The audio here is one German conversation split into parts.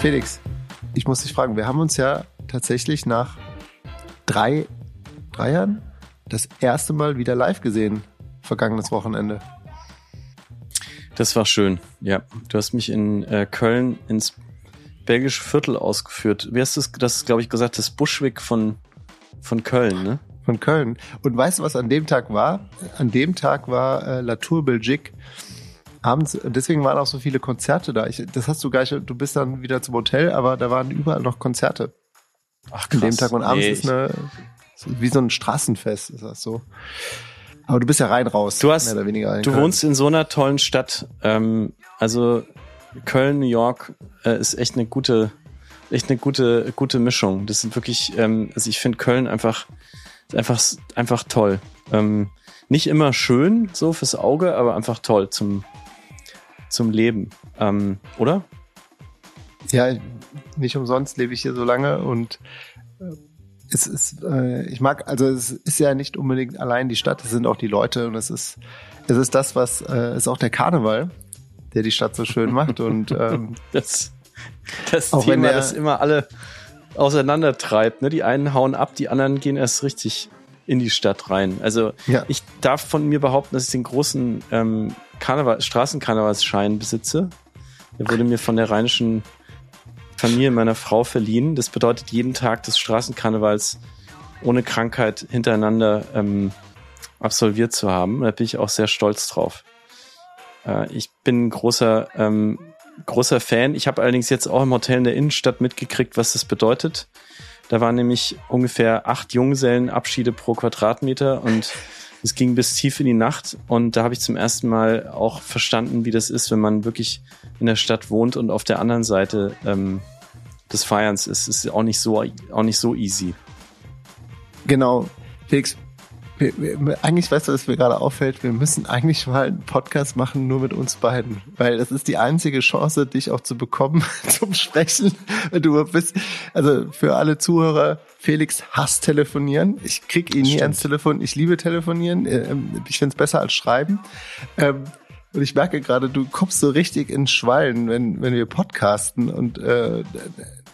Felix, ich muss dich fragen, wir haben uns ja tatsächlich nach drei, drei Jahren das erste Mal wieder live gesehen, vergangenes Wochenende. Das war schön, ja. Du hast mich in äh, Köln ins belgische Viertel ausgeführt. Wie hast du das, glaube ich, gesagt, das Buschwick von, von Köln, ne? Von Köln. Und weißt du, was an dem Tag war? An dem Tag war äh, La Tour Belgique abends, deswegen waren auch so viele Konzerte da. Ich, das hast du gar nicht, du bist dann wieder zum Hotel, aber da waren überall noch Konzerte. Ach, krass. An dem Tag und abends nee, ist eine, wie so ein Straßenfest, ist das so. Aber du bist ja rein raus. Du hast, du Köln. wohnst in so einer tollen Stadt. Ähm, also Köln, New York äh, ist echt eine gute, echt eine gute, gute Mischung. Das sind wirklich, ähm, also ich finde Köln einfach, einfach, einfach toll. Ähm, nicht immer schön so fürs Auge, aber einfach toll zum zum Leben, ähm, oder? Ja, nicht umsonst lebe ich hier so lange und äh, es ist, äh, ich mag, also es ist ja nicht unbedingt allein die Stadt, es sind auch die Leute und es ist, es ist das, was, äh, ist auch der Karneval, der die Stadt so schön macht und ähm, das, das auch Thema, der, das immer alle auseinandertreibt. Ne? Die einen hauen ab, die anderen gehen erst richtig in die Stadt rein. Also ja. ich darf von mir behaupten, dass ich den großen ähm, Karneval, Straßenkarnevalsschein besitze. Der wurde mir von der rheinischen Familie meiner Frau verliehen. Das bedeutet jeden Tag des Straßenkarnevals ohne Krankheit hintereinander ähm, absolviert zu haben. Da bin ich auch sehr stolz drauf. Äh, ich bin ein großer, ähm, großer Fan. Ich habe allerdings jetzt auch im Hotel in der Innenstadt mitgekriegt, was das bedeutet. Da waren nämlich ungefähr acht Junggesellenabschiede pro Quadratmeter und es ging bis tief in die Nacht. Und da habe ich zum ersten Mal auch verstanden, wie das ist, wenn man wirklich in der Stadt wohnt und auf der anderen Seite ähm, des Feierns ist. Es ist auch nicht so, auch nicht so easy. Genau. Felix, eigentlich weißt du, was mir gerade auffällt, wir müssen eigentlich mal einen Podcast machen nur mit uns beiden, weil das ist die einzige Chance, dich auch zu bekommen zum Sprechen. Du bist, also für alle Zuhörer, Felix hasst telefonieren. Ich krieg ihn nie ans Telefon. Ich liebe telefonieren. Ähm, ich finde es besser als schreiben. Ähm, und ich merke gerade, du kommst so richtig ins Schwallen, wenn, wenn wir podcasten. Und äh,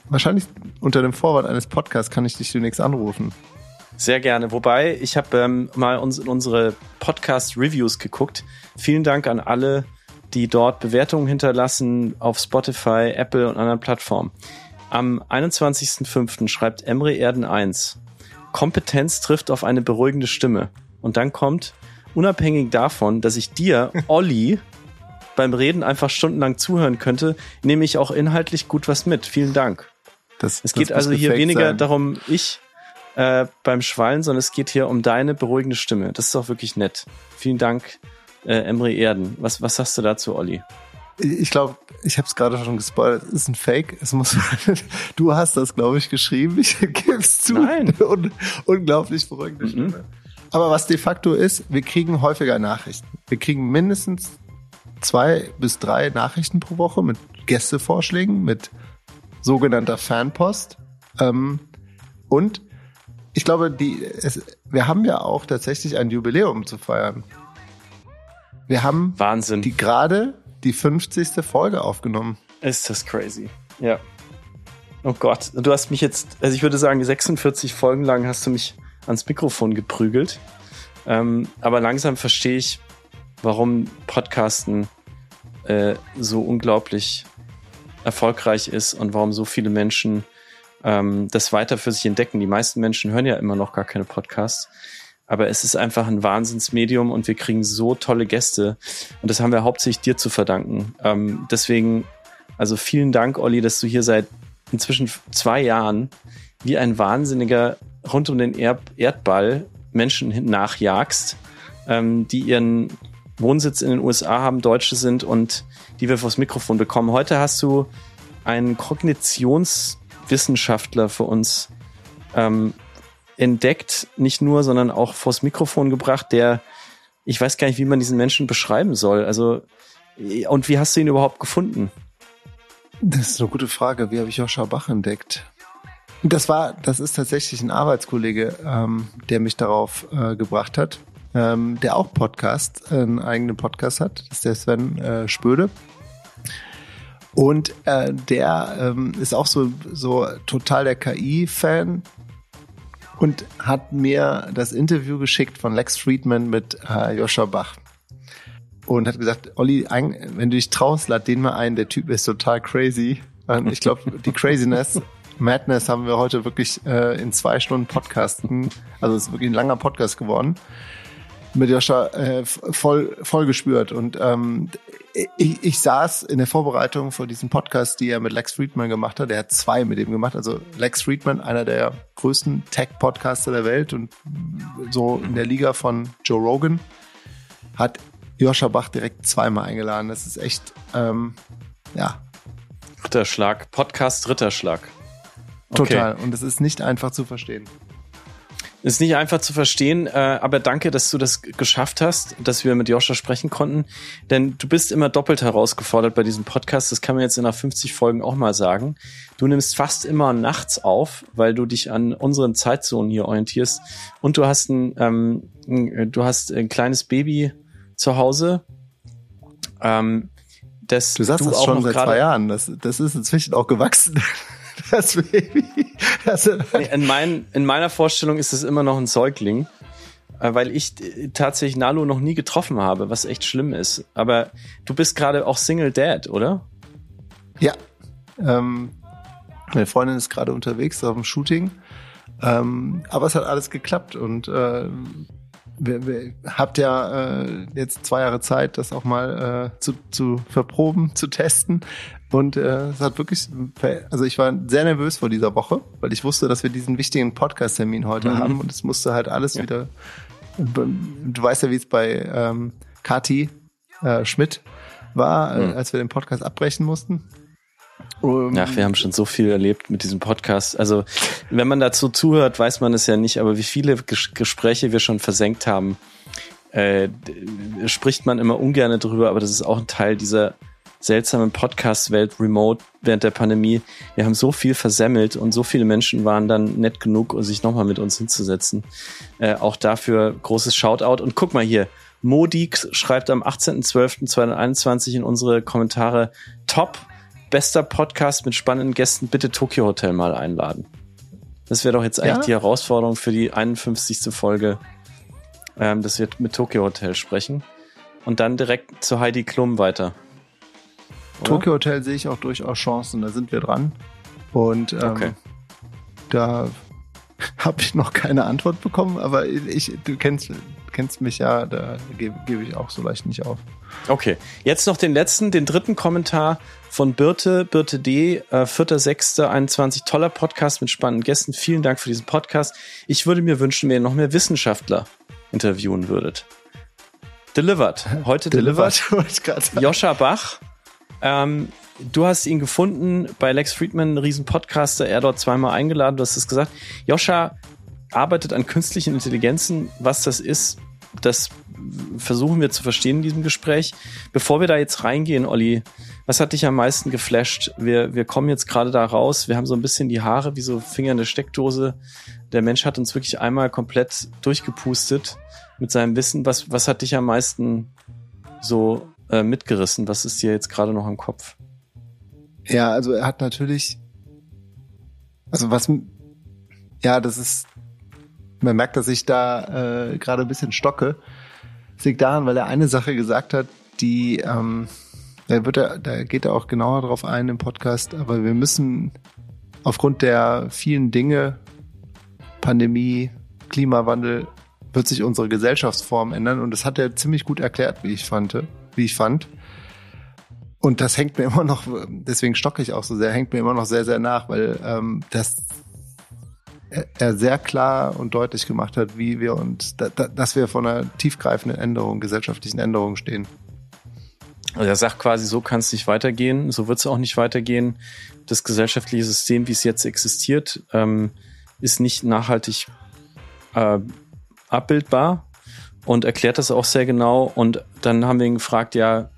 wahrscheinlich unter dem Vorwort eines Podcasts kann ich dich demnächst anrufen. Sehr gerne. Wobei, ich habe ähm, mal uns in unsere Podcast-Reviews geguckt. Vielen Dank an alle, die dort Bewertungen hinterlassen auf Spotify, Apple und anderen Plattformen. Am 21.05. schreibt Emre Erden 1. Kompetenz trifft auf eine beruhigende Stimme. Und dann kommt, unabhängig davon, dass ich dir, Olli, beim Reden einfach stundenlang zuhören könnte, nehme ich auch inhaltlich gut was mit. Vielen Dank. Das, es geht also hier weniger sein. darum, ich äh, beim Schwallen, sondern es geht hier um deine beruhigende Stimme. Das ist auch wirklich nett. Vielen Dank, äh, Emre Erden. Was, was sagst du dazu, Olli? Ich glaube, ich habe es gerade schon gespoilert. Es ist ein Fake. Es muss. du hast das, glaube ich, geschrieben. Ich gebe es zu. Nein. Un unglaublich beruhigende mhm. Stimme. Aber was de facto ist, wir kriegen häufiger Nachrichten. Wir kriegen mindestens zwei bis drei Nachrichten pro Woche mit Gästevorschlägen, mit sogenannter Fanpost. Ähm, und ich glaube, die, es, wir haben ja auch tatsächlich ein Jubiläum zu feiern. Wir haben Wahnsinn. die gerade die 50. Folge aufgenommen. Ist das crazy. Ja. Oh Gott, du hast mich jetzt, also ich würde sagen, 46 Folgen lang hast du mich ans Mikrofon geprügelt. Ähm, aber langsam verstehe ich, warum Podcasten äh, so unglaublich erfolgreich ist und warum so viele Menschen ähm, das weiter für sich entdecken. Die meisten Menschen hören ja immer noch gar keine Podcasts. Aber es ist einfach ein Wahnsinnsmedium und wir kriegen so tolle Gäste. Und das haben wir hauptsächlich dir zu verdanken. Ähm, deswegen, also vielen Dank, Olli, dass du hier seit inzwischen zwei Jahren wie ein Wahnsinniger rund um den Erd Erdball Menschen nachjagst, ähm, die ihren Wohnsitz in den USA haben, Deutsche sind und die wir vors Mikrofon bekommen. Heute hast du einen Kognitions- Wissenschaftler für uns ähm, entdeckt, nicht nur, sondern auch vors Mikrofon gebracht, der, ich weiß gar nicht, wie man diesen Menschen beschreiben soll. Also, und wie hast du ihn überhaupt gefunden? Das ist eine gute Frage. Wie habe ich Joscha Bach entdeckt? Das war, das ist tatsächlich ein Arbeitskollege, ähm, der mich darauf äh, gebracht hat, ähm, der auch Podcast, äh, einen eigenen Podcast hat. Das ist der Sven äh, Spöde. Und äh, der ähm, ist auch so, so total der KI-Fan und hat mir das Interview geschickt von Lex Friedman mit äh, Joscha Bach. Und hat gesagt, Olli, wenn du dich traust, lad den mal ein, der Typ ist total crazy. Und ich glaube, die Craziness, Madness haben wir heute wirklich äh, in zwei Stunden Podcasten, also es ist wirklich ein langer Podcast geworden mit Joscha äh, voll, voll gespürt. Und ähm, ich, ich saß in der Vorbereitung vor diesem Podcast, die er mit Lex Friedman gemacht hat. Er hat zwei mit ihm gemacht. Also Lex Friedman, einer der größten Tech-Podcaster der Welt und so in der Liga von Joe Rogan, hat Joscha Bach direkt zweimal eingeladen. Das ist echt, ähm, ja. Ritterschlag, Podcast Ritterschlag. Okay. Total. Und es ist nicht einfach zu verstehen. Ist nicht einfach zu verstehen, äh, aber danke, dass du das geschafft hast, dass wir mit Joscha sprechen konnten. Denn du bist immer doppelt herausgefordert bei diesem Podcast. Das kann man jetzt in nach 50 Folgen auch mal sagen. Du nimmst fast immer nachts auf, weil du dich an unseren Zeitzonen hier orientierst. Und du hast ein, ähm, du hast ein kleines Baby zu Hause. Ähm, das du sagst du das schon seit zwei Jahren. Das, das ist inzwischen auch gewachsen das Baby. Das in, mein, in meiner Vorstellung ist es immer noch ein Säugling, äh, weil ich tatsächlich Nalo noch nie getroffen habe, was echt schlimm ist. Aber du bist gerade auch Single Dad, oder? Ja. Ähm, meine Freundin ist gerade unterwegs auf dem Shooting. Ähm, aber es hat alles geklappt und äh, wir, wir habt ja äh, jetzt zwei Jahre Zeit, das auch mal äh, zu, zu verproben, zu testen. Und äh, es hat wirklich, also ich war sehr nervös vor dieser Woche, weil ich wusste, dass wir diesen wichtigen Podcast-Termin heute mhm. haben und es musste halt alles ja. wieder. Du weißt ja, wie es bei ähm, Kati äh, Schmidt war, äh, mhm. als wir den Podcast abbrechen mussten. Um, ja, wir haben schon so viel erlebt mit diesem Podcast. Also, wenn man dazu zuhört, weiß man es ja nicht, aber wie viele Ges Gespräche wir schon versenkt haben, äh, spricht man immer ungern drüber, aber das ist auch ein Teil dieser seltsamen Podcast-Welt remote während der Pandemie. Wir haben so viel versemmelt und so viele Menschen waren dann nett genug, sich nochmal mit uns hinzusetzen. Äh, auch dafür großes Shoutout. Und guck mal hier, Modix schreibt am 18.12.2021 in unsere Kommentare Top, bester Podcast mit spannenden Gästen, bitte Tokyo Hotel mal einladen. Das wäre doch jetzt eigentlich ja? die Herausforderung für die 51. Folge, ähm, dass wir mit Tokyo Hotel sprechen. Und dann direkt zu Heidi Klum weiter. Tokyo Hotel sehe ich auch durchaus Chancen, da sind wir dran. Und ähm, okay. da habe ich noch keine Antwort bekommen, aber ich, du kennst, kennst mich ja, da gebe geb ich auch so leicht nicht auf. Okay, jetzt noch den letzten, den dritten Kommentar von Birte, Birte D, äh, 4.6.21. Toller Podcast mit spannenden Gästen. Vielen Dank für diesen Podcast. Ich würde mir wünschen, wenn ihr noch mehr Wissenschaftler interviewen würdet. Delivered. Heute delivered. delivered. Joscha Bach ähm, du hast ihn gefunden bei Lex Friedman, ein riesen Podcaster, er dort zweimal eingeladen, du hast es gesagt. Joscha arbeitet an künstlichen Intelligenzen. Was das ist, das versuchen wir zu verstehen in diesem Gespräch. Bevor wir da jetzt reingehen, Olli, was hat dich am meisten geflasht? Wir, wir kommen jetzt gerade da raus. Wir haben so ein bisschen die Haare wie so Finger in der Steckdose. Der Mensch hat uns wirklich einmal komplett durchgepustet mit seinem Wissen. Was, was hat dich am meisten so äh, mitgerissen? Was ist dir jetzt gerade noch im Kopf? Ja, also er hat natürlich, also was, ja, das ist, man merkt, dass ich da äh, gerade ein bisschen stocke. Das liegt daran, weil er eine Sache gesagt hat, die, ähm, da wird er, da geht er auch genauer drauf ein im Podcast, aber wir müssen aufgrund der vielen Dinge, Pandemie, Klimawandel, wird sich unsere Gesellschaftsform ändern und das hat er ziemlich gut erklärt, wie ich fand wie ich fand. Und das hängt mir immer noch, deswegen stocke ich auch so sehr, hängt mir immer noch sehr, sehr nach, weil ähm, das er sehr klar und deutlich gemacht hat, wie wir uns, da, da, dass wir vor einer tiefgreifenden Änderung, gesellschaftlichen Änderung stehen. Also er sagt quasi, so kann es nicht weitergehen, so wird es auch nicht weitergehen. Das gesellschaftliche System, wie es jetzt existiert, ähm, ist nicht nachhaltig äh, abbildbar und erklärt das auch sehr genau. Und dann haben wir ihn gefragt, ja,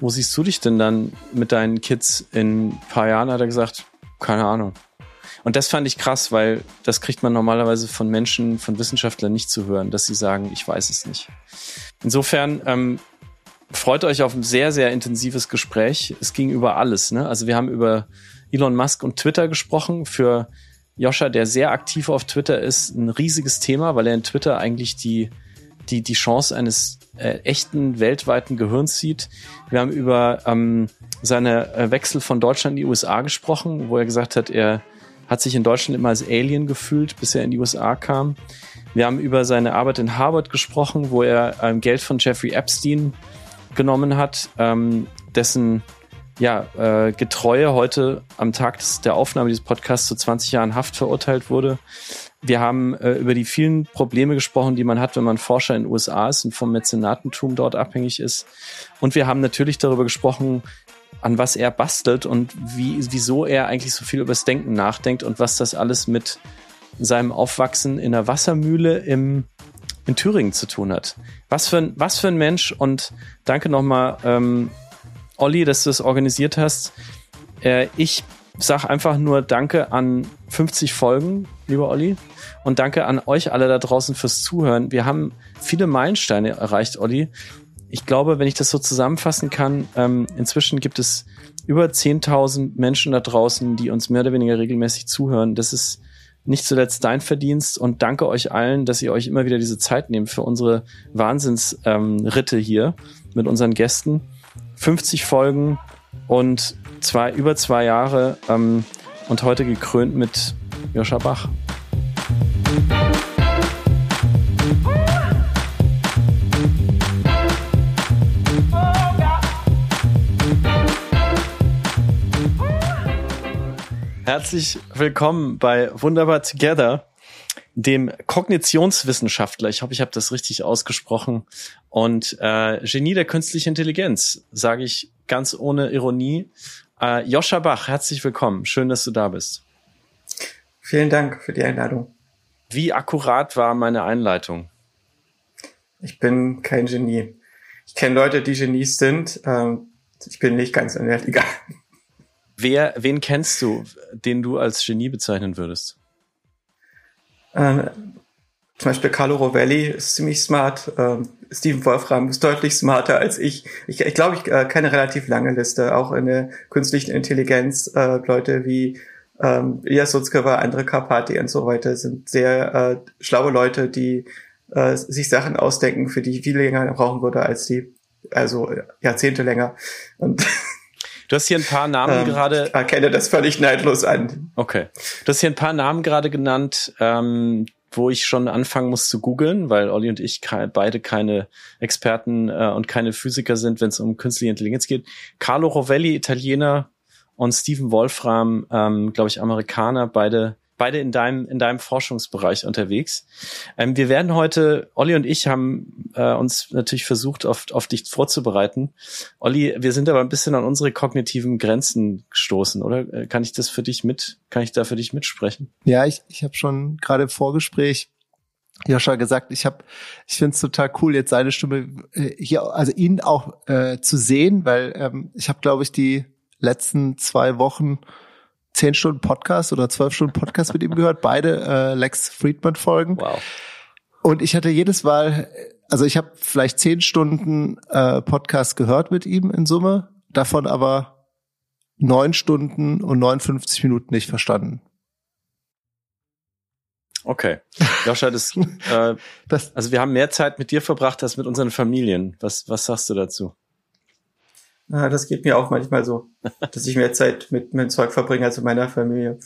wo siehst du dich denn dann mit deinen Kids in ein paar Jahren? Hat er gesagt, keine Ahnung. Und das fand ich krass, weil das kriegt man normalerweise von Menschen, von Wissenschaftlern nicht zu hören, dass sie sagen, ich weiß es nicht. Insofern ähm, freut euch auf ein sehr, sehr intensives Gespräch. Es ging über alles. Ne? Also wir haben über Elon Musk und Twitter gesprochen. Für Joscha, der sehr aktiv auf Twitter ist, ein riesiges Thema, weil er in Twitter eigentlich die, die, die Chance eines äh, echten weltweiten Gehirns sieht. Wir haben über ähm, seine äh, Wechsel von Deutschland in die USA gesprochen, wo er gesagt hat, er hat sich in Deutschland immer als Alien gefühlt, bis er in die USA kam. Wir haben über seine Arbeit in Harvard gesprochen, wo er ähm, Geld von Jeffrey Epstein genommen hat, ähm, dessen ja, äh, Getreue heute am Tag des, der Aufnahme dieses Podcasts zu 20 Jahren Haft verurteilt wurde. Wir haben äh, über die vielen Probleme gesprochen, die man hat, wenn man Forscher in den USA ist und vom Mäzenatentum dort abhängig ist. Und wir haben natürlich darüber gesprochen, an was er bastelt und wie, wieso er eigentlich so viel über das Denken nachdenkt und was das alles mit seinem Aufwachsen in der Wassermühle im, in Thüringen zu tun hat. Was für ein, was für ein Mensch und danke nochmal, ähm, Olli, dass du es organisiert hast. Äh, ich sag einfach nur Danke an 50 Folgen, lieber Olli. Und danke an euch alle da draußen fürs Zuhören. Wir haben viele Meilensteine erreicht, Olli. Ich glaube, wenn ich das so zusammenfassen kann, ähm, inzwischen gibt es über 10.000 Menschen da draußen, die uns mehr oder weniger regelmäßig zuhören. Das ist nicht zuletzt dein Verdienst und danke euch allen, dass ihr euch immer wieder diese Zeit nehmt für unsere Wahnsinnsritte ähm, hier mit unseren Gästen. 50 Folgen und zwei, über zwei Jahre ähm, und heute gekrönt mit Joscha Bach. Herzlich willkommen bei Wunderbar Together, dem Kognitionswissenschaftler. Ich hoffe, ich habe das richtig ausgesprochen. Und äh, Genie der künstlichen Intelligenz, sage ich ganz ohne Ironie. Äh, Joscha Bach, herzlich willkommen. Schön, dass du da bist. Vielen Dank für die Einladung. Wie akkurat war meine Einleitung? Ich bin kein Genie. Ich kenne Leute, die Genies sind. Ähm, ich bin nicht ganz in der Liga. Wer, wen kennst du, den du als Genie bezeichnen würdest? Äh, zum Beispiel Carlo Rovelli ist ziemlich smart. Ähm, Steven Wolfram ist deutlich smarter als ich. Ich, ich glaube, ich äh, kenne relativ lange Liste, auch in der künstlichen Intelligenz. Äh, Leute wie ähm, Elias Sutzkever, Andre Karpati und so weiter sind sehr äh, schlaue Leute, die äh, sich Sachen ausdenken, für die ich viel länger brauchen würde als die, also Jahrzehnte länger. Und Du hast hier ein paar Namen ähm, gerade. Ich erkenne das völlig neidlos an. Okay. Du hast hier ein paar Namen gerade genannt, ähm, wo ich schon anfangen muss zu googeln, weil Olli und ich beide keine Experten äh, und keine Physiker sind, wenn es um künstliche Intelligenz geht. Carlo Rovelli, Italiener, und Stephen Wolfram, ähm, glaube ich, Amerikaner, beide beide in deinem in deinem Forschungsbereich unterwegs. Ähm, wir werden heute, Olli und ich haben äh, uns natürlich versucht, auf, auf dich vorzubereiten. Olli, wir sind aber ein bisschen an unsere kognitiven Grenzen gestoßen, oder? Äh, kann ich das für dich mit? Kann ich da für dich mitsprechen? Ja, ich ich habe schon gerade im Vorgespräch Joscha gesagt, ich habe, ich finde es total cool, jetzt seine Stimme äh, hier, also ihn auch äh, zu sehen, weil ähm, ich habe, glaube ich, die letzten zwei Wochen zehn Stunden Podcast oder zwölf Stunden Podcast mit ihm gehört, beide äh, Lex Friedman Folgen. Wow. Und ich hatte jedes Mal, also ich habe vielleicht zehn Stunden äh, Podcast gehört mit ihm in Summe, davon aber neun Stunden und 59 Minuten nicht verstanden. Okay. Joscha, das, äh, das, also wir haben mehr Zeit mit dir verbracht als mit unseren Familien. Was, was sagst du dazu? Ah, das geht mir auch manchmal so, dass ich mehr Zeit mit meinem Zeug verbringe als mit meiner Familie.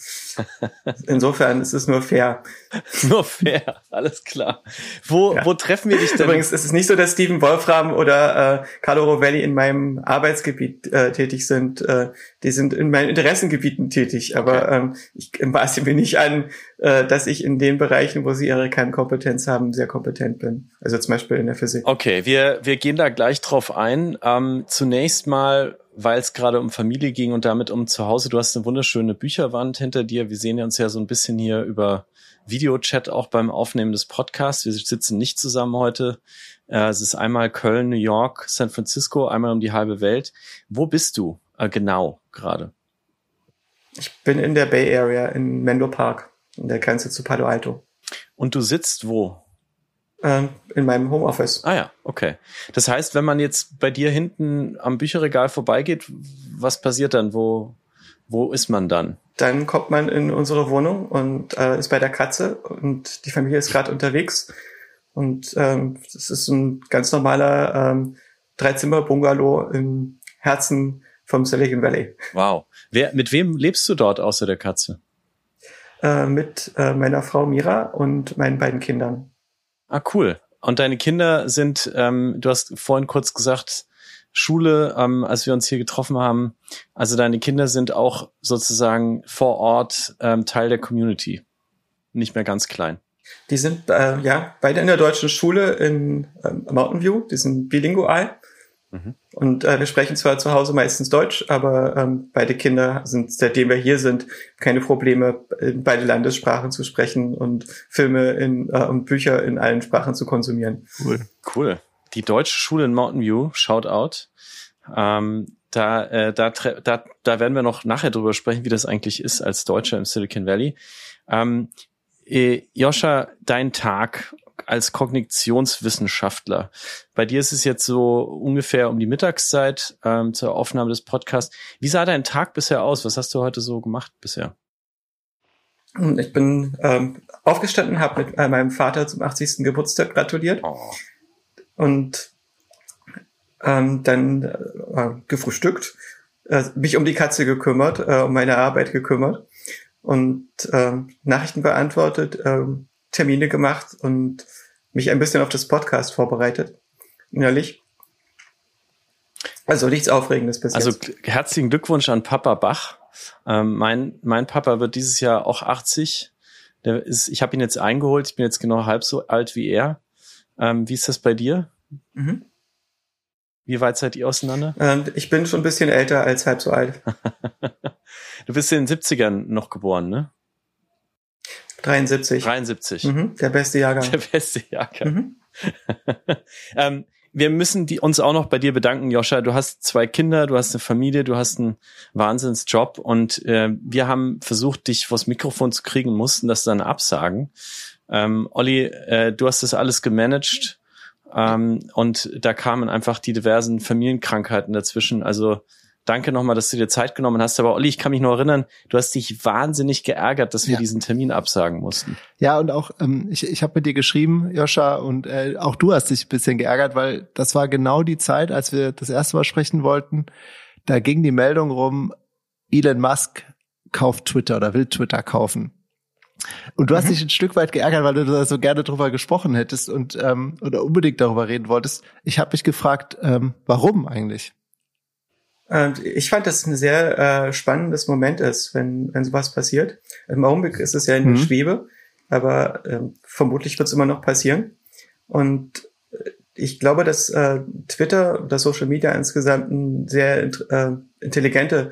Insofern ist es nur fair. Nur fair, alles klar. Wo, ja. wo treffen wir dich denn? Übrigens ist es nicht so, dass Steven Wolfram oder äh, Carlo Rovelli in meinem Arbeitsgebiet äh, tätig sind. Äh, die sind in meinen Interessengebieten tätig. Aber okay. ähm, ich maße mir nicht an, äh, dass ich in den Bereichen, wo sie ihre Kernkompetenz haben, sehr kompetent bin. Also zum Beispiel in der Physik. Okay, wir, wir gehen da gleich drauf ein. Ähm, zunächst mal weil es gerade um Familie ging und damit um zu Hause. Du hast eine wunderschöne Bücherwand hinter dir. Wir sehen uns ja so ein bisschen hier über Videochat auch beim Aufnehmen des Podcasts. Wir sitzen nicht zusammen heute. Äh, es ist einmal Köln, New York, San Francisco, einmal um die halbe Welt. Wo bist du äh, genau gerade? Ich bin in der Bay Area in Menlo Park, in der Grenze zu Palo Alto. Und du sitzt wo? Ähm, in meinem Homeoffice. Ah ja, okay. Das heißt, wenn man jetzt bei dir hinten am Bücherregal vorbeigeht, was passiert dann? Wo, wo ist man dann? Dann kommt man in unsere Wohnung und äh, ist bei der Katze und die Familie ist gerade unterwegs. Und ähm, das ist ein ganz normaler ähm, Dreizimmer-Bungalow im Herzen vom Silicon Valley. Wow. Wer, mit wem lebst du dort außer der Katze? Äh, mit äh, meiner Frau Mira und meinen beiden Kindern. Ah, cool. Und deine Kinder sind, ähm, du hast vorhin kurz gesagt, Schule, ähm, als wir uns hier getroffen haben. Also deine Kinder sind auch sozusagen vor Ort ähm, Teil der Community. Nicht mehr ganz klein. Die sind äh, ja beide in der deutschen Schule in ähm, Mountain View, die sind bilingual. Mhm. Und äh, wir sprechen zwar zu Hause meistens Deutsch, aber ähm, beide Kinder sind, seitdem wir hier sind, keine Probleme, in beide Landessprachen zu sprechen und Filme in, äh, und Bücher in allen Sprachen zu konsumieren. Cool. Cool. Die deutsche Schule in Mountain View, shout out. Ähm, da, äh, da, da, da werden wir noch nachher drüber sprechen, wie das eigentlich ist als Deutscher im Silicon Valley. Ähm, äh, Joscha, dein Tag als Kognitionswissenschaftler. Bei dir ist es jetzt so ungefähr um die Mittagszeit ähm, zur Aufnahme des Podcasts. Wie sah dein Tag bisher aus? Was hast du heute so gemacht bisher? Ich bin ähm, aufgestanden, habe mit äh, meinem Vater zum 80. Geburtstag gratuliert oh. und ähm, dann äh, gefrühstückt, äh, mich um die Katze gekümmert, äh, um meine Arbeit gekümmert und äh, Nachrichten beantwortet, äh, Termine gemacht und mich ein bisschen auf das Podcast vorbereitet. Innerlich. Also nichts Aufregendes bis also, jetzt. Also herzlichen Glückwunsch an Papa Bach. Ähm, mein, mein Papa wird dieses Jahr auch 80. Der ist, ich habe ihn jetzt eingeholt. Ich bin jetzt genau halb so alt wie er. Ähm, wie ist das bei dir? Mhm. Wie weit seid ihr auseinander? Ähm, ich bin schon ein bisschen älter als halb so alt. du bist in den 70ern noch geboren, ne? 73. 73. Mhm, der beste Jahrgang. Der beste Jahrgang. Mhm. ähm, wir müssen die, uns auch noch bei dir bedanken, Joscha. Du hast zwei Kinder, du hast eine Familie, du hast einen Wahnsinnsjob und äh, wir haben versucht, dich vors Mikrofon zu kriegen, mussten das dann absagen. Ähm, Olli, äh, du hast das alles gemanagt ähm, und da kamen einfach die diversen Familienkrankheiten dazwischen. Also Danke nochmal, dass du dir Zeit genommen hast. Aber Olli, ich kann mich nur erinnern, du hast dich wahnsinnig geärgert, dass wir ja. diesen Termin absagen mussten. Ja, und auch ähm, ich, ich habe mit dir geschrieben, Joscha, und äh, auch du hast dich ein bisschen geärgert, weil das war genau die Zeit, als wir das erste Mal sprechen wollten. Da ging die Meldung rum, Elon Musk kauft Twitter oder will Twitter kaufen. Und du hast mhm. dich ein Stück weit geärgert, weil du da so gerne drüber gesprochen hättest und ähm, oder unbedingt darüber reden wolltest. Ich habe mich gefragt, ähm, warum eigentlich? Ich fand, dass es ein sehr äh, spannendes Moment ist, wenn, wenn sowas passiert. Im Augenblick ist es ja in mhm. Schwebe, aber äh, vermutlich wird es immer noch passieren. Und äh, ich glaube, dass äh, Twitter oder Social Media insgesamt eine sehr äh, intelligente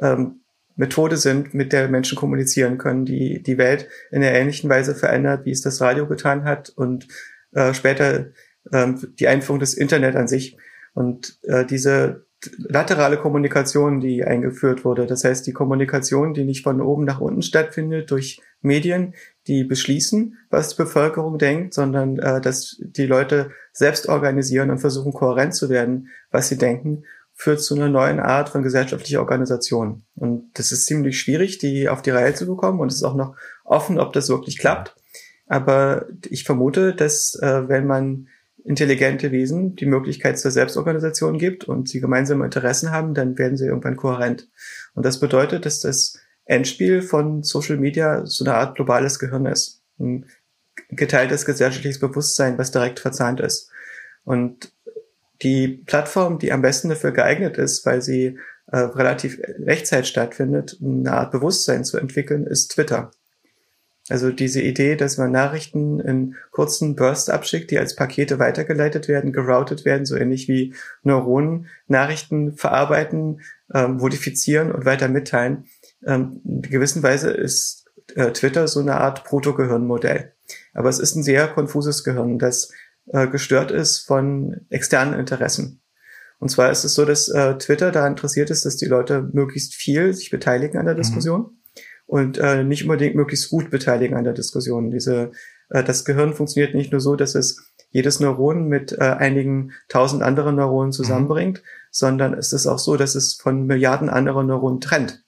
ähm, Methode sind, mit der Menschen kommunizieren können, die die Welt in einer ähnlichen Weise verändert, wie es das Radio getan hat und äh, später äh, die Einführung des Internet an sich. Und äh, diese laterale Kommunikation, die eingeführt wurde. Das heißt, die Kommunikation, die nicht von oben nach unten stattfindet durch Medien, die beschließen, was die Bevölkerung denkt, sondern äh, dass die Leute selbst organisieren und versuchen, kohärent zu werden, was sie denken, führt zu einer neuen Art von gesellschaftlicher Organisation. Und das ist ziemlich schwierig, die auf die Reihe zu bekommen. Und es ist auch noch offen, ob das wirklich klappt. Aber ich vermute, dass äh, wenn man intelligente Wesen die Möglichkeit zur Selbstorganisation gibt und sie gemeinsame Interessen haben, dann werden sie irgendwann kohärent. Und das bedeutet, dass das Endspiel von Social Media so eine Art globales Gehirn ist. Ein geteiltes gesellschaftliches Bewusstsein, was direkt verzahnt ist. Und die Plattform, die am besten dafür geeignet ist, weil sie äh, relativ Echtzeit stattfindet, eine Art Bewusstsein zu entwickeln, ist Twitter. Also diese Idee, dass man Nachrichten in kurzen Bursts abschickt, die als Pakete weitergeleitet werden, geroutet werden, so ähnlich wie Neuronen Nachrichten verarbeiten, ähm, modifizieren und weiter mitteilen. Ähm, in gewisser Weise ist äh, Twitter so eine Art Proto-Gehirnmodell. Aber es ist ein sehr konfuses Gehirn, das äh, gestört ist von externen Interessen. Und zwar ist es so, dass äh, Twitter da interessiert ist, dass die Leute möglichst viel sich beteiligen an der mhm. Diskussion. Und äh, nicht unbedingt möglichst gut beteiligen an der Diskussion. Diese, äh, das Gehirn funktioniert nicht nur so, dass es jedes Neuron mit äh, einigen tausend anderen Neuronen zusammenbringt, mhm. sondern es ist auch so, dass es von Milliarden anderen Neuronen trennt.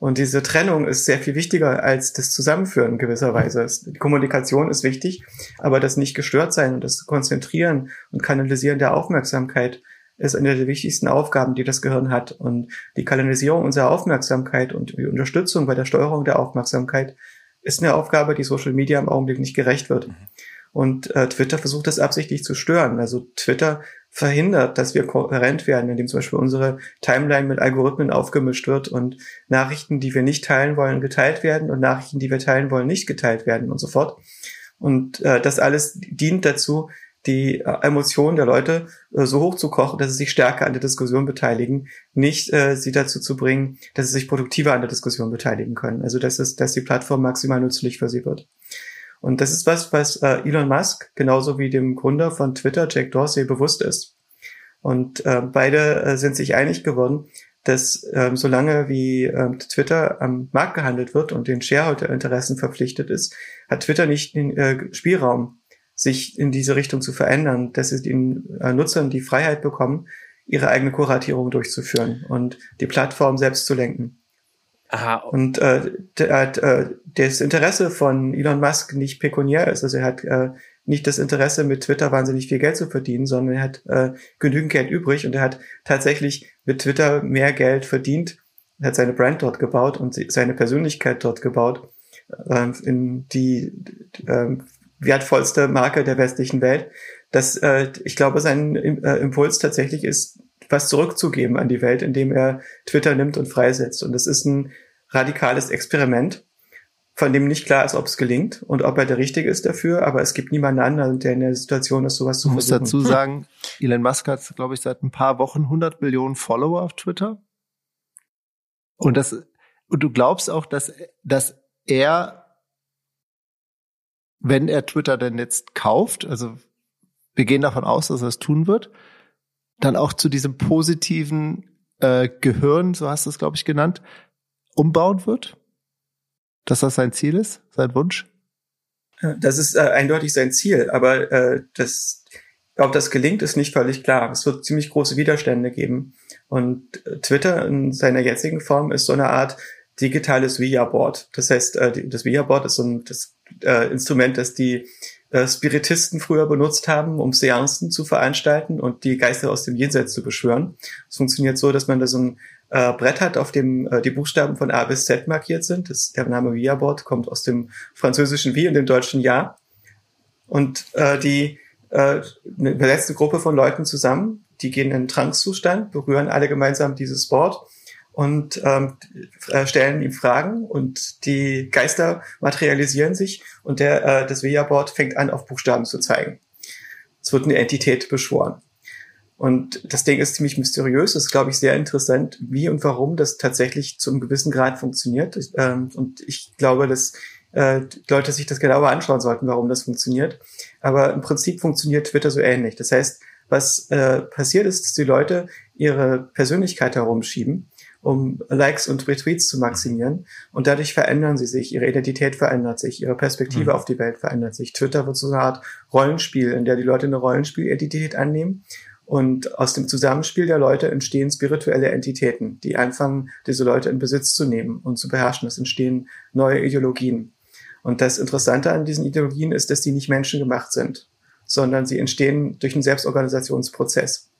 Und diese Trennung ist sehr viel wichtiger als das Zusammenführen gewisserweise. Die Kommunikation ist wichtig, aber das nicht gestört sein und das Konzentrieren und Kanalisieren der Aufmerksamkeit ist eine der wichtigsten Aufgaben, die das Gehirn hat. Und die Kanalisierung unserer Aufmerksamkeit und die Unterstützung bei der Steuerung der Aufmerksamkeit ist eine Aufgabe, die Social Media im Augenblick nicht gerecht wird. Mhm. Und äh, Twitter versucht das absichtlich zu stören. Also Twitter verhindert, dass wir kohärent werden, indem zum Beispiel unsere Timeline mit Algorithmen aufgemischt wird und Nachrichten, die wir nicht teilen wollen, geteilt werden und Nachrichten, die wir teilen wollen, nicht geteilt werden und so fort. Und äh, das alles dient dazu, die äh, Emotionen der Leute äh, so hoch zu kochen, dass sie sich stärker an der Diskussion beteiligen, nicht äh, sie dazu zu bringen, dass sie sich produktiver an der Diskussion beteiligen können. Also dass es, dass die Plattform maximal nützlich für sie wird. Und das ist was, was äh, Elon Musk genauso wie dem Gründer von Twitter, Jack Dorsey, bewusst ist. Und äh, beide äh, sind sich einig geworden, dass ähm, solange wie ähm, Twitter am Markt gehandelt wird und den Shareholder-Interessen verpflichtet ist, hat Twitter nicht den äh, Spielraum, sich in diese Richtung zu verändern, dass sie den äh, Nutzern die Freiheit bekommen, ihre eigene Kuratierung durchzuführen und die Plattform selbst zu lenken. Aha. Und äh, der, äh, das Interesse von Elon Musk nicht pekuniär ist, also er hat äh, nicht das Interesse, mit Twitter wahnsinnig viel Geld zu verdienen, sondern er hat äh, genügend Geld übrig und er hat tatsächlich mit Twitter mehr Geld verdient, er hat seine Brand dort gebaut und seine Persönlichkeit dort gebaut, äh, in die äh, wertvollste Marke der westlichen Welt, dass äh, ich glaube, sein äh, Impuls tatsächlich ist, was zurückzugeben an die Welt, indem er Twitter nimmt und freisetzt. Und das ist ein radikales Experiment, von dem nicht klar ist, ob es gelingt und ob er der Richtige ist dafür, aber es gibt niemanden anderen, der in der Situation ist, sowas zu versuchen. Ich muss dazu sagen, Elon Musk hat, glaube ich, seit ein paar Wochen 100 Millionen Follower auf Twitter. Und das, und du glaubst auch, dass, dass er wenn er Twitter denn jetzt kauft, also wir gehen davon aus, dass er es tun wird, dann auch zu diesem positiven äh, Gehirn, so hast du es, glaube ich, genannt, umbauen wird? Dass das sein Ziel ist, sein Wunsch? Das ist äh, eindeutig sein Ziel, aber äh, das, ob das gelingt, ist nicht völlig klar. Es wird ziemlich große Widerstände geben. Und äh, Twitter in seiner jetzigen Form ist so eine Art digitales Via-Board. Das heißt, äh, das Via-Board ist so ein, das äh, Instrument, das die äh, Spiritisten früher benutzt haben, um Seancen zu veranstalten und die Geister aus dem Jenseits zu beschwören. Es funktioniert so, dass man da so ein äh, Brett hat, auf dem äh, die Buchstaben von A bis Z markiert sind. Das, der Name Via-Board kommt aus dem französischen Wie und dem deutschen Ja. Und äh, die äh, eine letzte Gruppe von Leuten zusammen, die gehen in einen Trancezustand, berühren alle gemeinsam dieses Board und ähm, äh, stellen ihm Fragen und die Geister materialisieren sich und der äh, das Veja-Board fängt an, auf Buchstaben zu zeigen. Es wird eine Entität beschworen. Und das Ding ist ziemlich mysteriös. Es ist, glaube ich, sehr interessant, wie und warum das tatsächlich zu einem gewissen Grad funktioniert. Ähm, und ich glaube, dass äh, Leute sich das genauer anschauen sollten, warum das funktioniert. Aber im Prinzip funktioniert Twitter so ähnlich. Das heißt, was äh, passiert ist, dass die Leute ihre Persönlichkeit herumschieben um Likes und Retweets zu maximieren. Und dadurch verändern sie sich, ihre Identität verändert sich, ihre Perspektive mhm. auf die Welt verändert sich. Twitter wird so eine Art Rollenspiel, in der die Leute eine Rollenspielidentität annehmen. Und aus dem Zusammenspiel der Leute entstehen spirituelle Entitäten, die anfangen, diese Leute in Besitz zu nehmen und zu beherrschen. Es entstehen neue Ideologien. Und das Interessante an diesen Ideologien ist, dass die nicht menschengemacht sind, sondern sie entstehen durch einen Selbstorganisationsprozess.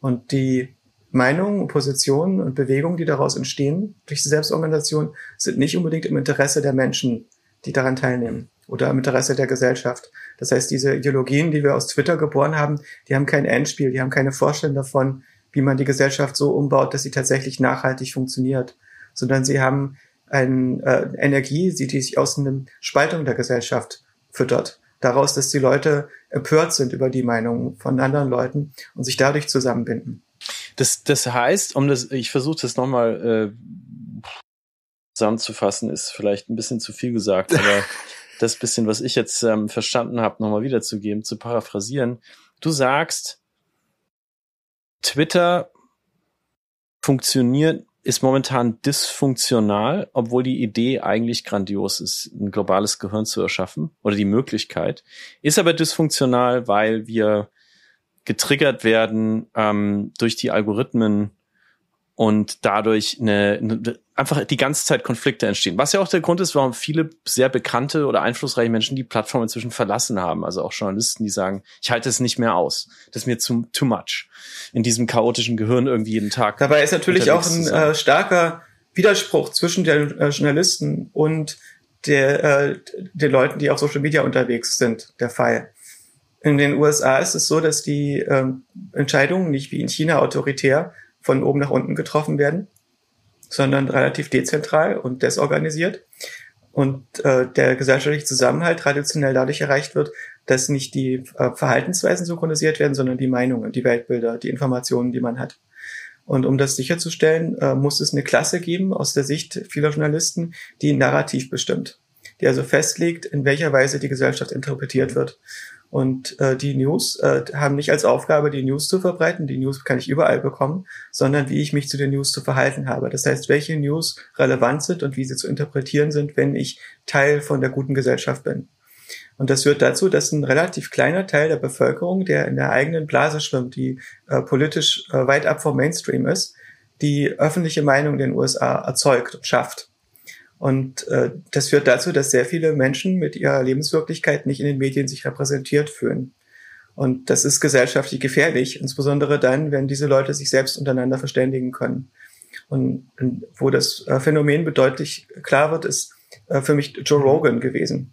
Und die Meinungen, Positionen und Bewegungen, die daraus entstehen durch die Selbstorganisation, sind nicht unbedingt im Interesse der Menschen, die daran teilnehmen oder im Interesse der Gesellschaft. Das heißt, diese Ideologien, die wir aus Twitter geboren haben, die haben kein Endspiel, die haben keine Vorstellung davon, wie man die Gesellschaft so umbaut, dass sie tatsächlich nachhaltig funktioniert, sondern sie haben eine äh, Energie, die, die sich aus einer Spaltung der Gesellschaft füttert. Daraus, dass die Leute empört sind über die Meinungen von anderen Leuten und sich dadurch zusammenbinden. Das, das heißt, um das, ich versuche das nochmal äh, zusammenzufassen, ist vielleicht ein bisschen zu viel gesagt, aber das bisschen, was ich jetzt ähm, verstanden habe, nochmal wiederzugeben, zu paraphrasieren. Du sagst, Twitter funktioniert, ist momentan dysfunktional, obwohl die Idee eigentlich grandios ist, ein globales Gehirn zu erschaffen oder die Möglichkeit. Ist aber dysfunktional, weil wir getriggert werden ähm, durch die Algorithmen und dadurch eine, eine, einfach die ganze Zeit Konflikte entstehen. Was ja auch der Grund ist, warum viele sehr bekannte oder einflussreiche Menschen die Plattform inzwischen verlassen haben. Also auch Journalisten, die sagen, ich halte es nicht mehr aus. Das ist mir zu too much. In diesem chaotischen Gehirn irgendwie jeden Tag. Dabei ist natürlich auch ein äh, starker Widerspruch zwischen den äh, Journalisten und der, äh, den Leuten, die auf Social Media unterwegs sind, der Fall. In den USA ist es so, dass die ähm, Entscheidungen nicht wie in China autoritär von oben nach unten getroffen werden, sondern relativ dezentral und desorganisiert. Und äh, der gesellschaftliche Zusammenhalt traditionell dadurch erreicht wird, dass nicht die äh, Verhaltensweisen synchronisiert werden, sondern die Meinungen, die Weltbilder, die Informationen, die man hat. Und um das sicherzustellen, äh, muss es eine Klasse geben aus der Sicht vieler Journalisten, die Narrativ bestimmt, die also festlegt, in welcher Weise die Gesellschaft interpretiert wird. Und äh, die News äh, haben nicht als Aufgabe, die News zu verbreiten, die News kann ich überall bekommen, sondern wie ich mich zu den News zu verhalten habe. Das heißt, welche News relevant sind und wie sie zu interpretieren sind, wenn ich Teil von der guten Gesellschaft bin. Und das führt dazu, dass ein relativ kleiner Teil der Bevölkerung, der in der eigenen Blase schwimmt, die äh, politisch äh, weit ab vom Mainstream ist, die öffentliche Meinung in den USA erzeugt und schafft. Und äh, das führt dazu, dass sehr viele Menschen mit ihrer Lebenswirklichkeit nicht in den Medien sich repräsentiert fühlen. Und das ist gesellschaftlich gefährlich, insbesondere dann, wenn diese Leute sich selbst untereinander verständigen können. Und, und wo das äh, Phänomen bedeutlich klar wird, ist äh, für mich Joe Rogan gewesen.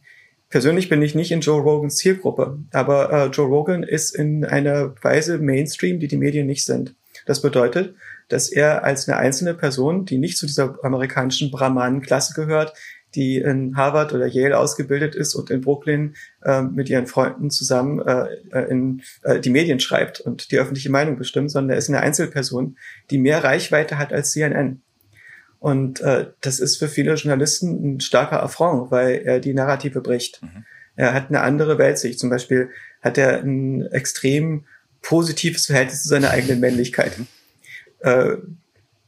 Persönlich bin ich nicht in Joe Rogans Zielgruppe, aber äh, Joe Rogan ist in einer Weise Mainstream, die die Medien nicht sind. Das bedeutet, dass er als eine einzelne Person, die nicht zu dieser amerikanischen Brahmanen-Klasse gehört, die in Harvard oder Yale ausgebildet ist und in Brooklyn äh, mit ihren Freunden zusammen äh, äh, in äh, die Medien schreibt und die öffentliche Meinung bestimmt, sondern er ist eine Einzelperson, die mehr Reichweite hat als CNN. Und äh, das ist für viele Journalisten ein starker Affront, weil er die Narrative bricht. Mhm. Er hat eine andere Weltsicht. Zum Beispiel hat er ein extrem positives Verhältnis zu seiner eigenen Männlichkeit. Mhm äh,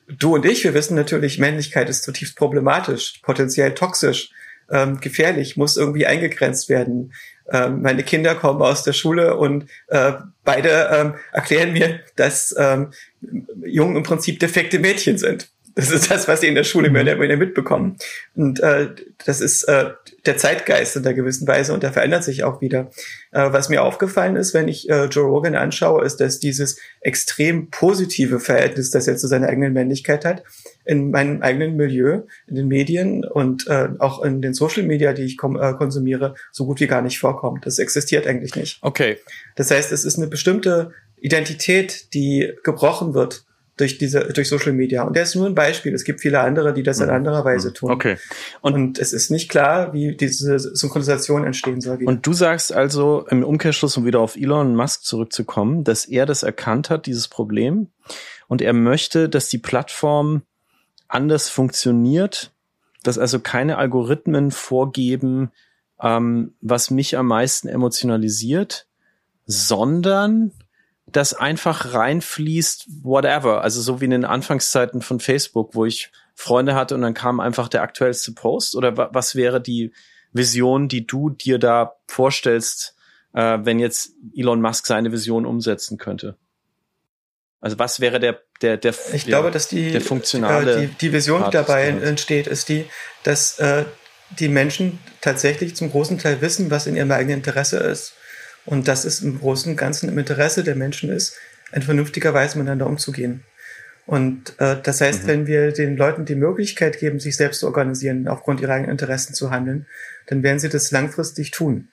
du und ich, wir wissen natürlich, Männlichkeit ist zutiefst problematisch, potenziell toxisch, ähm, gefährlich, muss irgendwie eingegrenzt werden. Ähm, meine Kinder kommen aus der Schule und äh, beide ähm, erklären mir, dass ähm, Jungen im Prinzip defekte Mädchen sind. Das ist das, was sie in der Schule mehr oder weniger mitbekommen. Und äh, das ist äh, der Zeitgeist in der gewissen Weise und der verändert sich auch wieder. Äh, was mir aufgefallen ist, wenn ich äh, Joe Rogan anschaue, ist, dass dieses extrem positive Verhältnis, das er zu seiner eigenen Männlichkeit hat, in meinem eigenen Milieu, in den Medien und äh, auch in den Social Media, die ich äh, konsumiere, so gut wie gar nicht vorkommt. Das existiert eigentlich nicht. Okay. Das heißt, es ist eine bestimmte Identität, die gebrochen wird durch diese durch Social Media und der ist nur ein Beispiel. Es gibt viele andere, die das in mhm. anderer Weise tun. Okay. Und, und, es ist nicht klar, wie diese Synchronisation entstehen soll. Wieder. Und du sagst also im Umkehrschluss, um wieder auf Elon Musk zurückzukommen, dass er das erkannt hat, dieses Problem, und er möchte, dass die Plattform anders funktioniert, dass also keine Algorithmen vorgeben, ähm, was mich am meisten emotionalisiert, sondern das einfach reinfließt, whatever. Also so wie in den Anfangszeiten von Facebook, wo ich Freunde hatte und dann kam einfach der aktuellste Post? Oder was wäre die Vision, die du dir da vorstellst, äh, wenn jetzt Elon Musk seine Vision umsetzen könnte? Also was wäre der der der Ich ja, glaube, dass die der funktionale äh, die, die Vision, die dabei entsteht, ist die, dass äh, die Menschen tatsächlich zum großen Teil wissen, was in ihrem eigenen Interesse ist und dass es im Großen und Ganzen im Interesse der Menschen ist, in vernünftiger Weise miteinander umzugehen. Und äh, das heißt, mhm. wenn wir den Leuten die Möglichkeit geben, sich selbst zu organisieren, aufgrund ihrer eigenen Interessen zu handeln, dann werden sie das langfristig tun.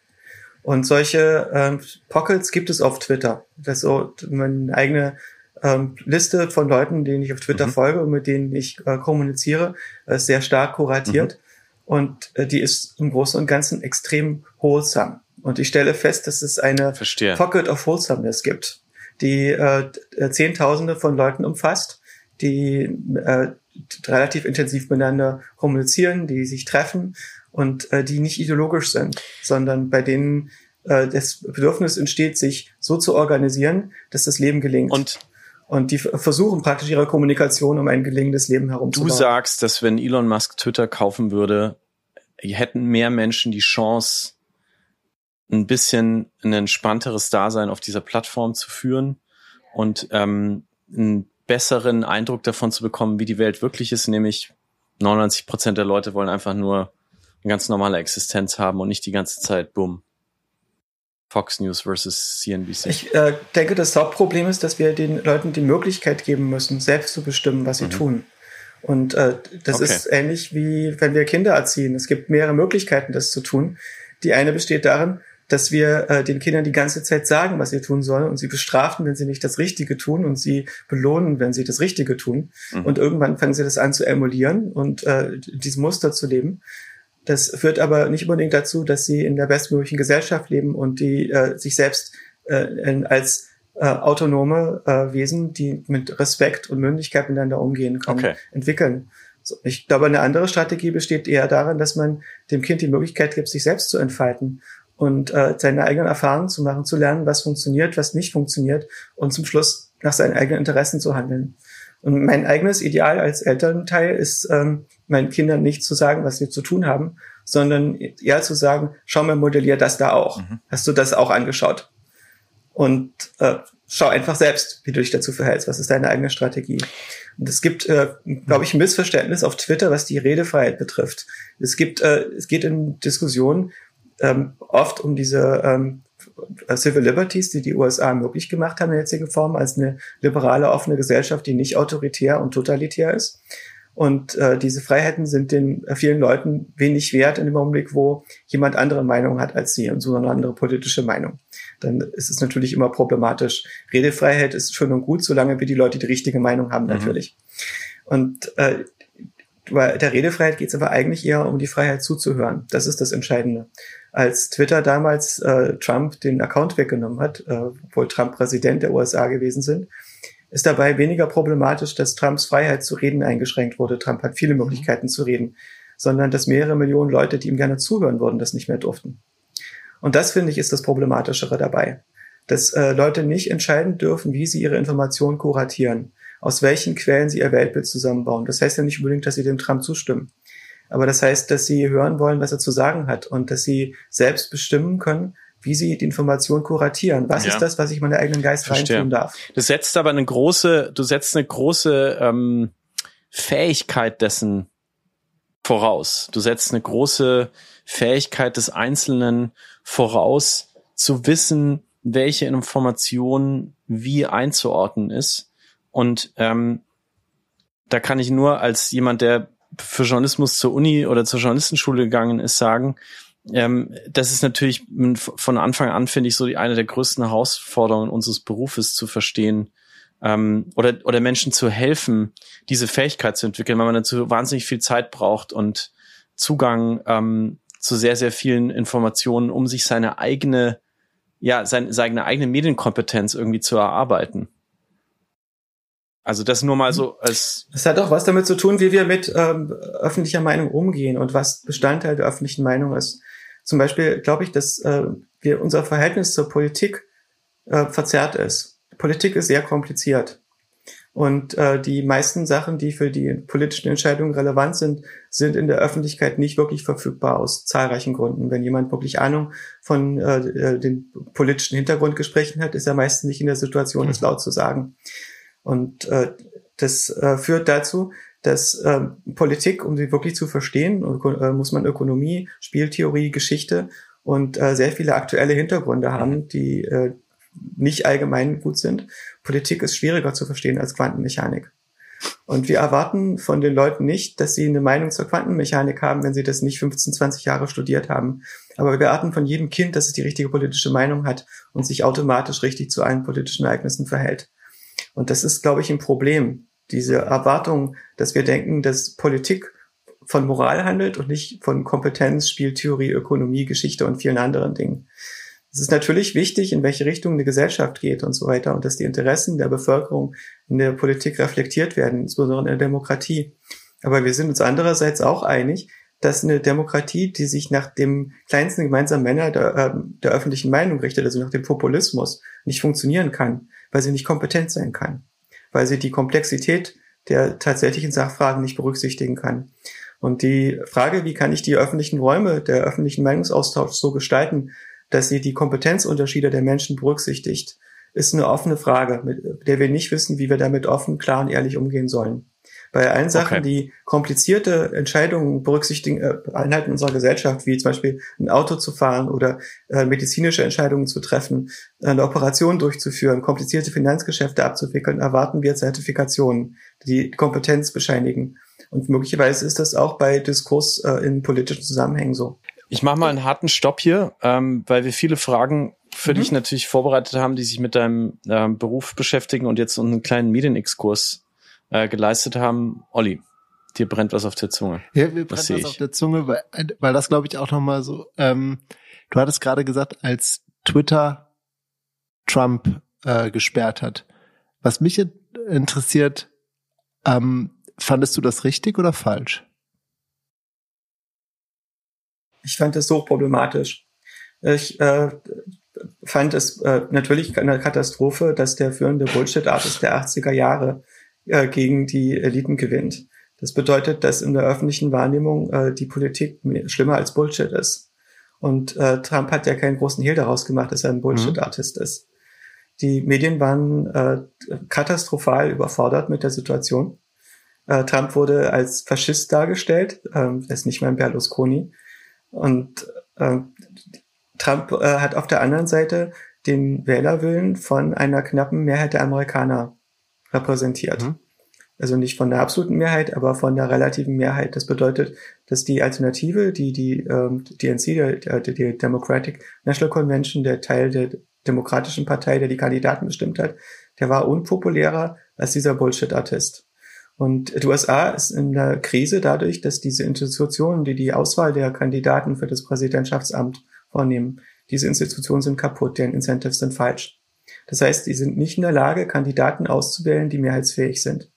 Und solche äh, Pockets gibt es auf Twitter. Das so meine eigene ähm, Liste von Leuten, denen ich auf Twitter mhm. folge und mit denen ich äh, kommuniziere, äh, sehr stark kuratiert. Mhm. Und äh, die ist im Großen und Ganzen extrem wholesome. Und ich stelle fest, dass es eine Verstehe. Pocket of Wholesomeness gibt, die äh, Zehntausende von Leuten umfasst, die äh, relativ intensiv miteinander kommunizieren, die sich treffen und äh, die nicht ideologisch sind, sondern bei denen äh, das Bedürfnis entsteht, sich so zu organisieren, dass das Leben gelingt. Und und die versuchen praktisch ihre Kommunikation um ein gelingendes Leben herumzubauen. Du sagst, dass wenn Elon Musk Twitter kaufen würde, hätten mehr Menschen die Chance, ein bisschen ein entspannteres Dasein auf dieser Plattform zu führen und ähm, einen besseren Eindruck davon zu bekommen, wie die Welt wirklich ist, nämlich 99 Prozent der Leute wollen einfach nur eine ganz normale Existenz haben und nicht die ganze Zeit, bumm, Fox News versus CNBC? Ich äh, denke, das Hauptproblem ist, dass wir den Leuten die Möglichkeit geben müssen, selbst zu bestimmen, was sie mhm. tun. Und äh, das okay. ist ähnlich wie wenn wir Kinder erziehen. Es gibt mehrere Möglichkeiten, das zu tun. Die eine besteht darin, dass wir äh, den Kindern die ganze Zeit sagen, was sie tun sollen und sie bestrafen, wenn sie nicht das Richtige tun und sie belohnen, wenn sie das Richtige tun. Mhm. Und irgendwann fangen sie das an zu emulieren und äh, dieses Muster zu leben. Das führt aber nicht unbedingt dazu, dass sie in der bestmöglichen Gesellschaft leben und die äh, sich selbst äh, als äh, autonome äh, Wesen, die mit Respekt und Mündigkeit miteinander umgehen können, okay. entwickeln. So, ich glaube, eine andere Strategie besteht eher darin, dass man dem Kind die Möglichkeit gibt, sich selbst zu entfalten und äh, seine eigenen Erfahrungen zu machen, zu lernen, was funktioniert, was nicht funktioniert und zum Schluss nach seinen eigenen Interessen zu handeln. Und mein eigenes Ideal als Elternteil ist, ähm, meinen Kindern nicht zu sagen, was sie zu tun haben, sondern eher zu sagen, schau mal, modellier das da auch. Mhm. Hast du das auch angeschaut? Und äh, schau einfach selbst, wie du dich dazu verhältst. Was ist deine eigene Strategie? Und es gibt, äh, glaube ich, ein Missverständnis auf Twitter, was die Redefreiheit betrifft. Es gibt, äh, es geht in Diskussionen ähm, oft um diese ähm, äh, Civil Liberties, die die USA möglich gemacht haben in der jetzigen Form, als eine liberale, offene Gesellschaft, die nicht autoritär und totalitär ist. Und äh, diese Freiheiten sind den äh, vielen Leuten wenig wert in dem Augenblick, wo jemand andere Meinung hat als sie und so eine andere politische Meinung. Dann ist es natürlich immer problematisch. Redefreiheit ist schön und gut, solange wir die Leute die richtige Meinung haben, mhm. natürlich. Und äh, bei der Redefreiheit geht es aber eigentlich eher um die Freiheit zuzuhören. Das ist das Entscheidende als Twitter damals äh, Trump den Account weggenommen hat, äh, obwohl Trump Präsident der USA gewesen sind, ist dabei weniger problematisch, dass Trumps Freiheit zu reden eingeschränkt wurde. Trump hat viele Möglichkeiten zu reden, sondern dass mehrere Millionen Leute, die ihm gerne zuhören würden, das nicht mehr durften. Und das finde ich ist das Problematischere dabei, dass äh, Leute nicht entscheiden dürfen, wie sie ihre Informationen kuratieren, aus welchen Quellen sie ihr Weltbild zusammenbauen. Das heißt ja nicht unbedingt, dass sie dem Trump zustimmen. Aber das heißt, dass sie hören wollen, was er zu sagen hat und dass sie selbst bestimmen können, wie sie die Information kuratieren. Was ja. ist das, was ich meinen eigenen Geist Verstehe. reintun darf? Du setzt aber eine große, du setzt eine große ähm, Fähigkeit dessen voraus. Du setzt eine große Fähigkeit des Einzelnen voraus, zu wissen, welche Information wie einzuordnen ist. Und ähm, da kann ich nur als jemand, der für Journalismus zur Uni oder zur Journalistenschule gegangen ist, sagen, ähm, das ist natürlich von Anfang an, finde ich, so die, eine der größten Herausforderungen unseres Berufes zu verstehen ähm, oder, oder Menschen zu helfen, diese Fähigkeit zu entwickeln, weil man dazu wahnsinnig viel Zeit braucht und Zugang ähm, zu sehr, sehr vielen Informationen, um sich seine eigene, ja, seine, seine eigene Medienkompetenz irgendwie zu erarbeiten. Also das nur mal so als. Es hat auch was damit zu tun, wie wir mit ähm, öffentlicher Meinung umgehen und was Bestandteil der öffentlichen Meinung ist. Zum Beispiel glaube ich, dass äh, wir unser Verhältnis zur Politik äh, verzerrt ist. Politik ist sehr kompliziert. Und äh, die meisten Sachen, die für die politischen Entscheidungen relevant sind, sind in der Öffentlichkeit nicht wirklich verfügbar aus zahlreichen Gründen. Wenn jemand wirklich Ahnung von äh, äh den politischen Hintergrundgesprächen hat, ist er meistens nicht in der Situation, es laut zu sagen. Und äh, das äh, führt dazu, dass äh, Politik, um sie wirklich zu verstehen, äh, muss man Ökonomie, Spieltheorie, Geschichte und äh, sehr viele aktuelle Hintergründe haben, mhm. die äh, nicht allgemein gut sind. Politik ist schwieriger zu verstehen als Quantenmechanik. Und wir erwarten von den Leuten nicht, dass sie eine Meinung zur Quantenmechanik haben, wenn sie das nicht 15, 20 Jahre studiert haben. Aber wir erwarten von jedem Kind, dass es die richtige politische Meinung hat und sich automatisch richtig zu allen politischen Ereignissen verhält. Und das ist, glaube ich, ein Problem. Diese Erwartung, dass wir denken, dass Politik von Moral handelt und nicht von Kompetenz, Spieltheorie, Ökonomie, Geschichte und vielen anderen Dingen. Es ist natürlich wichtig, in welche Richtung eine Gesellschaft geht und so weiter und dass die Interessen der Bevölkerung in der Politik reflektiert werden, insbesondere in der Demokratie. Aber wir sind uns andererseits auch einig, dass eine Demokratie, die sich nach dem kleinsten gemeinsamen Männer der, äh, der öffentlichen Meinung richtet, also nach dem Populismus, nicht funktionieren kann, weil sie nicht kompetent sein kann, weil sie die Komplexität der tatsächlichen Sachfragen nicht berücksichtigen kann. Und die Frage, wie kann ich die öffentlichen Räume, der öffentlichen Meinungsaustausch so gestalten, dass sie die Kompetenzunterschiede der Menschen berücksichtigt, ist eine offene Frage, mit der wir nicht wissen, wie wir damit offen, klar und ehrlich umgehen sollen. Bei allen Sachen, okay. die komplizierte Entscheidungen berücksichtigen, äh, Einheiten unserer Gesellschaft, wie zum Beispiel ein Auto zu fahren oder äh, medizinische Entscheidungen zu treffen, eine Operation durchzuführen, komplizierte Finanzgeschäfte abzuwickeln, erwarten wir Zertifikationen, die Kompetenz bescheinigen. Und möglicherweise ist das auch bei Diskurs äh, in politischen Zusammenhängen so. Ich mache mal einen harten Stopp hier, ähm, weil wir viele Fragen für mhm. dich natürlich vorbereitet haben, die sich mit deinem ähm, Beruf beschäftigen und jetzt einen kleinen Medienexkurs äh, geleistet haben. Olli, dir brennt was auf der Zunge. Ja, mir brennt was, was auf der Zunge, weil, weil das glaube ich auch nochmal so, ähm, du hattest gerade gesagt, als Twitter Trump äh, gesperrt hat. Was mich interessiert, ähm, fandest du das richtig oder falsch? Ich fand es so problematisch. Ich äh, fand es äh, natürlich eine Katastrophe, dass der führende Bullshit-Artist der 80er Jahre äh, gegen die Eliten gewinnt. Das bedeutet, dass in der öffentlichen Wahrnehmung äh, die Politik schlimmer als Bullshit ist. Und äh, Trump hat ja keinen großen Hehl daraus gemacht, dass er ein Bullshit-Artist mhm. ist. Die Medien waren äh, katastrophal überfordert mit der Situation. Äh, Trump wurde als Faschist dargestellt, ähm, ist nicht mehr ein Berlusconi. Und äh, Trump äh, hat auf der anderen Seite den Wählerwillen von einer knappen Mehrheit der Amerikaner repräsentiert. Mhm. Also nicht von der absoluten Mehrheit, aber von der relativen Mehrheit. Das bedeutet, dass die Alternative, die die ähm, DNC, der, die Democratic National Convention, der Teil der demokratischen Partei, der die Kandidaten bestimmt hat, der war unpopulärer als dieser Bullshit-Artist. Und die USA ist in der Krise dadurch, dass diese Institutionen, die die Auswahl der Kandidaten für das Präsidentschaftsamt vornehmen, diese Institutionen sind kaputt, deren Incentives sind falsch. Das heißt, die sind nicht in der Lage, Kandidaten auszuwählen, die mehrheitsfähig sind.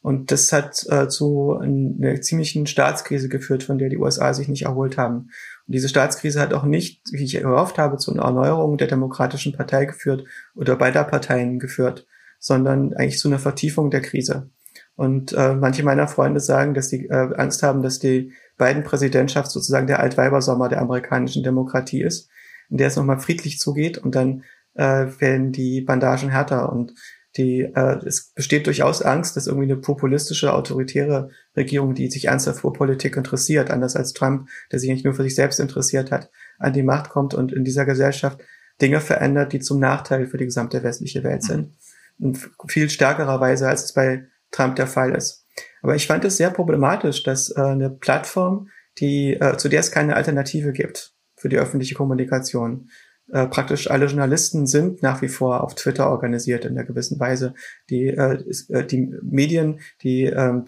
Und das hat äh, zu einer ziemlichen Staatskrise geführt, von der die USA sich nicht erholt haben. Und diese Staatskrise hat auch nicht, wie ich gehofft habe, zu einer Erneuerung der Demokratischen Partei geführt oder beider Parteien geführt, sondern eigentlich zu einer Vertiefung der Krise. Und äh, manche meiner Freunde sagen, dass sie äh, Angst haben, dass die beiden Präsidentschaft sozusagen der Altweibersommer der amerikanischen Demokratie ist, in der es nochmal friedlich zugeht und dann äh, werden die Bandagen härter und die, äh, es besteht durchaus Angst, dass irgendwie eine populistische, autoritäre Regierung, die sich ernsthaft vor Politik interessiert, anders als Trump, der sich nicht nur für sich selbst interessiert hat, an die Macht kommt und in dieser Gesellschaft Dinge verändert, die zum Nachteil für die gesamte westliche Welt sind. In viel stärkerer Weise, als es bei Trump der Fall ist. Aber ich fand es sehr problematisch, dass äh, eine Plattform, die, äh, zu der es keine Alternative gibt für die öffentliche Kommunikation, äh, praktisch alle Journalisten sind nach wie vor auf Twitter organisiert in einer gewissen Weise. Die, äh, äh, die Medien, die ähm,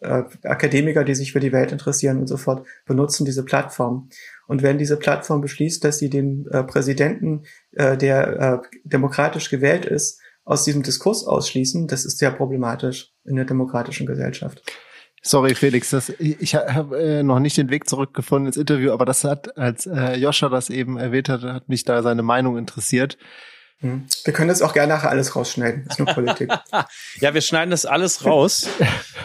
äh, Akademiker, die sich für die Welt interessieren und so fort, benutzen diese Plattform. Und wenn diese Plattform beschließt, dass sie den äh, Präsidenten, äh, der demokratisch gewählt ist, aus diesem Diskurs ausschließen, das ist sehr problematisch in der demokratischen Gesellschaft. Sorry, Felix, das, ich habe äh, noch nicht den Weg zurückgefunden ins Interview, aber das hat, als äh, Joscha das eben erwähnt hat, hat mich da seine Meinung interessiert. Hm. Wir können das auch gerne nachher alles rausschneiden. Das ist nur Politik. ja, wir schneiden das alles raus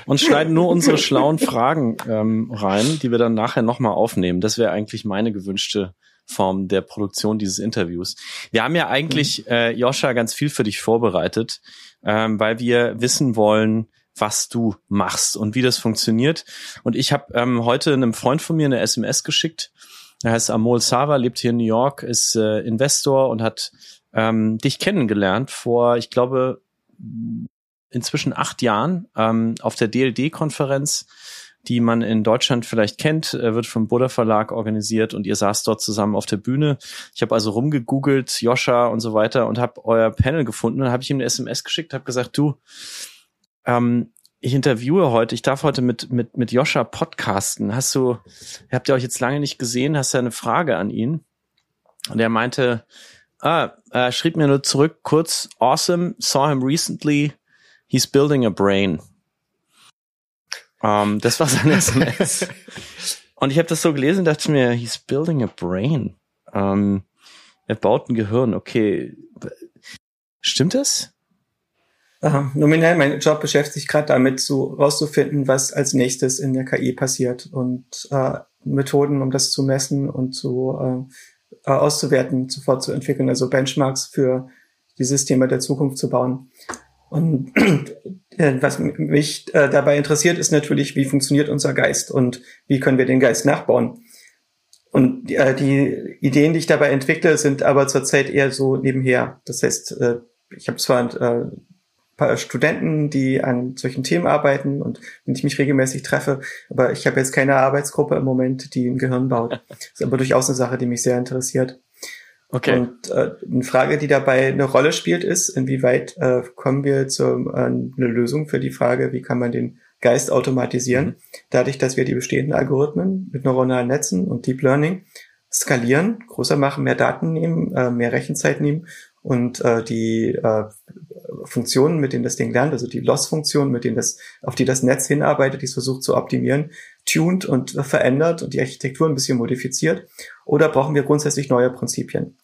und schneiden nur unsere schlauen Fragen ähm, rein, die wir dann nachher nochmal aufnehmen. Das wäre eigentlich meine gewünschte Form der Produktion dieses Interviews. Wir haben ja eigentlich, mhm. äh, Joscha, ganz viel für dich vorbereitet, ähm, weil wir wissen wollen, was du machst und wie das funktioniert. Und ich habe ähm, heute einem Freund von mir eine SMS geschickt. Er heißt Amol Sava, lebt hier in New York, ist äh, Investor und hat ähm, dich kennengelernt vor, ich glaube, inzwischen acht Jahren ähm, auf der DLD-Konferenz die man in Deutschland vielleicht kennt, Er wird vom Buddha Verlag organisiert und ihr saßt dort zusammen auf der Bühne. Ich habe also rumgegoogelt, Joscha und so weiter und habe euer Panel gefunden und habe ich ihm eine SMS geschickt, habe gesagt, du, ähm, ich interviewe heute, ich darf heute mit, mit, mit Joscha podcasten. Hast du, habt ihr euch jetzt lange nicht gesehen, hast du eine Frage an ihn? Und er meinte, ah, er schrieb mir nur zurück, kurz, awesome, saw him recently, he's building a brain. Um, ähm, das war sein SMS. Und ich habe das so gelesen und dachte mir, he's building a brain. Um, ähm, er baut ein Gehirn. Okay, stimmt das? Uh, nominell, mein Job beschäftigt sich gerade damit, so rauszufinden, was als nächstes in der KI passiert und uh, Methoden, um das zu messen und zu uh, auszuwerten, sofort zu entwickeln, also Benchmarks für die Systeme der Zukunft zu bauen. Und äh, was mich äh, dabei interessiert, ist natürlich, wie funktioniert unser Geist und wie können wir den Geist nachbauen. Und äh, die Ideen, die ich dabei entwickle, sind aber zurzeit eher so nebenher. Das heißt, äh, ich habe zwar äh, paar Studenten, die an solchen Themen arbeiten und wenn ich mich regelmäßig treffe, aber ich habe jetzt keine Arbeitsgruppe im Moment, die ein Gehirn baut. Das ist aber durchaus eine Sache, die mich sehr interessiert. Okay. Und äh, eine Frage, die dabei eine Rolle spielt, ist, inwieweit äh, kommen wir zu äh, eine Lösung für die Frage, wie kann man den Geist automatisieren, mhm. dadurch, dass wir die bestehenden Algorithmen mit neuronalen Netzen und Deep Learning skalieren, größer machen, mehr Daten nehmen, äh, mehr Rechenzeit nehmen und äh, die äh, Funktionen, mit denen das Ding lernt, also die Loss-Funktionen, mit denen das, auf die das Netz hinarbeitet, die es versucht zu optimieren, tuned und verändert und die Architektur ein bisschen modifiziert? Oder brauchen wir grundsätzlich neue Prinzipien?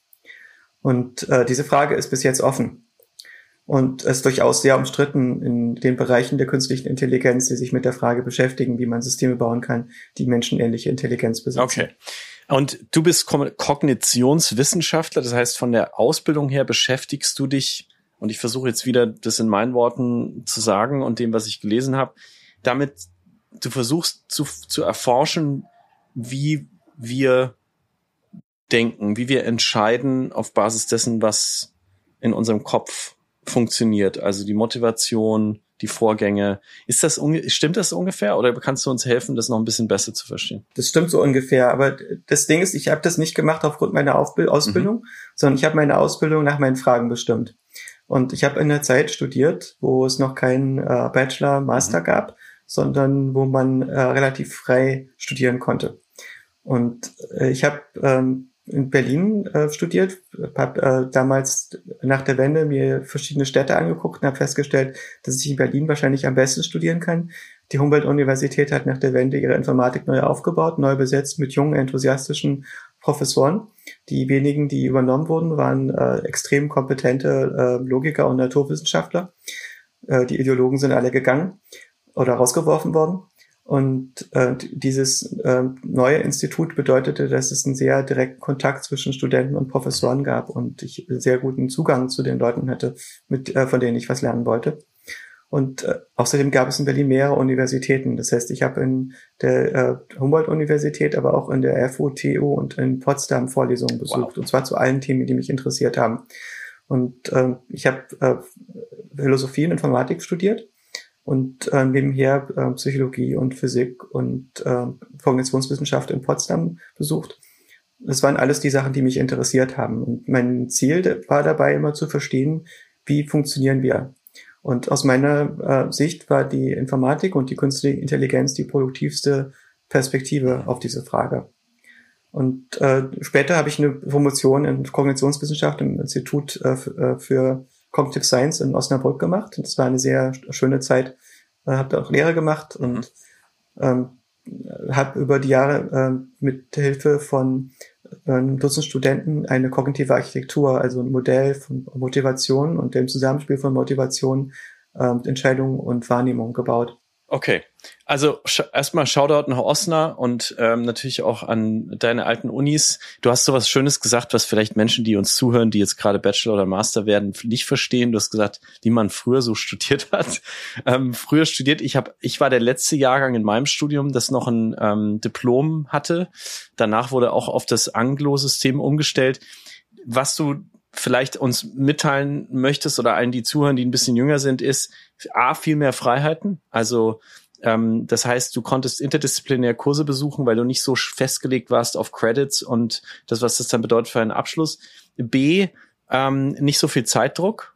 Und äh, diese Frage ist bis jetzt offen und ist durchaus sehr umstritten in den Bereichen der künstlichen Intelligenz, die sich mit der Frage beschäftigen, wie man Systeme bauen kann, die menschenähnliche Intelligenz besitzen. Okay. Und du bist Kognitionswissenschaftler, das heißt, von der Ausbildung her beschäftigst du dich, und ich versuche jetzt wieder das in meinen Worten zu sagen und dem, was ich gelesen habe, damit du versuchst zu, zu erforschen, wie wir denken, wie wir entscheiden auf Basis dessen, was in unserem Kopf funktioniert. Also die Motivation, die Vorgänge. Ist das stimmt das ungefähr oder kannst du uns helfen, das noch ein bisschen besser zu verstehen? Das stimmt so ungefähr, aber das Ding ist, ich habe das nicht gemacht aufgrund meiner Ausbildung, mhm. sondern ich habe meine Ausbildung nach meinen Fragen bestimmt. Und ich habe in der Zeit studiert, wo es noch keinen äh, Bachelor, Master mhm. gab, sondern wo man äh, relativ frei studieren konnte. Und äh, ich habe ähm, in Berlin äh, studiert, habe äh, damals nach der Wende mir verschiedene Städte angeguckt und habe festgestellt, dass ich in Berlin wahrscheinlich am besten studieren kann. Die Humboldt-Universität hat nach der Wende ihre Informatik neu aufgebaut, neu besetzt mit jungen, enthusiastischen Professoren. Die wenigen, die übernommen wurden, waren äh, extrem kompetente äh, Logiker und Naturwissenschaftler. Äh, die Ideologen sind alle gegangen oder rausgeworfen worden. Und äh, dieses äh, neue Institut bedeutete, dass es einen sehr direkten Kontakt zwischen Studenten und Professoren gab und ich sehr guten Zugang zu den Leuten hatte, mit, äh, von denen ich was lernen wollte. Und äh, außerdem gab es in Berlin mehrere Universitäten. Das heißt, ich habe in der äh, Humboldt-Universität, aber auch in der FU, TU und in Potsdam Vorlesungen besucht. Wow. Und zwar zu allen Themen, die mich interessiert haben. Und äh, ich habe äh, Philosophie und Informatik studiert und äh, nebenher äh, Psychologie und Physik und äh, Kognitionswissenschaft in Potsdam besucht. Das waren alles die Sachen, die mich interessiert haben. Und mein Ziel war dabei immer zu verstehen, wie funktionieren wir. Und aus meiner äh, Sicht war die Informatik und die künstliche Intelligenz die produktivste Perspektive auf diese Frage. Und äh, später habe ich eine Promotion in Kognitionswissenschaft im Institut äh, äh für Cognitive Science in Osnabrück gemacht. Das war eine sehr schöne Zeit. Äh, habe da auch Lehre gemacht und ähm, habe über die Jahre äh, mit Hilfe von äh, einem Dutzend Studenten eine kognitive Architektur, also ein Modell von Motivation und dem Zusammenspiel von Motivation, äh, Entscheidung und Wahrnehmung gebaut. Okay, also sch erstmal Shoutout nach Osna und ähm, natürlich auch an deine alten Unis. Du hast so was Schönes gesagt, was vielleicht Menschen, die uns zuhören, die jetzt gerade Bachelor oder Master werden, nicht verstehen. Du hast gesagt, wie man früher so studiert hat. Ähm, früher studiert, ich habe, ich war der letzte Jahrgang in meinem Studium, das noch ein ähm, Diplom hatte. Danach wurde auch auf das Anglo-System umgestellt. Was du vielleicht uns mitteilen möchtest oder allen, die zuhören, die ein bisschen jünger sind, ist A, viel mehr Freiheiten. Also Ähm, das heißt, du konntest interdisziplinär Kurse besuchen, weil du nicht so festgelegt warst auf Credits und das, was das dann bedeutet für einen Abschluss. B, ähm, nicht so viel Zeitdruck,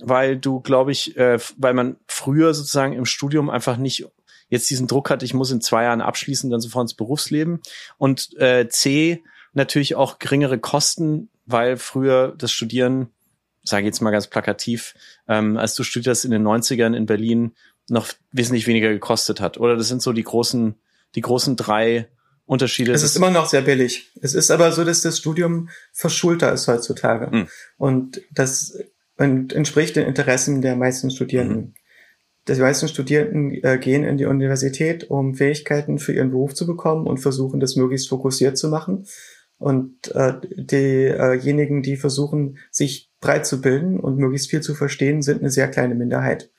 weil du, glaube ich, äh, weil man früher sozusagen im Studium einfach nicht jetzt diesen Druck hat, ich muss in zwei Jahren abschließen, dann sofort ins Berufsleben. Und äh, C, natürlich auch geringere Kosten, weil früher das Studieren, sage ich jetzt mal ganz plakativ, ähm, als du studierst in den 90ern in Berlin, noch wesentlich weniger gekostet hat. Oder das sind so die großen, die großen drei Unterschiede. Es ist immer noch sehr billig. Es ist aber so, dass das Studium verschulter ist heutzutage. Hm. Und das entspricht den Interessen der meisten Studierenden. Mhm. Die meisten Studierenden äh, gehen in die Universität, um Fähigkeiten für ihren Beruf zu bekommen und versuchen, das möglichst fokussiert zu machen. Und äh, diejenigen, die versuchen, sich breit zu bilden und möglichst viel zu verstehen, sind eine sehr kleine Minderheit.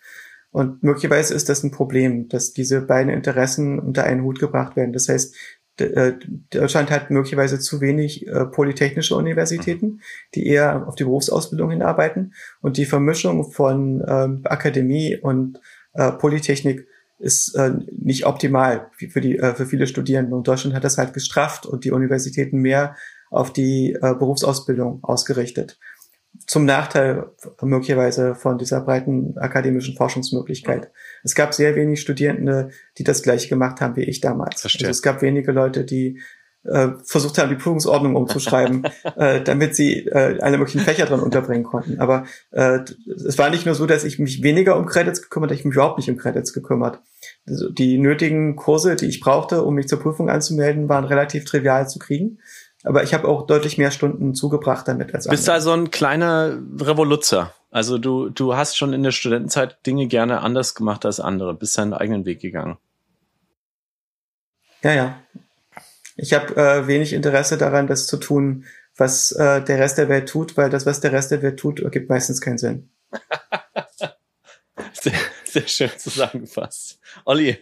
Und möglicherweise ist das ein Problem, dass diese beiden Interessen unter einen Hut gebracht werden. Das heißt, äh, Deutschland hat möglicherweise zu wenig äh, polytechnische Universitäten, mhm. die eher auf die Berufsausbildung hinarbeiten. Und die Vermischung von ähm, Akademie und äh, Polytechnik ist äh, nicht optimal für die äh, für viele Studierende. Und Deutschland hat das halt gestrafft und die Universitäten mehr auf die äh, Berufsausbildung ausgerichtet zum Nachteil möglicherweise von dieser breiten akademischen Forschungsmöglichkeit. Es gab sehr wenig Studierende, die das gleiche gemacht haben wie ich damals. Verstehe. Also es gab wenige Leute, die äh, versucht haben, die Prüfungsordnung umzuschreiben, äh, damit sie äh, alle möglichen Fächer drin unterbringen konnten. Aber äh, es war nicht nur so, dass ich mich weniger um Credits gekümmert, ich mich überhaupt nicht um Credits gekümmert. Also die nötigen Kurse, die ich brauchte, um mich zur Prüfung anzumelden, waren relativ trivial zu kriegen. Aber ich habe auch deutlich mehr Stunden zugebracht damit als andere. Bist also ein kleiner Revoluzer. Also du, du hast schon in der Studentenzeit Dinge gerne anders gemacht als andere, bist deinen eigenen Weg gegangen. Ja, ja. Ich habe äh, wenig Interesse daran, das zu tun, was äh, der Rest der Welt tut, weil das, was der Rest der Welt tut, ergibt meistens keinen Sinn. sehr, sehr schön zusammengefasst. Olli,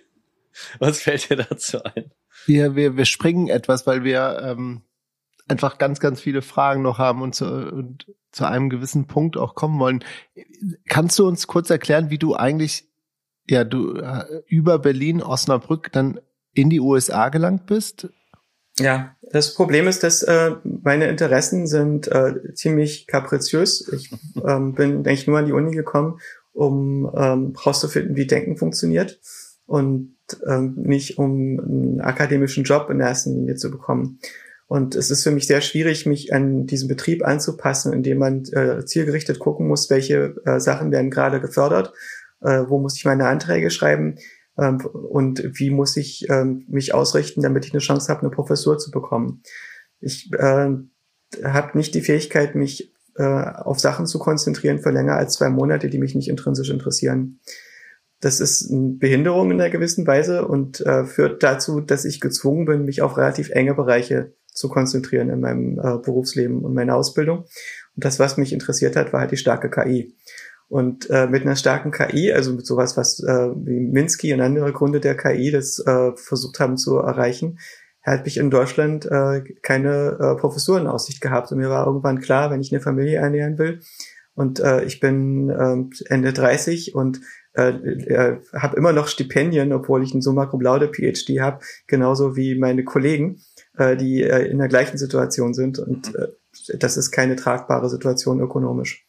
was fällt dir dazu ein? Wir, wir, wir springen etwas, weil wir ähm, einfach ganz, ganz viele Fragen noch haben und zu, und zu einem gewissen Punkt auch kommen wollen. Kannst du uns kurz erklären, wie du eigentlich, ja, du äh, über Berlin, Osnabrück dann in die USA gelangt bist? Ja, das Problem ist, dass äh, meine Interessen sind äh, ziemlich kapriziös. Ich ähm, bin eigentlich nur an die Uni gekommen, um ähm, rauszufinden, wie Denken funktioniert und ähm, nicht um einen akademischen Job in der ersten Linie zu bekommen. Und es ist für mich sehr schwierig, mich an diesen Betrieb anzupassen, indem man äh, zielgerichtet gucken muss, welche äh, Sachen werden gerade gefördert, äh, wo muss ich meine Anträge schreiben ähm, und wie muss ich ähm, mich ausrichten, damit ich eine Chance habe, eine Professur zu bekommen. Ich äh, habe nicht die Fähigkeit, mich äh, auf Sachen zu konzentrieren für länger als zwei Monate, die mich nicht intrinsisch interessieren. Das ist eine Behinderung in einer gewissen Weise und äh, führt dazu, dass ich gezwungen bin, mich auf relativ enge Bereiche zu konzentrieren in meinem äh, Berufsleben und meiner Ausbildung. Und das, was mich interessiert hat, war halt die starke KI. Und äh, mit einer starken KI, also mit sowas, was äh, wie Minsky und andere Gründe der KI das äh, versucht haben zu erreichen, habe ich in Deutschland äh, keine äh, Professur in Aussicht gehabt. Und mir war irgendwann klar, wenn ich eine Familie ernähren will, und äh, ich bin äh, Ende 30 und äh, äh, habe immer noch Stipendien, obwohl ich einen Summa Cum Laude PhD habe, genauso wie meine Kollegen äh, die äh, in der gleichen Situation sind. Und mhm. äh, das ist keine tragbare Situation ökonomisch.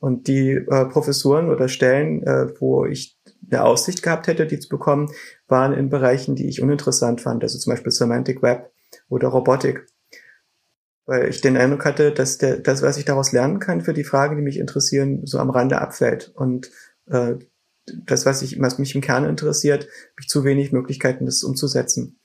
Und die äh, Professuren oder Stellen, äh, wo ich eine Aussicht gehabt hätte, die zu bekommen, waren in Bereichen, die ich uninteressant fand, also zum Beispiel Semantic Web oder Robotik. Weil ich den Eindruck hatte, dass der, das, was ich daraus lernen kann für die Fragen, die mich interessieren, so am Rande abfällt. Und äh, das, was, ich, was mich im Kern interessiert, habe ich zu wenig Möglichkeiten, das umzusetzen.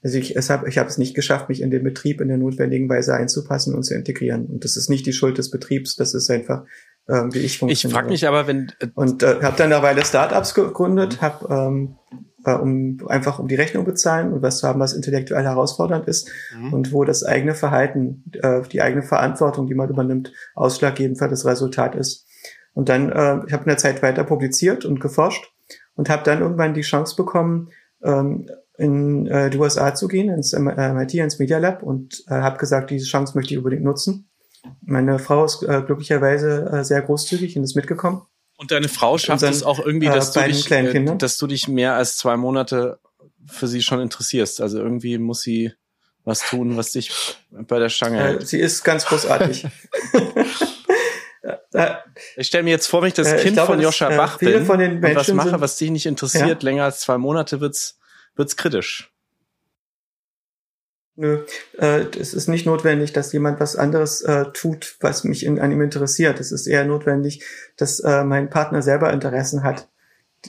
Also ich, es hab, ich habe es nicht geschafft, mich in den Betrieb in der notwendigen Weise einzupassen und zu integrieren. Und das ist nicht die Schuld des Betriebs, das ist einfach, äh, wie ich funktioniere. Ich frage mich aber, wenn... Äh, und äh, habe dann eine Weile Startups gegründet, habe ähm, äh, um einfach um die Rechnung bezahlen und was zu haben, was intellektuell herausfordernd ist mhm. und wo das eigene Verhalten, äh, die eigene Verantwortung, die man übernimmt, ausschlaggebend für das Resultat ist. Und dann, äh, ich habe in der Zeit weiter publiziert und geforscht und habe dann irgendwann die Chance bekommen, ähm, in äh, die USA zu gehen, ins MIT, ins Media Lab und äh, habe gesagt, diese Chance möchte ich unbedingt nutzen. Meine Frau ist äh, glücklicherweise äh, sehr großzügig und ist mitgekommen. Und deine Frau schafft unseren, es auch irgendwie, dass, äh, du dich, äh, dass du dich mehr als zwei Monate für sie schon interessierst. Also irgendwie muss sie was tun, was dich bei der Stange hält. Äh, sie ist ganz großartig. ich stelle mir jetzt vor, wenn ich das äh, Kind glaube, von Joscha Bach äh, bin und was mache, was dich nicht interessiert, ja? länger als zwei Monate wird's wird's kritisch. Nö, äh, es ist nicht notwendig, dass jemand was anderes äh, tut, was mich in, an ihm interessiert. Es ist eher notwendig, dass äh, mein Partner selber Interessen hat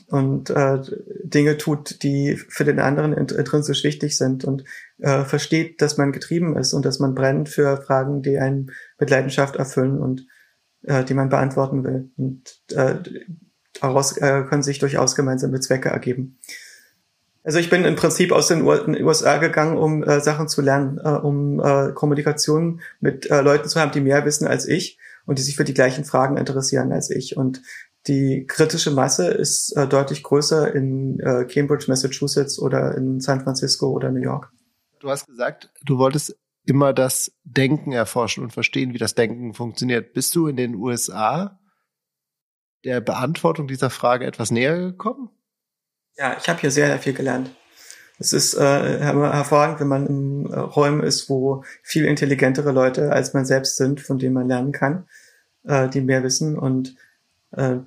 und äh, Dinge tut, die für den anderen intrinsisch wichtig sind und äh, versteht, dass man getrieben ist und dass man brennt für Fragen, die einen mit Leidenschaft erfüllen und äh, die man beantworten will. Und äh, daraus äh, können sich durchaus gemeinsame Zwecke ergeben. Also ich bin im Prinzip aus den USA gegangen, um äh, Sachen zu lernen, äh, um äh, Kommunikation mit äh, Leuten zu haben, die mehr wissen als ich und die sich für die gleichen Fragen interessieren als ich. Und die kritische Masse ist äh, deutlich größer in äh, Cambridge, Massachusetts oder in San Francisco oder New York. Du hast gesagt, du wolltest immer das Denken erforschen und verstehen, wie das Denken funktioniert. Bist du in den USA der Beantwortung dieser Frage etwas näher gekommen? Ja, ich habe hier sehr, sehr viel gelernt. Es ist äh, hervorragend, wenn man in äh, Räumen ist, wo viel intelligentere Leute als man selbst sind, von denen man lernen kann, äh, die mehr wissen. Und äh,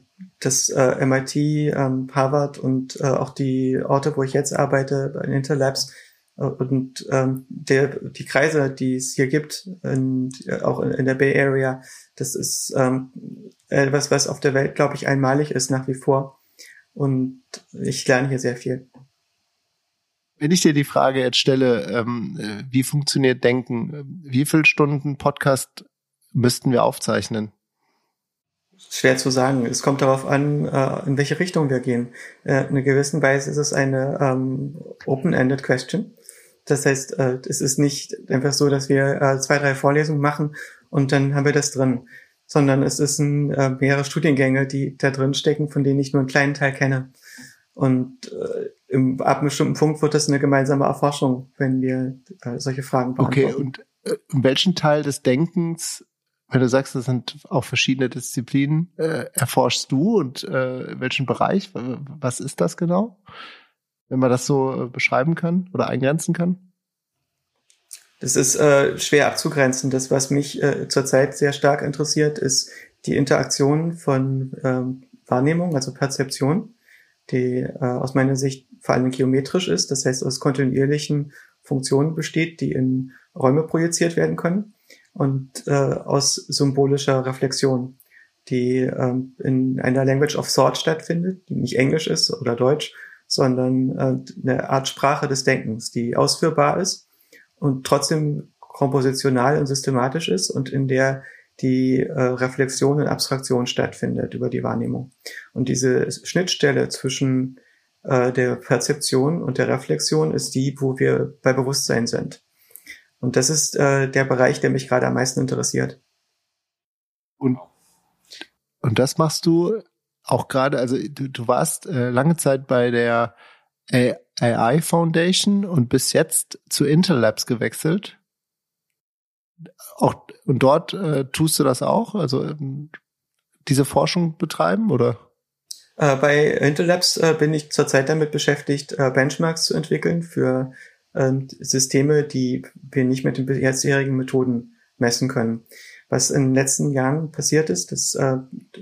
das äh, MIT, ähm, Harvard und äh, auch die Orte, wo ich jetzt arbeite, bei Interlabs äh, und ähm, der, die Kreise, die es hier gibt, in, auch in der Bay Area, das ist ähm, etwas, was auf der Welt, glaube ich, einmalig ist nach wie vor. Und ich lerne hier sehr viel. Wenn ich dir die Frage jetzt stelle, ähm, äh, wie funktioniert Denken, wie viele Stunden Podcast müssten wir aufzeichnen? Schwer zu sagen. Es kommt darauf an, äh, in welche Richtung wir gehen. Äh, in einer gewissen Weise ist es eine ähm, open-ended question. Das heißt, äh, es ist nicht einfach so, dass wir äh, zwei, drei Vorlesungen machen und dann haben wir das drin sondern es ist ein, äh, mehrere Studiengänge, die da drin stecken, von denen ich nur einen kleinen Teil kenne. Und äh, im, ab einem bestimmten Punkt wird das eine gemeinsame Erforschung, wenn wir äh, solche Fragen beantworten. Okay, und äh, in welchen Teil des Denkens, wenn du sagst, das sind auch verschiedene Disziplinen, äh, erforschst du und äh, welchen Bereich? Was ist das genau? Wenn man das so äh, beschreiben kann oder eingrenzen kann? Das ist äh, schwer abzugrenzen. Das, was mich äh, zurzeit sehr stark interessiert, ist die Interaktion von ähm, Wahrnehmung, also Perzeption, die äh, aus meiner Sicht vor allem geometrisch ist, das heißt aus kontinuierlichen Funktionen besteht, die in Räume projiziert werden können und äh, aus symbolischer Reflexion, die ähm, in einer Language of Thought stattfindet, die nicht Englisch ist oder Deutsch, sondern äh, eine Art Sprache des Denkens, die ausführbar ist und trotzdem kompositional und systematisch ist und in der die äh, Reflexion und Abstraktion stattfindet über die Wahrnehmung. Und diese Schnittstelle zwischen äh, der Perzeption und der Reflexion ist die, wo wir bei Bewusstsein sind. Und das ist äh, der Bereich, der mich gerade am meisten interessiert. Und, und das machst du auch gerade, also du, du warst äh, lange Zeit bei der AI Foundation und bis jetzt zu Intel Labs gewechselt. Auch, und dort äh, tust du das auch? Also ähm, diese Forschung betreiben oder? Äh, bei Intel Labs äh, bin ich zurzeit damit beschäftigt, äh, Benchmarks zu entwickeln für ähm, Systeme, die wir nicht mit den bisherigen Methoden messen können. Was in den letzten Jahren passiert ist, dass äh,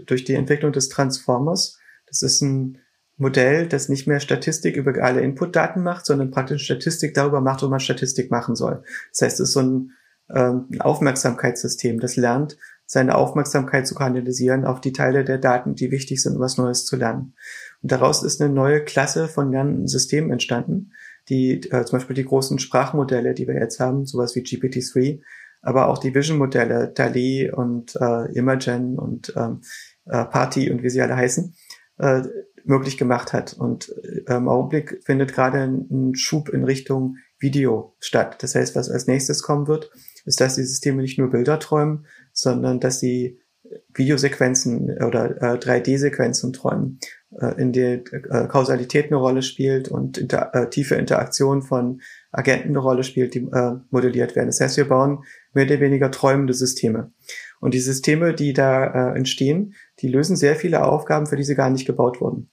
durch die Entwicklung des Transformers, das ist ein Modell, das nicht mehr Statistik über alle Inputdaten macht, sondern praktisch Statistik darüber macht, wo man Statistik machen soll. Das heißt, es ist so ein, ähm, Aufmerksamkeitssystem, das lernt, seine Aufmerksamkeit zu kanalisieren auf die Teile der Daten, die wichtig sind, um was Neues zu lernen. Und daraus ist eine neue Klasse von lernenden Systemen entstanden, die äh, zum Beispiel die großen Sprachmodelle, die wir jetzt haben, sowas wie GPT-3, aber auch die Vision-Modelle, DALI und äh, Imagen und ähm, äh, Party und wie sie alle heißen, äh, möglich gemacht hat. Und äh, im Augenblick findet gerade ein Schub in Richtung Video statt. Das heißt, was als nächstes kommen wird, ist, dass die Systeme nicht nur Bilder träumen, sondern dass sie Videosequenzen oder äh, 3D-Sequenzen träumen, äh, in der äh, Kausalität eine Rolle spielt und inter äh, tiefe Interaktion von Agenten eine Rolle spielt, die äh, modelliert werden. Das heißt, wir bauen mehr oder weniger träumende Systeme. Und die Systeme, die da äh, entstehen, die lösen sehr viele Aufgaben, für die sie gar nicht gebaut wurden.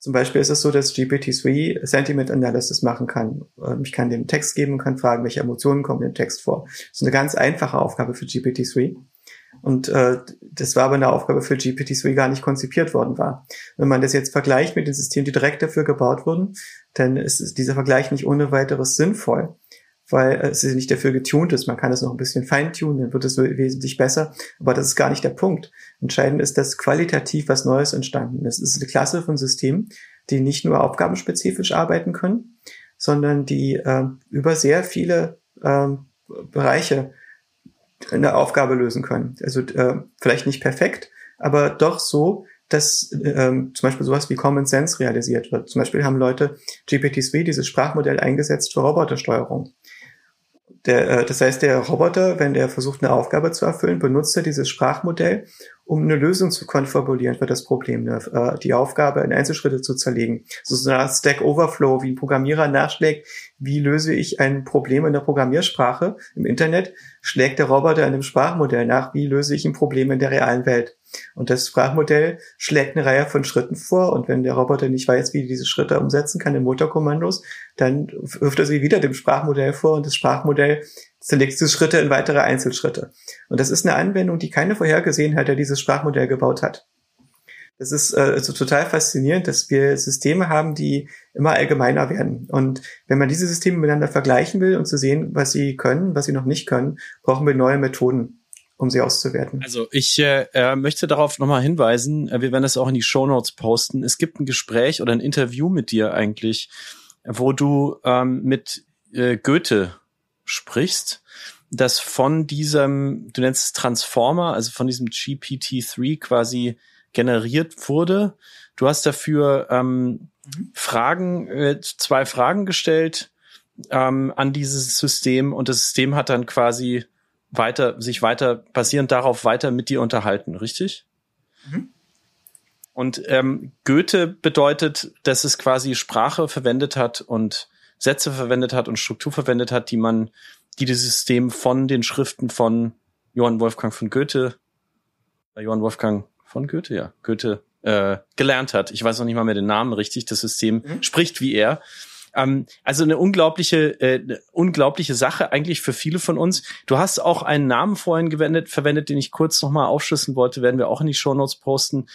Zum Beispiel ist es so, dass GPT-3 Sentiment Analysis machen kann. Ähm, ich kann dem Text geben und kann fragen, welche Emotionen kommen im Text vor. Das ist eine ganz einfache Aufgabe für GPT-3. Und äh, das war aber eine Aufgabe, für GPT-3 gar nicht konzipiert worden war. Wenn man das jetzt vergleicht mit den Systemen, die direkt dafür gebaut wurden, dann ist dieser Vergleich nicht ohne weiteres sinnvoll, weil es nicht dafür getuned ist. Man kann es noch ein bisschen feintunen, dann wird es wesentlich besser. Aber das ist gar nicht der Punkt. Entscheidend ist, dass qualitativ was Neues entstanden ist. Es ist eine Klasse von Systemen, die nicht nur aufgabenspezifisch arbeiten können, sondern die äh, über sehr viele äh, Bereiche eine Aufgabe lösen können. Also äh, vielleicht nicht perfekt, aber doch so, dass ähm, zum Beispiel sowas wie Common Sense realisiert wird. Zum Beispiel haben Leute GPT-3, dieses Sprachmodell, eingesetzt für Robotersteuerung. Der, äh, das heißt, der Roboter, wenn der versucht, eine Aufgabe zu erfüllen, benutzt er dieses Sprachmodell, um eine Lösung zu konfabulieren für das Problem, ne? äh, die Aufgabe in Einzelschritte zu zerlegen. So, eine Art Stack Overflow, wie ein Programmierer nachschlägt, wie löse ich ein Problem in der Programmiersprache im Internet, schlägt der Roboter in dem Sprachmodell nach, wie löse ich ein Problem in der realen Welt. Und das Sprachmodell schlägt eine Reihe von Schritten vor und wenn der Roboter nicht weiß, wie diese Schritte umsetzen kann in Motorkommandos, dann wirft er sie wieder dem Sprachmodell vor und das Sprachmodell zerlegt diese Schritte in weitere Einzelschritte. Und das ist eine Anwendung, die keiner vorhergesehen hat, der dieses Sprachmodell gebaut hat. Das ist äh, also total faszinierend, dass wir Systeme haben, die immer allgemeiner werden. Und wenn man diese Systeme miteinander vergleichen will und zu sehen, was sie können, was sie noch nicht können, brauchen wir neue Methoden, um sie auszuwerten. Also ich äh, äh möchte darauf nochmal hinweisen, äh, wir werden das auch in die Show Notes posten. Es gibt ein Gespräch oder ein Interview mit dir eigentlich, wo du ähm, mit äh, Goethe sprichst, das von diesem, du nennst es Transformer, also von diesem GPT-3 quasi generiert wurde. Du hast dafür ähm, mhm. Fragen, äh, zwei Fragen gestellt ähm, an dieses System und das System hat dann quasi weiter, sich weiter, basierend darauf weiter mit dir unterhalten, richtig? Mhm. Und ähm, Goethe bedeutet, dass es quasi Sprache verwendet hat und Sätze verwendet hat und Struktur verwendet hat, die man, die das System von den Schriften von Johann Wolfgang von Goethe, äh, Johann Wolfgang von Goethe, ja, Goethe äh, gelernt hat. Ich weiß noch nicht mal mehr den Namen richtig. Das System mhm. spricht wie er. Ähm, also eine unglaubliche, äh, eine unglaubliche Sache eigentlich für viele von uns. Du hast auch einen Namen vorhin gewendet, verwendet, den ich kurz nochmal aufschlüsseln wollte, werden wir auch in die Show Notes posten.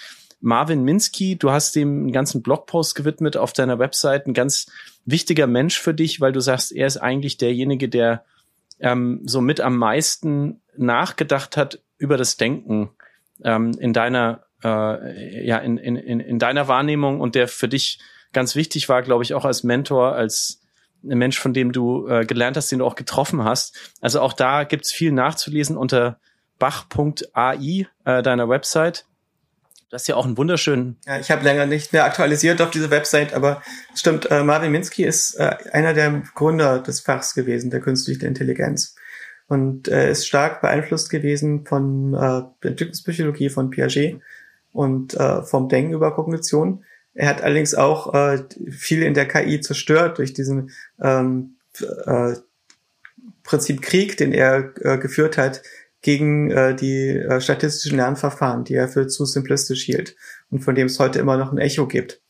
Marvin Minsky, du hast dem einen ganzen Blogpost gewidmet auf deiner Website, ein ganz wichtiger Mensch für dich, weil du sagst, er ist eigentlich derjenige, der ähm, so mit am meisten nachgedacht hat über das Denken ähm, in deiner äh, ja in, in, in deiner Wahrnehmung und der für dich ganz wichtig war, glaube ich, auch als Mentor, als ein Mensch, von dem du äh, gelernt hast, den du auch getroffen hast. Also auch da gibt's viel nachzulesen unter bach.ai, äh, deiner Website. Du hast ja auch einen wunderschönen. Ja, ich habe länger nicht mehr aktualisiert auf diese Website, aber stimmt, äh, Marvin Minsky ist äh, einer der Gründer des Fachs gewesen, der künstlichen Intelligenz. Und er äh, ist stark beeinflusst gewesen von äh, Entwicklungspsychologie von Piaget und äh, vom Denken über Kognition. Er hat allerdings auch äh, viel in der KI zerstört durch diesen ähm, äh, Prinzip Krieg, den er äh, geführt hat, gegen äh, die äh, statistischen Lernverfahren, die er für zu simplistisch hielt und von dem es heute immer noch ein Echo gibt.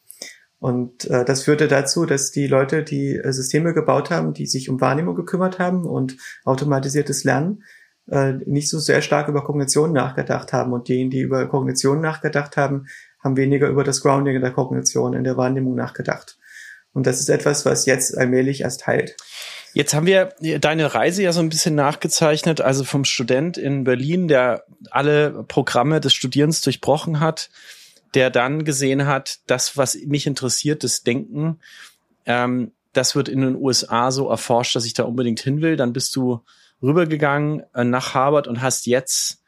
Und äh, das führte dazu, dass die Leute, die äh, Systeme gebaut haben, die sich um Wahrnehmung gekümmert haben und automatisiertes Lernen, äh, nicht so sehr stark über Kognition nachgedacht haben. Und diejenigen, die über Kognition nachgedacht haben, haben weniger über das Grounding in der Kognition, in der Wahrnehmung nachgedacht. Und das ist etwas, was jetzt allmählich erst heilt. Jetzt haben wir deine Reise ja so ein bisschen nachgezeichnet, also vom Student in Berlin, der alle Programme des Studierens durchbrochen hat, der dann gesehen hat, das, was mich interessiert, das Denken, ähm, das wird in den USA so erforscht, dass ich da unbedingt hin will. Dann bist du rübergegangen äh, nach Harvard und hast jetzt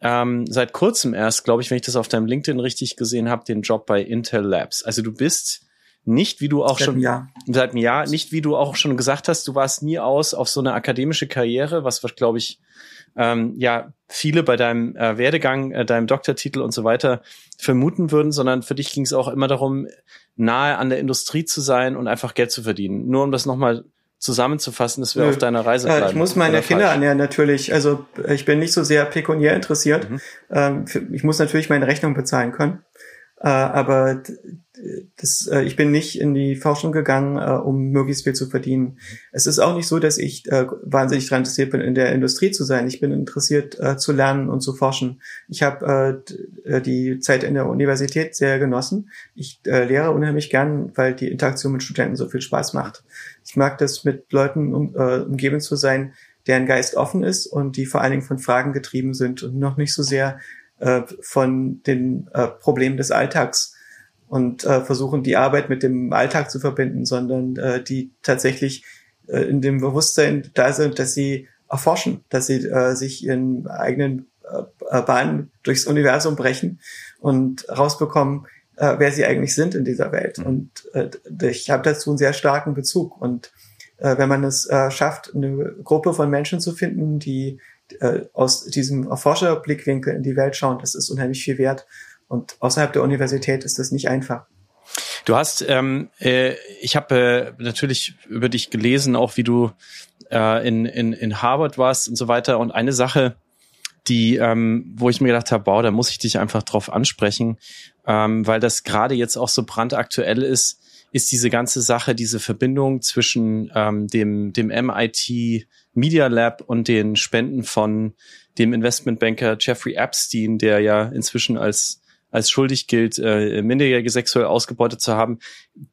ähm, seit kurzem erst, glaube ich, wenn ich das auf deinem LinkedIn richtig gesehen habe, den Job bei Intel Labs. Also du bist nicht, wie du auch seit schon Jahr. seit einem Jahr, nicht wie du auch schon gesagt hast, du warst nie aus auf so eine akademische Karriere, was glaube ich ähm, ja viele bei deinem äh, Werdegang, äh, deinem Doktortitel und so weiter vermuten würden, sondern für dich ging es auch immer darum, nahe an der Industrie zu sein und einfach Geld zu verdienen. Nur um das nochmal zusammenzufassen, dass wir Nö. auf deiner Reise bleiben? Ich muss meine Kinder falsch? ernähren natürlich. Also ich bin nicht so sehr pekuniär interessiert. Mhm. Ähm, ich muss natürlich meine Rechnung bezahlen können. Äh, aber das, äh, ich bin nicht in die Forschung gegangen, äh, um möglichst viel zu verdienen. Es ist auch nicht so, dass ich äh, wahnsinnig daran interessiert bin, in der Industrie zu sein. Ich bin interessiert äh, zu lernen und zu forschen. Ich habe äh, äh, die Zeit in der Universität sehr genossen. Ich äh, lehre unheimlich gern, weil die Interaktion mit Studenten so viel Spaß macht. Ich mag das, mit Leuten um, äh, umgeben zu sein, deren Geist offen ist und die vor allen Dingen von Fragen getrieben sind und noch nicht so sehr äh, von den äh, Problemen des Alltags und äh, versuchen, die Arbeit mit dem Alltag zu verbinden, sondern äh, die tatsächlich äh, in dem Bewusstsein da sind, dass sie erforschen, dass sie äh, sich ihren eigenen äh, Bahnen durchs Universum brechen und rausbekommen, äh, wer sie eigentlich sind in dieser Welt. Mhm. Und äh, ich habe dazu einen sehr starken Bezug. Und äh, wenn man es äh, schafft, eine Gruppe von Menschen zu finden, die äh, aus diesem Erforscherblickwinkel in die Welt schauen, das ist unheimlich viel wert. Und außerhalb der Universität ist das nicht einfach. Du hast, ähm, äh, ich habe äh, natürlich über dich gelesen, auch wie du äh, in, in, in Harvard warst und so weiter. Und eine Sache, die, ähm, wo ich mir gedacht habe, wow, da muss ich dich einfach drauf ansprechen, ähm, weil das gerade jetzt auch so brandaktuell ist, ist diese ganze Sache, diese Verbindung zwischen ähm, dem, dem MIT Media Lab und den Spenden von dem Investmentbanker Jeffrey Epstein, der ja inzwischen als als schuldig gilt, äh, Minderjährige sexuell ausgebeutet zu haben.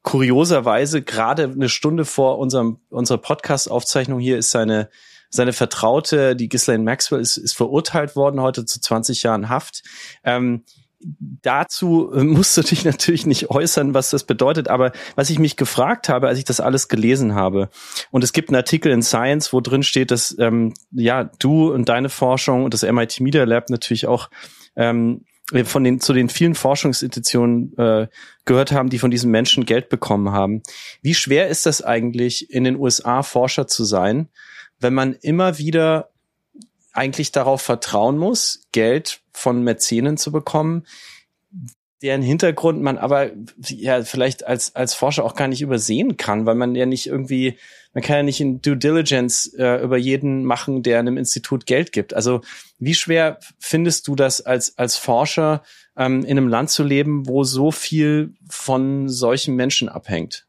Kurioserweise, gerade eine Stunde vor unserem, unserer Podcast-Aufzeichnung hier ist seine, seine Vertraute, die Ghislaine Maxwell, ist, ist verurteilt worden, heute zu 20 Jahren Haft. Ähm, dazu musst du dich natürlich nicht äußern, was das bedeutet, aber was ich mich gefragt habe, als ich das alles gelesen habe, und es gibt einen Artikel in Science, wo drin steht, dass ähm, ja du und deine Forschung und das MIT Media Lab natürlich auch ähm, von den zu den vielen Forschungsinstitutionen äh, gehört haben, die von diesen Menschen Geld bekommen haben. Wie schwer ist das eigentlich, in den USA Forscher zu sein, wenn man immer wieder eigentlich darauf vertrauen muss, Geld von Mäzenen zu bekommen, deren Hintergrund man aber ja vielleicht als als Forscher auch gar nicht übersehen kann, weil man ja nicht irgendwie man kann ja nicht in Due Diligence äh, über jeden machen, der einem Institut Geld gibt. Also wie schwer findest du das als als Forscher ähm, in einem Land zu leben, wo so viel von solchen Menschen abhängt?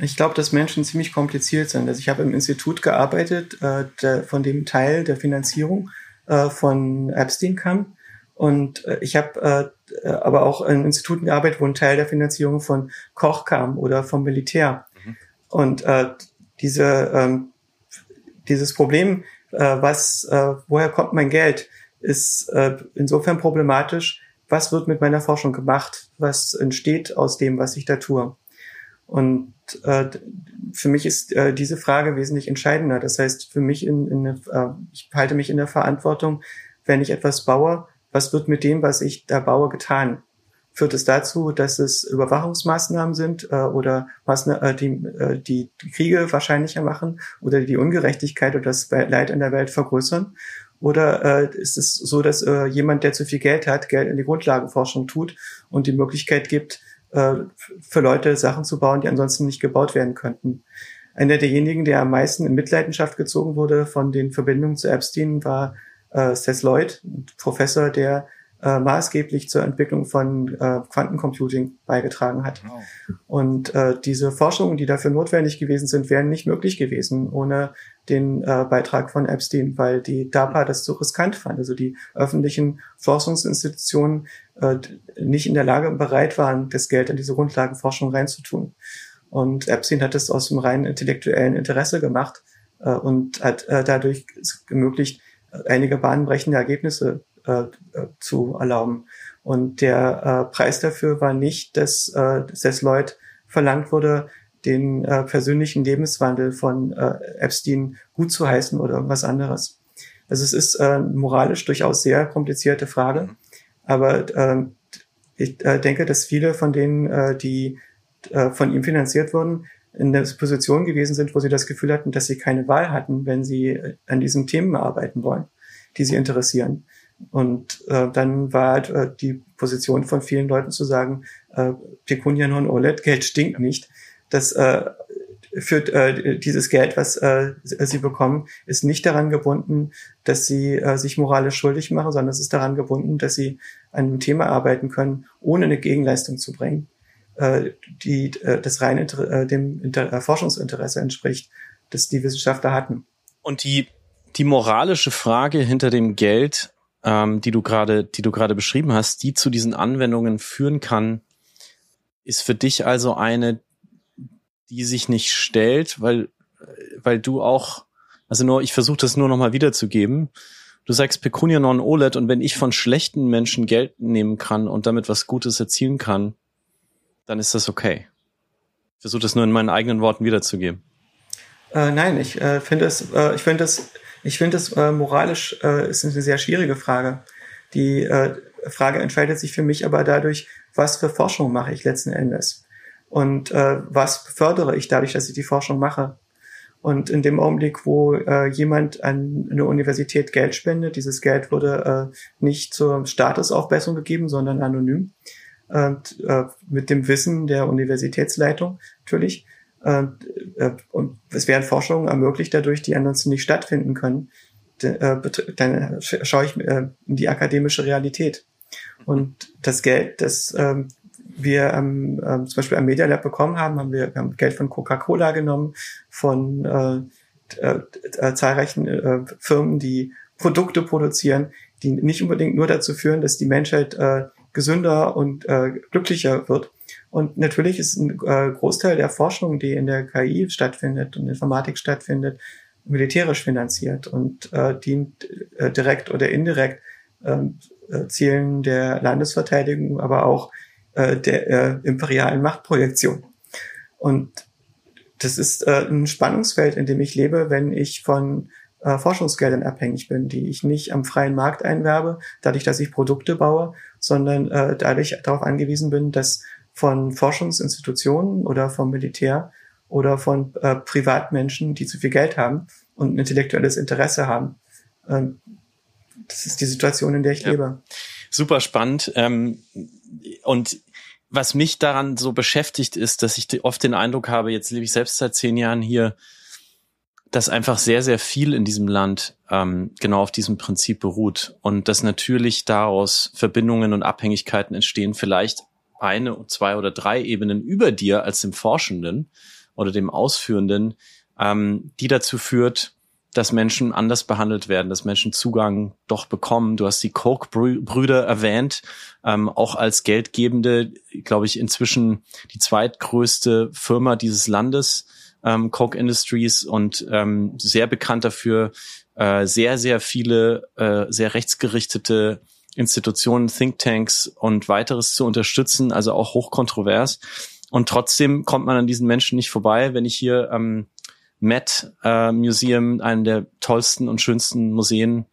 Ich glaube, dass Menschen ziemlich kompliziert sind. Also ich habe im Institut gearbeitet, äh, der, von dem Teil der Finanzierung äh, von Epstein kam. Und äh, ich habe äh, aber auch in Instituten gearbeitet, wo ein Teil der Finanzierung von Koch kam oder vom Militär. Und äh, diese, ähm, dieses Problem, äh, was, äh, woher kommt mein Geld, ist äh, insofern problematisch, was wird mit meiner Forschung gemacht, was entsteht aus dem, was ich da tue. Und äh, für mich ist äh, diese Frage wesentlich entscheidender. Das heißt, für mich in, in äh, ich halte mich in der Verantwortung, wenn ich etwas baue, was wird mit dem, was ich da baue, getan? Führt es dazu, dass es Überwachungsmaßnahmen sind äh, oder Maßnahmen, äh, die, äh, die Kriege wahrscheinlicher machen oder die Ungerechtigkeit oder das Leid in der Welt vergrößern? Oder äh, ist es so, dass äh, jemand, der zu viel Geld hat, Geld in die Grundlagenforschung tut und die Möglichkeit gibt, äh, für Leute Sachen zu bauen, die ansonsten nicht gebaut werden könnten. Einer derjenigen, der am meisten in Mitleidenschaft gezogen wurde von den Verbindungen zu Epstein, war äh, Seth Lloyd, Professor, der äh, maßgeblich zur Entwicklung von äh, Quantencomputing beigetragen hat. Wow. Und äh, diese Forschungen, die dafür notwendig gewesen sind, wären nicht möglich gewesen ohne den äh, Beitrag von Epstein, weil die DARPA das so riskant fand. Also die öffentlichen Forschungsinstitutionen äh, nicht in der Lage und bereit waren, das Geld in diese Grundlagenforschung reinzutun. Und Epstein hat es aus dem reinen intellektuellen Interesse gemacht äh, und hat äh, dadurch ermöglicht, einige bahnbrechende Ergebnisse äh, zu erlauben. Und der äh, Preis dafür war nicht, dass, äh, dass Lloyd verlangt wurde, den äh, persönlichen Lebenswandel von äh, Epstein gut zu heißen oder irgendwas anderes. Also es ist äh, moralisch durchaus sehr komplizierte Frage, mhm. aber äh, ich äh, denke, dass viele von denen, äh, die äh, von ihm finanziert wurden, in der Position gewesen sind, wo sie das Gefühl hatten, dass sie keine Wahl hatten, wenn sie äh, an diesen Themen arbeiten wollen, die sie interessieren. Und äh, dann war halt äh, die Position von vielen Leuten zu sagen, äh, Pecunia non olet, Geld stinkt nicht. Das äh, führt äh, dieses Geld, was äh, sie bekommen, ist nicht daran gebunden, dass sie äh, sich moralisch schuldig machen, sondern es ist daran gebunden, dass sie an einem Thema arbeiten können, ohne eine Gegenleistung zu bringen, äh, die äh, das rein äh, dem Inter äh, Forschungsinteresse entspricht, das die Wissenschaftler hatten. Und die die moralische Frage hinter dem Geld, ähm, die du gerade die du gerade beschrieben hast, die zu diesen Anwendungen führen kann, ist für dich also eine, die sich nicht stellt, weil, weil du auch, also nur, ich versuche das nur nochmal wiederzugeben. Du sagst Pecunia non olet und wenn ich von schlechten Menschen Geld nehmen kann und damit was Gutes erzielen kann, dann ist das okay. Ich versuche das nur in meinen eigenen Worten wiederzugeben. Äh, nein, ich äh, finde es, äh, ich finde es, ich finde es äh, moralisch äh, ist eine sehr schwierige Frage. Die äh, Frage entscheidet sich für mich aber dadurch, was für Forschung mache ich letzten Endes und äh, was fördere ich dadurch, dass ich die Forschung mache. Und in dem Augenblick, wo äh, jemand an eine Universität Geld spendet, dieses Geld wurde äh, nicht zur Statusaufbessung gegeben, sondern anonym, und, äh, mit dem Wissen der Universitätsleitung natürlich. Äh, äh, und es werden Forschungen ermöglicht dadurch, die ansonsten nicht stattfinden können. Äh, dann schaue ich in die akademische Realität. Und das Geld, das ähm, wir ähm, äh, zum Beispiel am Media Lab bekommen haben, haben wir, Geld von Coca-Cola genommen, von zahlreichen Firmen, die Produkte produzieren, die nicht unbedingt nur dazu führen, dass die Menschheit gesünder und glücklicher wird. Und natürlich ist ein äh, Großteil der Forschung, die in der KI stattfindet und Informatik stattfindet, militärisch finanziert und äh, dient äh, direkt oder indirekt ähm, äh, Zielen der Landesverteidigung, aber auch äh, der imperialen Machtprojektion. Und das ist ein Spannungsfeld, in dem ich lebe, wenn ich von Forschungsgeldern abhängig bin, die ich nicht am freien Markt einwerbe, dadurch, dass ich Produkte baue, sondern äh, dadurch darauf angewiesen bin, dass von Forschungsinstitutionen oder vom Militär oder von äh, Privatmenschen, die zu viel Geld haben und ein intellektuelles Interesse haben, ähm, das ist die Situation, in der ich ja. lebe. Super spannend. Ähm, und was mich daran so beschäftigt ist, dass ich oft den Eindruck habe, jetzt lebe ich selbst seit zehn Jahren hier, dass einfach sehr, sehr viel in diesem Land ähm, genau auf diesem Prinzip beruht und dass natürlich daraus Verbindungen und Abhängigkeiten entstehen, vielleicht eine, zwei oder drei Ebenen über dir als dem Forschenden oder dem Ausführenden, ähm, die dazu führt, dass Menschen anders behandelt werden, dass Menschen Zugang doch bekommen. Du hast die Koch-Brüder erwähnt, ähm, auch als Geldgebende, glaube ich, inzwischen die zweitgrößte Firma dieses Landes, ähm, Coke Industries und ähm, sehr bekannt dafür, äh, sehr, sehr viele äh, sehr rechtsgerichtete Institutionen, Thinktanks und weiteres zu unterstützen, also auch hochkontrovers. Und trotzdem kommt man an diesen Menschen nicht vorbei. Wenn ich hier ähm, Met äh, Museum, einem der tollsten und schönsten Museen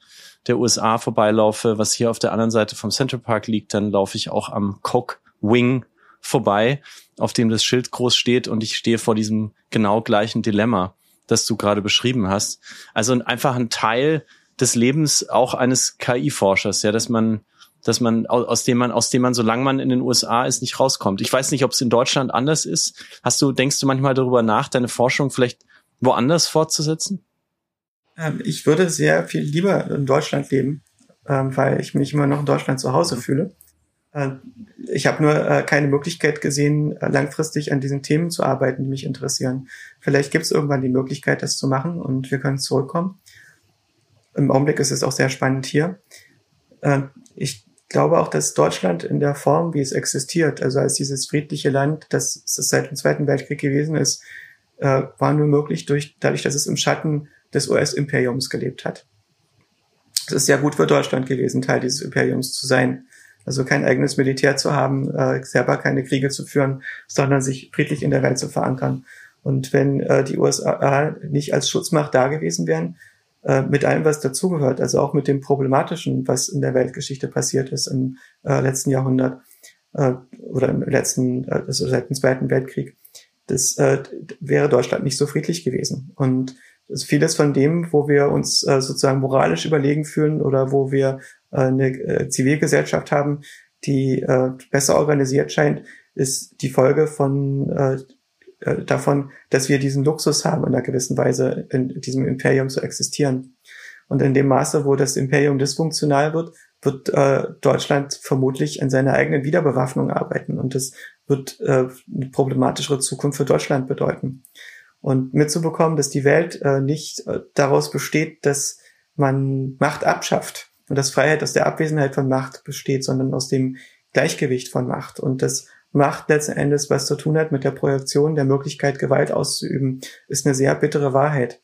der USA vorbeilaufe, was hier auf der anderen Seite vom Central Park liegt, dann laufe ich auch am Coke Wing vorbei, auf dem das Schild groß steht und ich stehe vor diesem genau gleichen Dilemma, das du gerade beschrieben hast. Also einfach ein Teil des Lebens auch eines KI-Forschers, ja, dass man dass man aus dem man aus dem man solange man in den USA ist nicht rauskommt. Ich weiß nicht, ob es in Deutschland anders ist. Hast du denkst du manchmal darüber nach, deine Forschung vielleicht woanders fortzusetzen? Ähm, ich würde sehr viel lieber in Deutschland leben, ähm, weil ich mich immer noch in Deutschland zu Hause fühle. Ähm, ich habe nur äh, keine Möglichkeit gesehen, äh, langfristig an diesen Themen zu arbeiten, die mich interessieren. Vielleicht gibt es irgendwann die Möglichkeit, das zu machen und wir können zurückkommen. Im Augenblick ist es auch sehr spannend hier. Ich glaube auch, dass Deutschland in der Form, wie es existiert, also als dieses friedliche Land, das es seit dem Zweiten Weltkrieg gewesen ist, äh, war nur möglich durch, dadurch, dass es im Schatten des US-Imperiums gelebt hat. Es ist sehr gut für Deutschland gewesen, Teil dieses Imperiums zu sein. Also kein eigenes Militär zu haben, äh, selber keine Kriege zu führen, sondern sich friedlich in der Welt zu verankern. Und wenn äh, die USA nicht als Schutzmacht da gewesen wären, äh, mit allem, was dazugehört, also auch mit dem Problematischen, was in der Weltgeschichte passiert ist im äh, letzten Jahrhundert äh, oder im letzten, äh, also seit dem Zweiten Weltkrieg, das äh, wäre Deutschland nicht so friedlich gewesen. Und vieles von dem, wo wir uns sozusagen moralisch überlegen fühlen oder wo wir eine Zivilgesellschaft haben, die besser organisiert scheint, ist die Folge von äh, davon, dass wir diesen Luxus haben, in einer gewissen Weise in diesem Imperium zu existieren. Und in dem Maße, wo das Imperium dysfunktional wird, wird äh, Deutschland vermutlich an seiner eigenen Wiederbewaffnung arbeiten. Und das wird äh, eine problematischere Zukunft für Deutschland bedeuten. Und mitzubekommen, dass die Welt äh, nicht äh, daraus besteht, dass man Macht abschafft und dass Freiheit aus der Abwesenheit von Macht besteht, sondern aus dem Gleichgewicht von Macht. Und das Macht letzten Endes was zu tun hat mit der Projektion der Möglichkeit, Gewalt auszuüben, ist eine sehr bittere Wahrheit.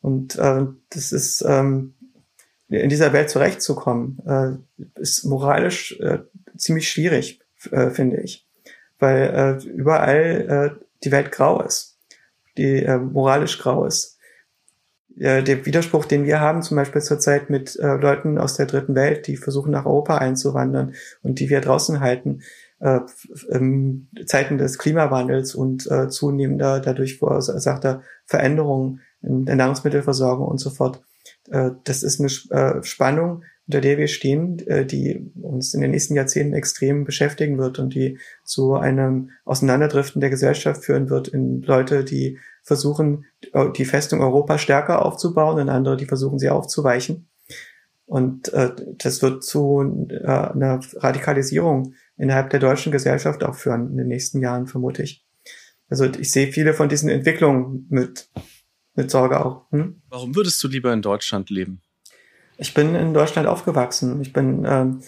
Und äh, das ist ähm, in dieser Welt zurechtzukommen, äh, ist moralisch äh, ziemlich schwierig, äh, finde ich, weil äh, überall äh, die Welt grau ist, die äh, moralisch grau ist. Äh, der Widerspruch, den wir haben, zum Beispiel zurzeit mit äh, Leuten aus der dritten Welt, die versuchen nach Europa einzuwandern und die wir draußen halten, äh, in Zeiten des Klimawandels und äh, zunehmender dadurch verursachter Veränderungen in der Nahrungsmittelversorgung und so fort. Äh, das ist eine äh, Spannung, unter der wir stehen, äh, die uns in den nächsten Jahrzehnten extrem beschäftigen wird und die zu einem Auseinanderdriften der Gesellschaft führen wird in Leute, die versuchen, die Festung Europa stärker aufzubauen und andere, die versuchen, sie aufzuweichen. Und äh, das wird zu äh, einer Radikalisierung innerhalb der deutschen Gesellschaft auch führen in den nächsten Jahren, vermute ich. Also ich sehe viele von diesen Entwicklungen mit, mit Sorge auch. Hm? Warum würdest du lieber in Deutschland leben? Ich bin in Deutschland aufgewachsen. Ich bin ähm,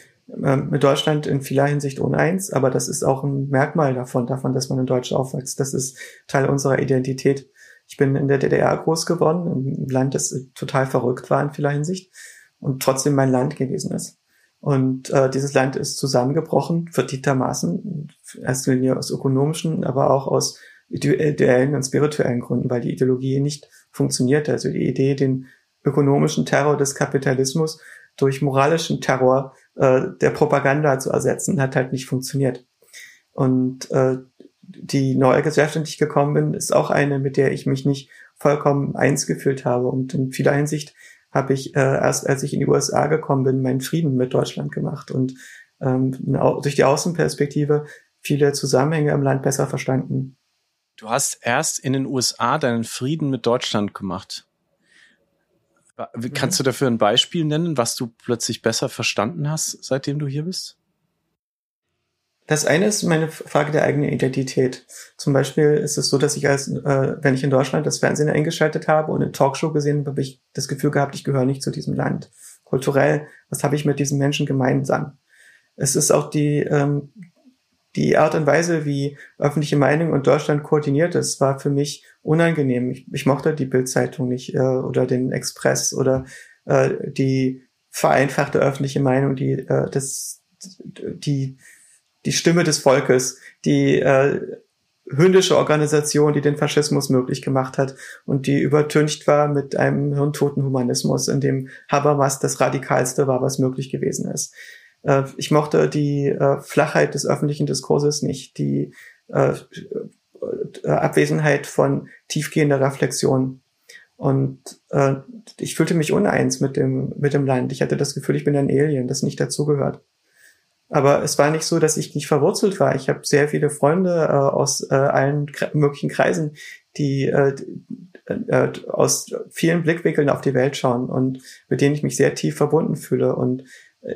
äh, mit Deutschland in vieler Hinsicht uneins, aber das ist auch ein Merkmal davon, davon, dass man in Deutschland aufwächst. Das ist Teil unserer Identität. Ich bin in der DDR groß geworden, ein Land, das total verrückt war in vieler Hinsicht und trotzdem mein Land gewesen ist. Und äh, dieses Land ist zusammengebrochen, verdientermaßen, erst aus ökonomischen, aber auch aus ideellen und spirituellen Gründen, weil die Ideologie nicht funktioniert. Also die Idee, den ökonomischen Terror des Kapitalismus durch moralischen Terror äh, der Propaganda zu ersetzen, hat halt nicht funktioniert. Und äh, die neue Gesellschaft, in die ich gekommen bin, ist auch eine, mit der ich mich nicht vollkommen eins gefühlt habe. Und in vieler Hinsicht habe ich äh, erst, als ich in die USA gekommen bin, meinen Frieden mit Deutschland gemacht und ähm, durch die Außenperspektive viele Zusammenhänge im Land besser verstanden. Du hast erst in den USA deinen Frieden mit Deutschland gemacht. Kannst mhm. du dafür ein Beispiel nennen, was du plötzlich besser verstanden hast, seitdem du hier bist? Das eine ist meine Frage der eigenen Identität. Zum Beispiel ist es so, dass ich als, äh, wenn ich in Deutschland das Fernsehen eingeschaltet habe und eine Talkshow gesehen habe, habe ich das Gefühl gehabt, ich gehöre nicht zu diesem Land. Kulturell, was habe ich mit diesen Menschen gemeinsam? Es ist auch die, ähm, die Art und Weise, wie öffentliche Meinung in Deutschland koordiniert ist, war für mich unangenehm. Ich, ich mochte die Bildzeitung nicht äh, oder den Express oder äh, die vereinfachte öffentliche Meinung, die äh, das die die Stimme des Volkes, die äh, hündische Organisation, die den Faschismus möglich gemacht hat und die übertüncht war mit einem hirntoten Humanismus, in dem Habermas das Radikalste war, was möglich gewesen ist. Äh, ich mochte die äh, Flachheit des öffentlichen Diskurses nicht, die äh, äh Abwesenheit von tiefgehender Reflexion. Und äh, ich fühlte mich uneins mit dem, mit dem Land. Ich hatte das Gefühl, ich bin ein Alien, das nicht dazugehört. Aber es war nicht so, dass ich nicht verwurzelt war. Ich habe sehr viele Freunde äh, aus äh, allen möglichen Kreisen, die äh, äh, aus vielen Blickwinkeln auf die Welt schauen und mit denen ich mich sehr tief verbunden fühle. Und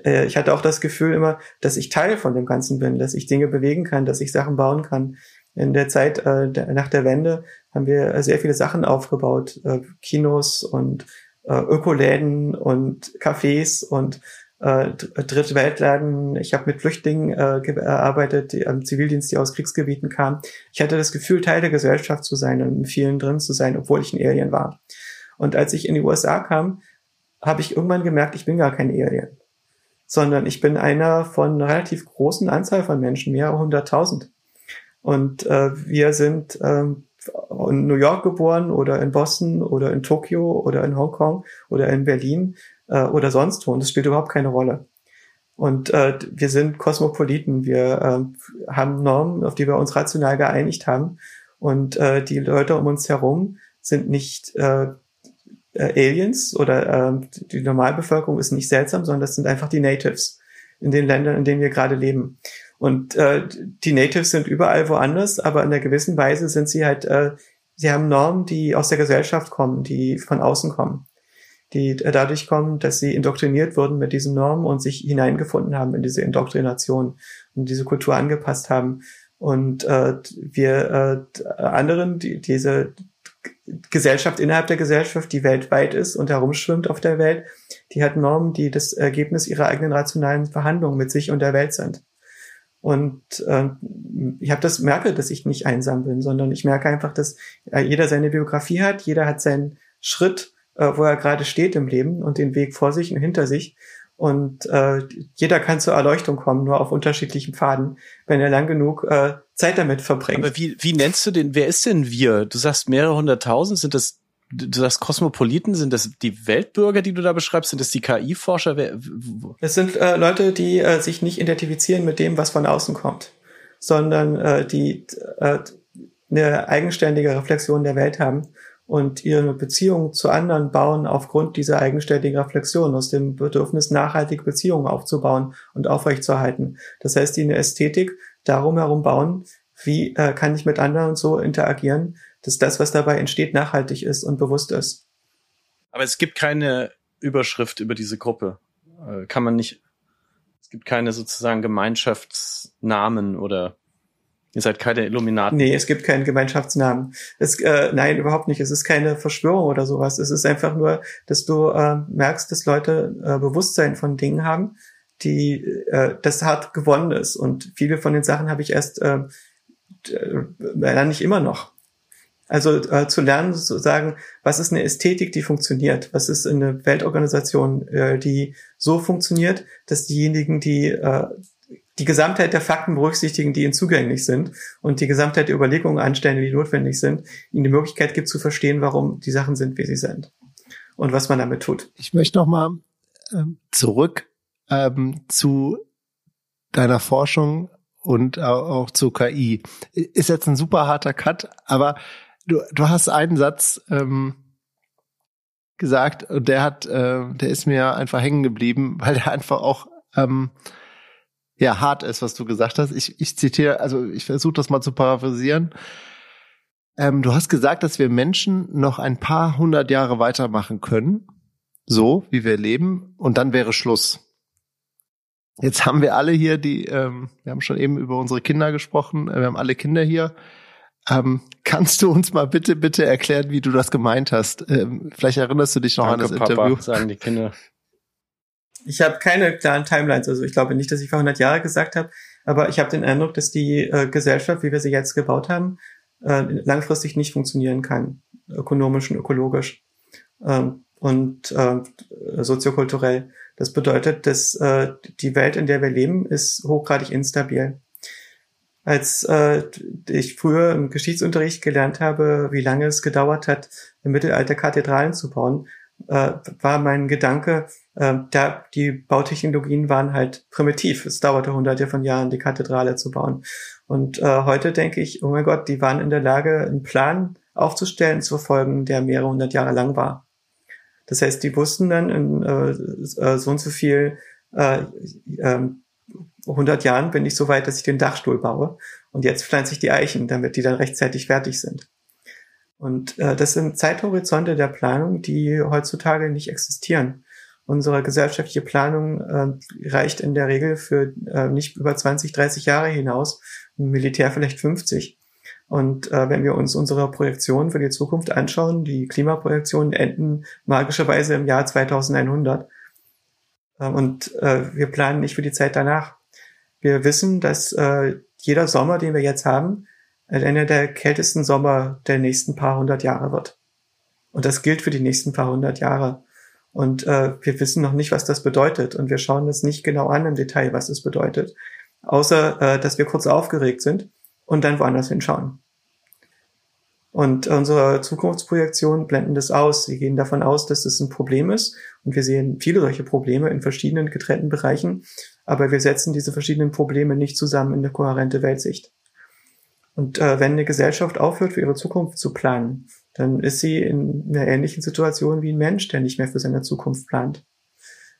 äh, ich hatte auch das Gefühl immer, dass ich Teil von dem Ganzen bin, dass ich Dinge bewegen kann, dass ich Sachen bauen kann. In der Zeit äh, nach der Wende haben wir sehr viele Sachen aufgebaut, äh, Kinos und äh, Ökoläden und Cafés und äh, Drittweltladen. Ich habe mit Flüchtlingen äh, gearbeitet, die am Zivildienst, die aus Kriegsgebieten kamen. Ich hatte das Gefühl, Teil der Gesellschaft zu sein und in vielen drin zu sein, obwohl ich ein Alien war. Und als ich in die USA kam, habe ich irgendwann gemerkt, ich bin gar kein Alien, sondern ich bin einer von einer relativ großen Anzahl von Menschen, mehrere hunderttausend. Und äh, wir sind ähm, in New York geboren oder in Boston oder in Tokio oder in Hongkong oder in Berlin äh, oder sonst wo. Und das spielt überhaupt keine Rolle. Und äh, wir sind Kosmopoliten. Wir äh, haben Normen, auf die wir uns rational geeinigt haben. Und äh, die Leute um uns herum sind nicht äh, äh, Aliens oder äh, die Normalbevölkerung ist nicht seltsam, sondern das sind einfach die Natives in den Ländern, in denen wir gerade leben. Und äh, die Natives sind überall woanders, aber in einer gewissen Weise sind sie halt, äh, sie haben Normen, die aus der Gesellschaft kommen, die von außen kommen, die äh, dadurch kommen, dass sie indoktriniert wurden mit diesen Normen und sich hineingefunden haben in diese Indoktrination und diese Kultur angepasst haben. Und äh, wir äh, anderen, die, diese Gesellschaft innerhalb der Gesellschaft, die weltweit ist und herumschwimmt auf der Welt, die hat Normen, die das Ergebnis ihrer eigenen rationalen Verhandlungen mit sich und der Welt sind. Und äh, ich habe das merke, dass ich nicht einsam bin, sondern ich merke einfach, dass äh, jeder seine Biografie hat, jeder hat seinen Schritt, äh, wo er gerade steht im Leben und den Weg vor sich und hinter sich. Und äh, jeder kann zur Erleuchtung kommen, nur auf unterschiedlichen Pfaden, wenn er lang genug äh, Zeit damit verbringt. Aber wie, wie nennst du den, wer ist denn wir? Du sagst mehrere hunderttausend, sind das, du sagst Kosmopoliten, sind das die Weltbürger, die du da beschreibst, sind das die KI-Forscher? Das sind äh, Leute, die äh, sich nicht identifizieren mit dem, was von außen kommt, sondern äh, die äh, eine eigenständige Reflexion der Welt haben und ihre Beziehung zu anderen bauen aufgrund dieser eigenständigen Reflexion, aus dem Bedürfnis, nachhaltige Beziehungen aufzubauen und aufrechtzuerhalten. Das heißt, die eine Ästhetik darum herum bauen, wie äh, kann ich mit anderen so interagieren, dass das, was dabei entsteht, nachhaltig ist und bewusst ist. Aber es gibt keine Überschrift über diese Gruppe. Äh, kann man nicht, es gibt keine sozusagen Gemeinschaftsnamen oder Ihr seid keine Illuminaten. Nee, es gibt keinen Gemeinschaftsnamen. Es, äh, nein, überhaupt nicht. Es ist keine Verschwörung oder sowas. Es ist einfach nur, dass du äh, merkst, dass Leute äh, Bewusstsein von Dingen haben, die äh, das hart gewonnen ist. Und viele von den Sachen habe ich erst äh, äh, nicht immer noch. Also äh, zu lernen, zu sagen, was ist eine Ästhetik, die funktioniert? Was ist eine Weltorganisation, äh, die so funktioniert, dass diejenigen, die äh, die Gesamtheit der Fakten berücksichtigen, die ihnen zugänglich sind und die Gesamtheit der Überlegungen anstellen, die notwendig sind, ihnen die Möglichkeit gibt zu verstehen, warum die Sachen sind, wie sie sind und was man damit tut. Ich möchte noch mal ähm, zurück ähm, zu deiner Forschung und auch zu KI. Ist jetzt ein super harter Cut, aber du, du hast einen Satz ähm, gesagt und der hat, äh, der ist mir einfach hängen geblieben, weil der einfach auch ähm, ja hart ist, was du gesagt hast. Ich, ich zitiere, also ich versuche das mal zu paraphrasieren. Ähm, du hast gesagt, dass wir Menschen noch ein paar hundert Jahre weitermachen können, so wie wir leben, und dann wäre Schluss. Jetzt haben wir alle hier, die, ähm, wir haben schon eben über unsere Kinder gesprochen, äh, wir haben alle Kinder hier. Ähm, kannst du uns mal bitte, bitte erklären, wie du das gemeint hast? Ähm, vielleicht erinnerst du dich noch Danke, an das Papa, Interview. sagen die Kinder. Ich habe keine klaren Timelines, also ich glaube nicht, dass ich vor 100 Jahre gesagt habe, aber ich habe den Eindruck, dass die äh, Gesellschaft, wie wir sie jetzt gebaut haben, äh, langfristig nicht funktionieren kann, ökonomisch und ökologisch ähm, und äh, soziokulturell. Das bedeutet, dass äh, die Welt, in der wir leben, ist hochgradig instabil. Als äh, ich früher im Geschichtsunterricht gelernt habe, wie lange es gedauert hat, im Mittelalter Kathedralen zu bauen, äh, war mein Gedanke, äh, da die Bautechnologien waren halt primitiv. Es dauerte hunderte von Jahren, die Kathedrale zu bauen. Und äh, heute denke ich, oh mein Gott, die waren in der Lage, einen Plan aufzustellen, zu verfolgen, der mehrere hundert Jahre lang war. Das heißt, die wussten dann in äh, äh so und so viel äh, äh, 100 Jahren bin ich so weit, dass ich den Dachstuhl baue. Und jetzt pflanze ich die Eichen, damit die dann rechtzeitig fertig sind. Und äh, das sind Zeithorizonte der Planung, die heutzutage nicht existieren. Unsere gesellschaftliche Planung äh, reicht in der Regel für äh, nicht über 20, 30 Jahre hinaus, Militär vielleicht 50. Und äh, wenn wir uns unsere Projektionen für die Zukunft anschauen, die Klimaprojektionen enden magischerweise im Jahr 2100. Äh, und äh, wir planen nicht für die Zeit danach. Wir wissen, dass äh, jeder Sommer, den wir jetzt haben, einer der kältesten Sommer der nächsten paar hundert Jahre wird. Und das gilt für die nächsten paar hundert Jahre. Und äh, wir wissen noch nicht, was das bedeutet. Und wir schauen das nicht genau an im Detail, was das bedeutet. Außer, äh, dass wir kurz aufgeregt sind und dann woanders hinschauen. Und unsere Zukunftsprojektionen blenden das aus. Sie gehen davon aus, dass das ein Problem ist. Und wir sehen viele solche Probleme in verschiedenen getrennten Bereichen. Aber wir setzen diese verschiedenen Probleme nicht zusammen in eine kohärente Weltsicht. Und äh, wenn eine Gesellschaft aufhört, für ihre Zukunft zu planen, dann ist sie in einer ähnlichen Situation wie ein Mensch, der nicht mehr für seine Zukunft plant.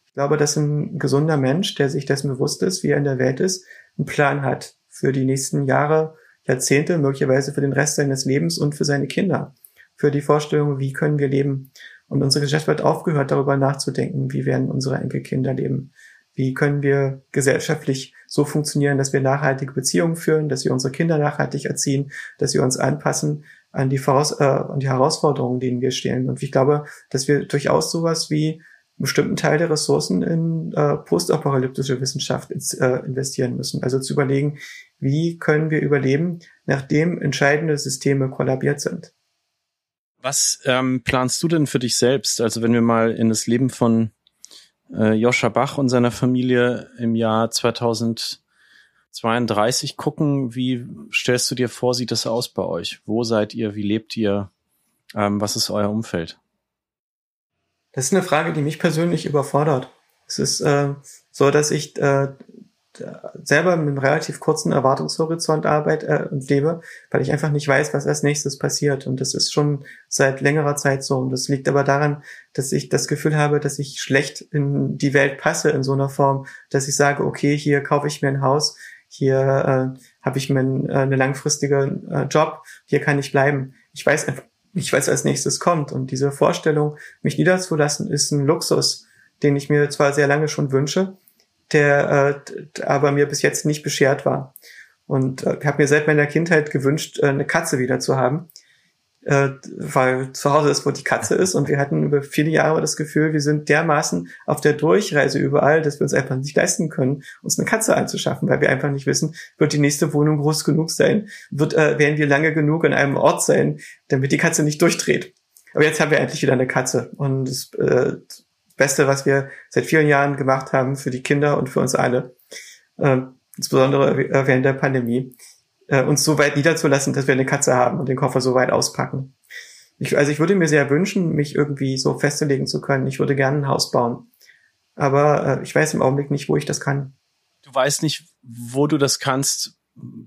Ich glaube, dass ein gesunder Mensch, der sich dessen bewusst ist, wie er in der Welt ist, einen Plan hat für die nächsten Jahre, Jahrzehnte, möglicherweise für den Rest seines Lebens und für seine Kinder. Für die Vorstellung, wie können wir leben. Und unsere Gesellschaft wird aufgehört, darüber nachzudenken, wie werden unsere Enkelkinder leben. Wie können wir gesellschaftlich so funktionieren, dass wir nachhaltige Beziehungen führen, dass wir unsere Kinder nachhaltig erziehen, dass wir uns anpassen an die, Voraus äh, an die Herausforderungen, denen wir stehen. Und ich glaube, dass wir durchaus sowas wie bestimmten Teil der Ressourcen in äh, postapokalyptische Wissenschaft ins, äh, investieren müssen. Also zu überlegen, wie können wir überleben, nachdem entscheidende Systeme kollabiert sind. Was ähm, planst du denn für dich selbst? Also wenn wir mal in das Leben von äh, Joscha Bach und seiner Familie im Jahr 2032 gucken, wie stellst du dir vor, sieht das aus bei euch? Wo seid ihr? Wie lebt ihr? Ähm, was ist euer Umfeld? Das ist eine Frage, die mich persönlich überfordert. Es ist äh, so, dass ich äh, selber mit einem relativ kurzen Erwartungshorizont arbeite äh, und lebe, weil ich einfach nicht weiß, was als nächstes passiert. Und das ist schon seit längerer Zeit so. Und das liegt aber daran, dass ich das Gefühl habe, dass ich schlecht in die Welt passe in so einer Form, dass ich sage, okay, hier kaufe ich mir ein Haus, hier äh, habe ich mir äh, eine langfristige äh, Job, hier kann ich bleiben. Ich weiß einfach nicht, was als nächstes kommt. Und diese Vorstellung, mich niederzulassen, ist ein Luxus, den ich mir zwar sehr lange schon wünsche, der äh, aber mir bis jetzt nicht beschert war. Und äh, habe mir seit meiner Kindheit gewünscht, äh, eine Katze wieder zu haben äh, weil zu Hause ist, wo die Katze ist. Und wir hatten über viele Jahre das Gefühl, wir sind dermaßen auf der Durchreise überall, dass wir uns einfach nicht leisten können, uns eine Katze anzuschaffen, weil wir einfach nicht wissen, wird die nächste Wohnung groß genug sein, wird, äh, werden wir lange genug an einem Ort sein, damit die Katze nicht durchdreht. Aber jetzt haben wir endlich wieder eine Katze. Und das äh, Beste, was wir seit vielen Jahren gemacht haben für die Kinder und für uns alle, äh, insbesondere während der Pandemie, äh, uns so weit niederzulassen, dass wir eine Katze haben und den Koffer so weit auspacken. Ich, also ich würde mir sehr wünschen, mich irgendwie so festlegen zu können. Ich würde gerne ein Haus bauen. Aber äh, ich weiß im Augenblick nicht, wo ich das kann. Du weißt nicht, wo du das kannst,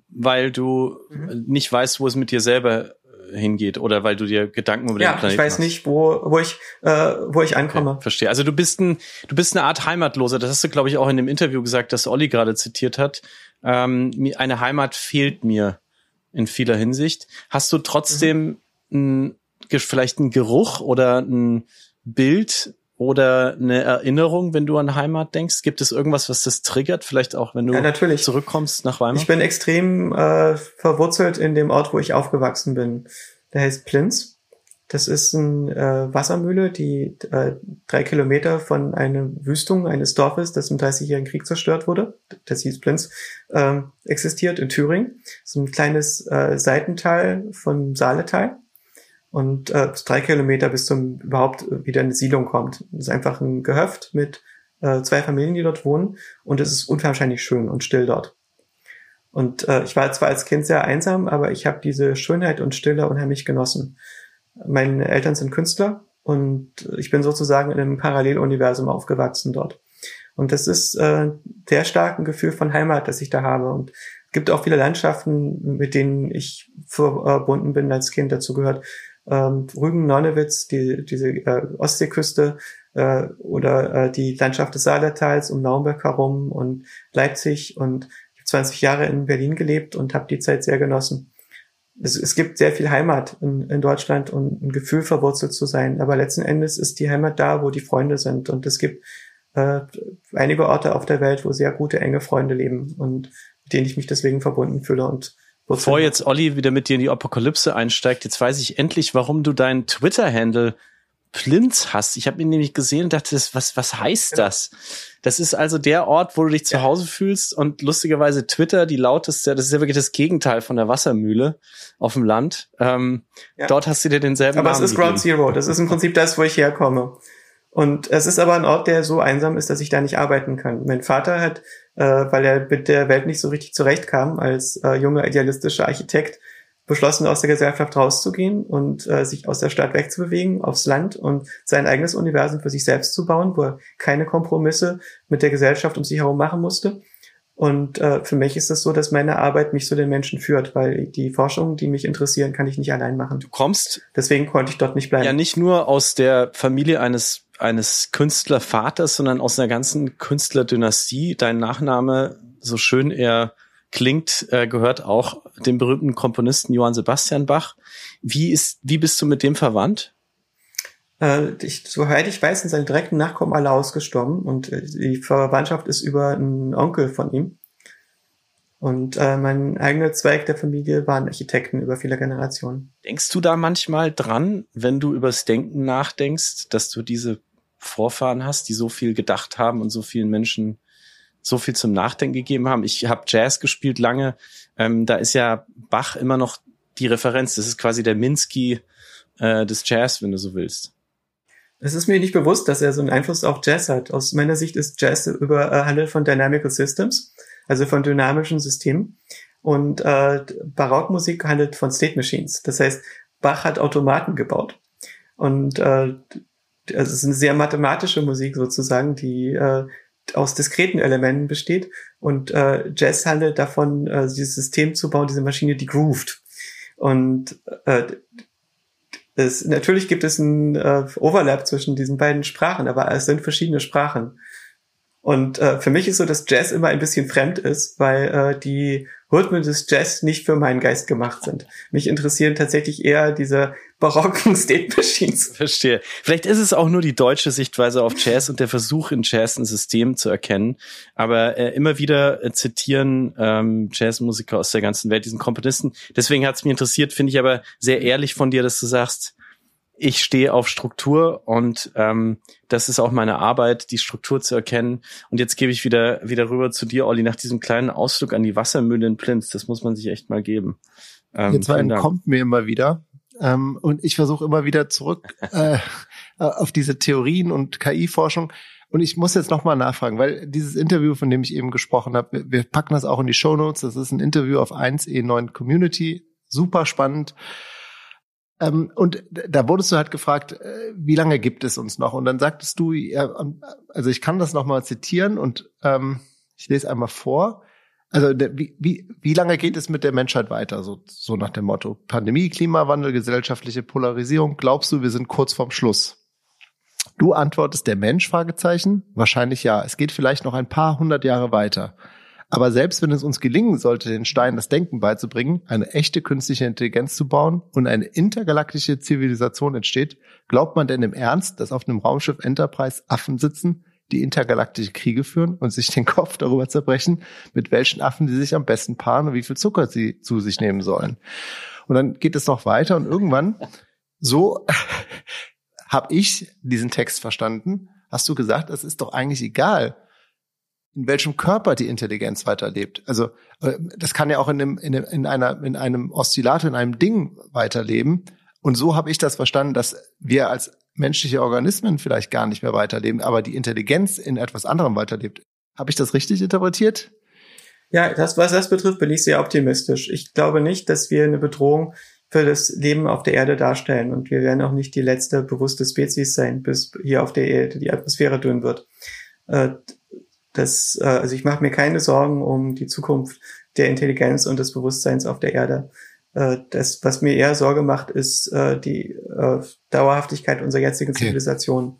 weil du mhm. nicht weißt, wo es mit dir selber hingeht oder weil du dir Gedanken über ja, den Planeten Ja, ich weiß machst. nicht, wo, wo ich, äh, wo ich ankomme. Okay, verstehe. Also du bist ein, du bist eine Art Heimatloser. Das hast du, glaube ich, auch in dem Interview gesagt, das Olli gerade zitiert hat ähm, eine Heimat fehlt mir in vieler Hinsicht. Hast du trotzdem mhm. ein, vielleicht einen Geruch oder ein Bild oder eine Erinnerung, wenn du an Heimat denkst? Gibt es irgendwas, was das triggert? Vielleicht auch, wenn du ja, zurückkommst nach Weimar? Ich bin extrem äh, verwurzelt in dem Ort, wo ich aufgewachsen bin. Der heißt Plinz. Das ist eine äh, Wassermühle, die äh, drei Kilometer von einer Wüstung eines Dorfes, das im Dreißigjährigen Krieg zerstört wurde, das hieß Plinz, äh, existiert in Thüringen. Das ist ein kleines äh, Seitental von Saaletal und äh, drei Kilometer bis zum überhaupt wieder eine Siedlung kommt. Das ist einfach ein Gehöft mit äh, zwei Familien, die dort wohnen und es ist unwahrscheinlich schön und still dort. Und äh, ich war zwar als Kind sehr einsam, aber ich habe diese Schönheit und Stille unheimlich genossen. Meine Eltern sind Künstler und ich bin sozusagen in einem Paralleluniversum aufgewachsen dort. Und das ist äh, sehr stark Gefühl von Heimat, das ich da habe. Und es gibt auch viele Landschaften, mit denen ich verbunden bin als Kind. Dazu gehört ähm, Rügen, Nonnewitz, die, diese äh, Ostseeküste äh, oder äh, die Landschaft des Saarlertals um Naumberg herum und Leipzig. Und ich habe 20 Jahre in Berlin gelebt und habe die Zeit sehr genossen es, es gibt sehr viel Heimat in, in Deutschland und ein Gefühl verwurzelt zu sein. Aber letzten Endes ist die Heimat da, wo die Freunde sind. Und es gibt äh, einige Orte auf der Welt, wo sehr gute, enge Freunde leben und mit denen ich mich deswegen verbunden fühle und Bevor jetzt Olli wieder mit dir in die Apokalypse einsteigt, jetzt weiß ich endlich, warum du deinen Twitter-Handle Plinz hast. Ich habe ihn nämlich gesehen und dachte, was, was heißt das? Das ist also der Ort, wo du dich zu. Hause fühlst und lustigerweise Twitter, die lauteste, das ist ja wirklich das Gegenteil von der Wassermühle auf dem Land. Ähm, ja. Dort hast du dir denselben Aber Namen es ist gegeben. Ground Zero. Das ist im Prinzip das, wo ich herkomme. Und es ist aber ein Ort, der so einsam ist, dass ich da nicht arbeiten kann. Mein Vater hat, äh, weil er mit der Welt nicht so richtig zurechtkam, als äh, junger idealistischer Architekt, beschlossen, aus der Gesellschaft rauszugehen und äh, sich aus der Stadt wegzubewegen, aufs Land und sein eigenes Universum für sich selbst zu bauen, wo er keine Kompromisse mit der Gesellschaft um sich herum machen musste. Und äh, für mich ist es so, dass meine Arbeit mich zu den Menschen führt, weil die Forschungen, die mich interessieren, kann ich nicht allein machen. Du kommst. Deswegen konnte ich dort nicht bleiben. Ja, nicht nur aus der Familie eines eines Künstlervaters, sondern aus einer ganzen Künstlerdynastie. Dein Nachname, so schön er klingt, äh, gehört auch dem berühmten Komponisten Johann Sebastian Bach. Wie ist, wie bist du mit dem verwandt? Äh, ich, soweit ich weiß, sind seine direkten Nachkommen alle ausgestorben und äh, die Verwandtschaft ist über einen Onkel von ihm. Und äh, mein eigener Zweig der Familie waren Architekten über viele Generationen. Denkst du da manchmal dran, wenn du übers Denken nachdenkst, dass du diese Vorfahren hast, die so viel gedacht haben und so vielen Menschen so viel zum Nachdenken gegeben haben? Ich habe Jazz gespielt lange. Ähm, da ist ja Bach immer noch die Referenz. Das ist quasi der Minsky äh, des Jazz, wenn du so willst. Es ist mir nicht bewusst, dass er so einen Einfluss auf Jazz hat. Aus meiner Sicht ist Jazz über äh, handelt von Dynamical Systems also von dynamischen Systemen. Und äh, Barockmusik handelt von State Machines. Das heißt, Bach hat Automaten gebaut. Und äh, es ist eine sehr mathematische Musik sozusagen, die äh, aus diskreten Elementen besteht. Und äh, Jazz handelt davon, äh, dieses System zu bauen, diese Maschine, die grooved. Und äh, es, natürlich gibt es einen äh, Overlap zwischen diesen beiden Sprachen, aber es sind verschiedene Sprachen. Und äh, für mich ist so, dass Jazz immer ein bisschen fremd ist, weil äh, die Rhythmen des Jazz nicht für meinen Geist gemacht sind. Mich interessieren tatsächlich eher diese barocken State Machines. Verstehe. Vielleicht ist es auch nur die deutsche Sichtweise auf Jazz und der Versuch, in Jazz ein System zu erkennen. Aber äh, immer wieder äh, zitieren ähm, Jazzmusiker aus der ganzen Welt diesen Komponisten. Deswegen hat es mich interessiert, finde ich aber sehr ehrlich von dir, dass du sagst, ich stehe auf Struktur und ähm, das ist auch meine Arbeit, die Struktur zu erkennen. Und jetzt gebe ich wieder wieder rüber zu dir, Olli, nach diesem kleinen Ausflug an die Wassermühle in Plinz. Das muss man sich echt mal geben. Ähm, Jetzt kommt mir immer wieder. Ähm, und ich versuche immer wieder zurück äh, auf diese Theorien und KI-Forschung. Und ich muss jetzt nochmal nachfragen, weil dieses Interview, von dem ich eben gesprochen habe, wir packen das auch in die Show Notes. Das ist ein Interview auf 1E9 Community. Super spannend. Ähm, und da wurdest du halt gefragt, äh, wie lange gibt es uns noch? Und dann sagtest du, ähm, also ich kann das nochmal zitieren und ähm, ich lese einmal vor. Also wie, wie, wie lange geht es mit der Menschheit weiter? So, so nach dem Motto Pandemie, Klimawandel, gesellschaftliche Polarisierung. Glaubst du, wir sind kurz vorm Schluss? Du antwortest der Mensch? Fragezeichen. Wahrscheinlich ja. Es geht vielleicht noch ein paar hundert Jahre weiter. Aber selbst wenn es uns gelingen sollte, den Stein das Denken beizubringen, eine echte künstliche Intelligenz zu bauen und eine intergalaktische Zivilisation entsteht, glaubt man denn im Ernst, dass auf einem Raumschiff Enterprise Affen sitzen, die intergalaktische Kriege führen und sich den Kopf darüber zerbrechen, mit welchen Affen sie sich am besten paaren und wie viel Zucker sie zu sich nehmen sollen. Und dann geht es noch weiter und irgendwann, so habe ich diesen Text verstanden, hast du gesagt, es ist doch eigentlich egal, in welchem Körper die Intelligenz weiterlebt. Also äh, das kann ja auch in einem, in, in einer in einem Oszillator, in einem Ding weiterleben. Und so habe ich das verstanden, dass wir als menschliche Organismen vielleicht gar nicht mehr weiterleben, aber die Intelligenz in etwas anderem weiterlebt. Habe ich das richtig interpretiert? Ja, das, was das betrifft, bin ich sehr optimistisch. Ich glaube nicht, dass wir eine Bedrohung für das Leben auf der Erde darstellen. Und wir werden auch nicht die letzte bewusste Spezies sein, bis hier auf der Erde die Atmosphäre dünn wird. Das, äh, also ich mache mir keine Sorgen um die Zukunft der Intelligenz und des Bewusstseins auf der Erde. Äh, das, was mir eher Sorge macht, ist äh, die äh, Dauerhaftigkeit unserer jetzigen okay. Zivilisation.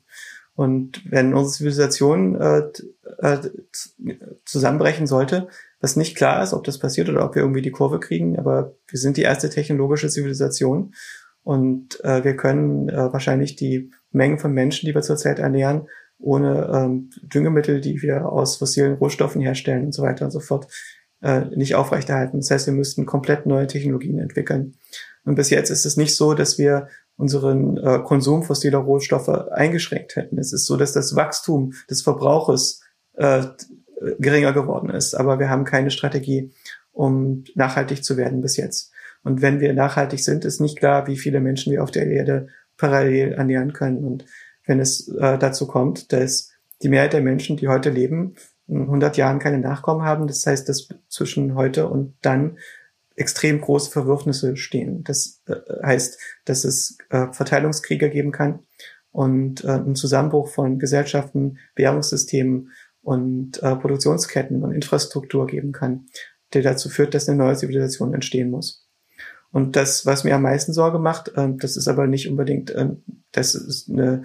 Und wenn unsere Zivilisation äh, äh, zusammenbrechen sollte, was nicht klar ist, ob das passiert oder ob wir irgendwie die Kurve kriegen, aber wir sind die erste technologische Zivilisation und äh, wir können äh, wahrscheinlich die Mengen von Menschen, die wir zurzeit ernähren, ohne ähm, Düngemittel, die wir aus fossilen Rohstoffen herstellen und so weiter und so fort, äh, nicht aufrechterhalten. Das heißt, wir müssten komplett neue Technologien entwickeln. Und bis jetzt ist es nicht so, dass wir unseren äh, Konsum fossiler Rohstoffe eingeschränkt hätten. Es ist so, dass das Wachstum des Verbrauches äh, geringer geworden ist, aber wir haben keine Strategie, um nachhaltig zu werden bis jetzt. Und wenn wir nachhaltig sind, ist nicht klar, wie viele Menschen wir auf der Erde parallel ernähren können. Und wenn es äh, dazu kommt, dass die Mehrheit der Menschen, die heute leben, in 100 Jahren keine Nachkommen haben. Das heißt, dass zwischen heute und dann extrem große Verwürfnisse stehen. Das äh, heißt, dass es äh, Verteilungskriege geben kann und äh, einen Zusammenbruch von Gesellschaften, Währungssystemen und äh, Produktionsketten und Infrastruktur geben kann, der dazu führt, dass eine neue Zivilisation entstehen muss. Und das, was mir am meisten Sorge macht, äh, das ist aber nicht unbedingt, äh, das ist eine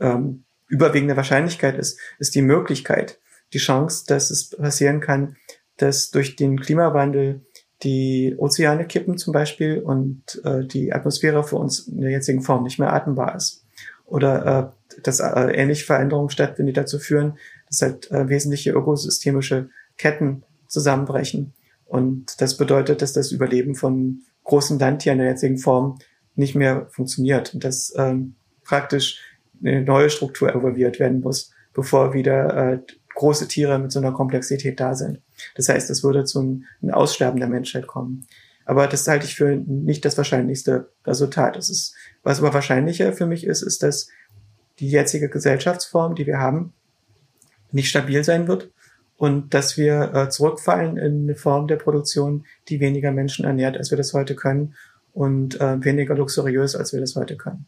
ähm, überwiegende Wahrscheinlichkeit ist, ist die Möglichkeit, die Chance, dass es passieren kann, dass durch den Klimawandel die Ozeane kippen zum Beispiel und äh, die Atmosphäre für uns in der jetzigen Form nicht mehr atembar ist. Oder äh, dass äh, ähnliche Veränderungen stattfinden, die dazu führen, dass halt äh, wesentliche ökosystemische Ketten zusammenbrechen. Und das bedeutet, dass das Überleben von großen Landtieren in der jetzigen Form nicht mehr funktioniert und dass ähm, praktisch eine neue Struktur evolviert werden muss, bevor wieder äh, große Tiere mit so einer Komplexität da sind. Das heißt, es würde zu einem Aussterben der Menschheit kommen. Aber das halte ich für nicht das wahrscheinlichste Resultat. Das ist, was aber wahrscheinlicher für mich ist, ist, dass die jetzige Gesellschaftsform, die wir haben, nicht stabil sein wird und dass wir äh, zurückfallen in eine Form der Produktion, die weniger Menschen ernährt, als wir das heute können und äh, weniger luxuriös, als wir das heute können.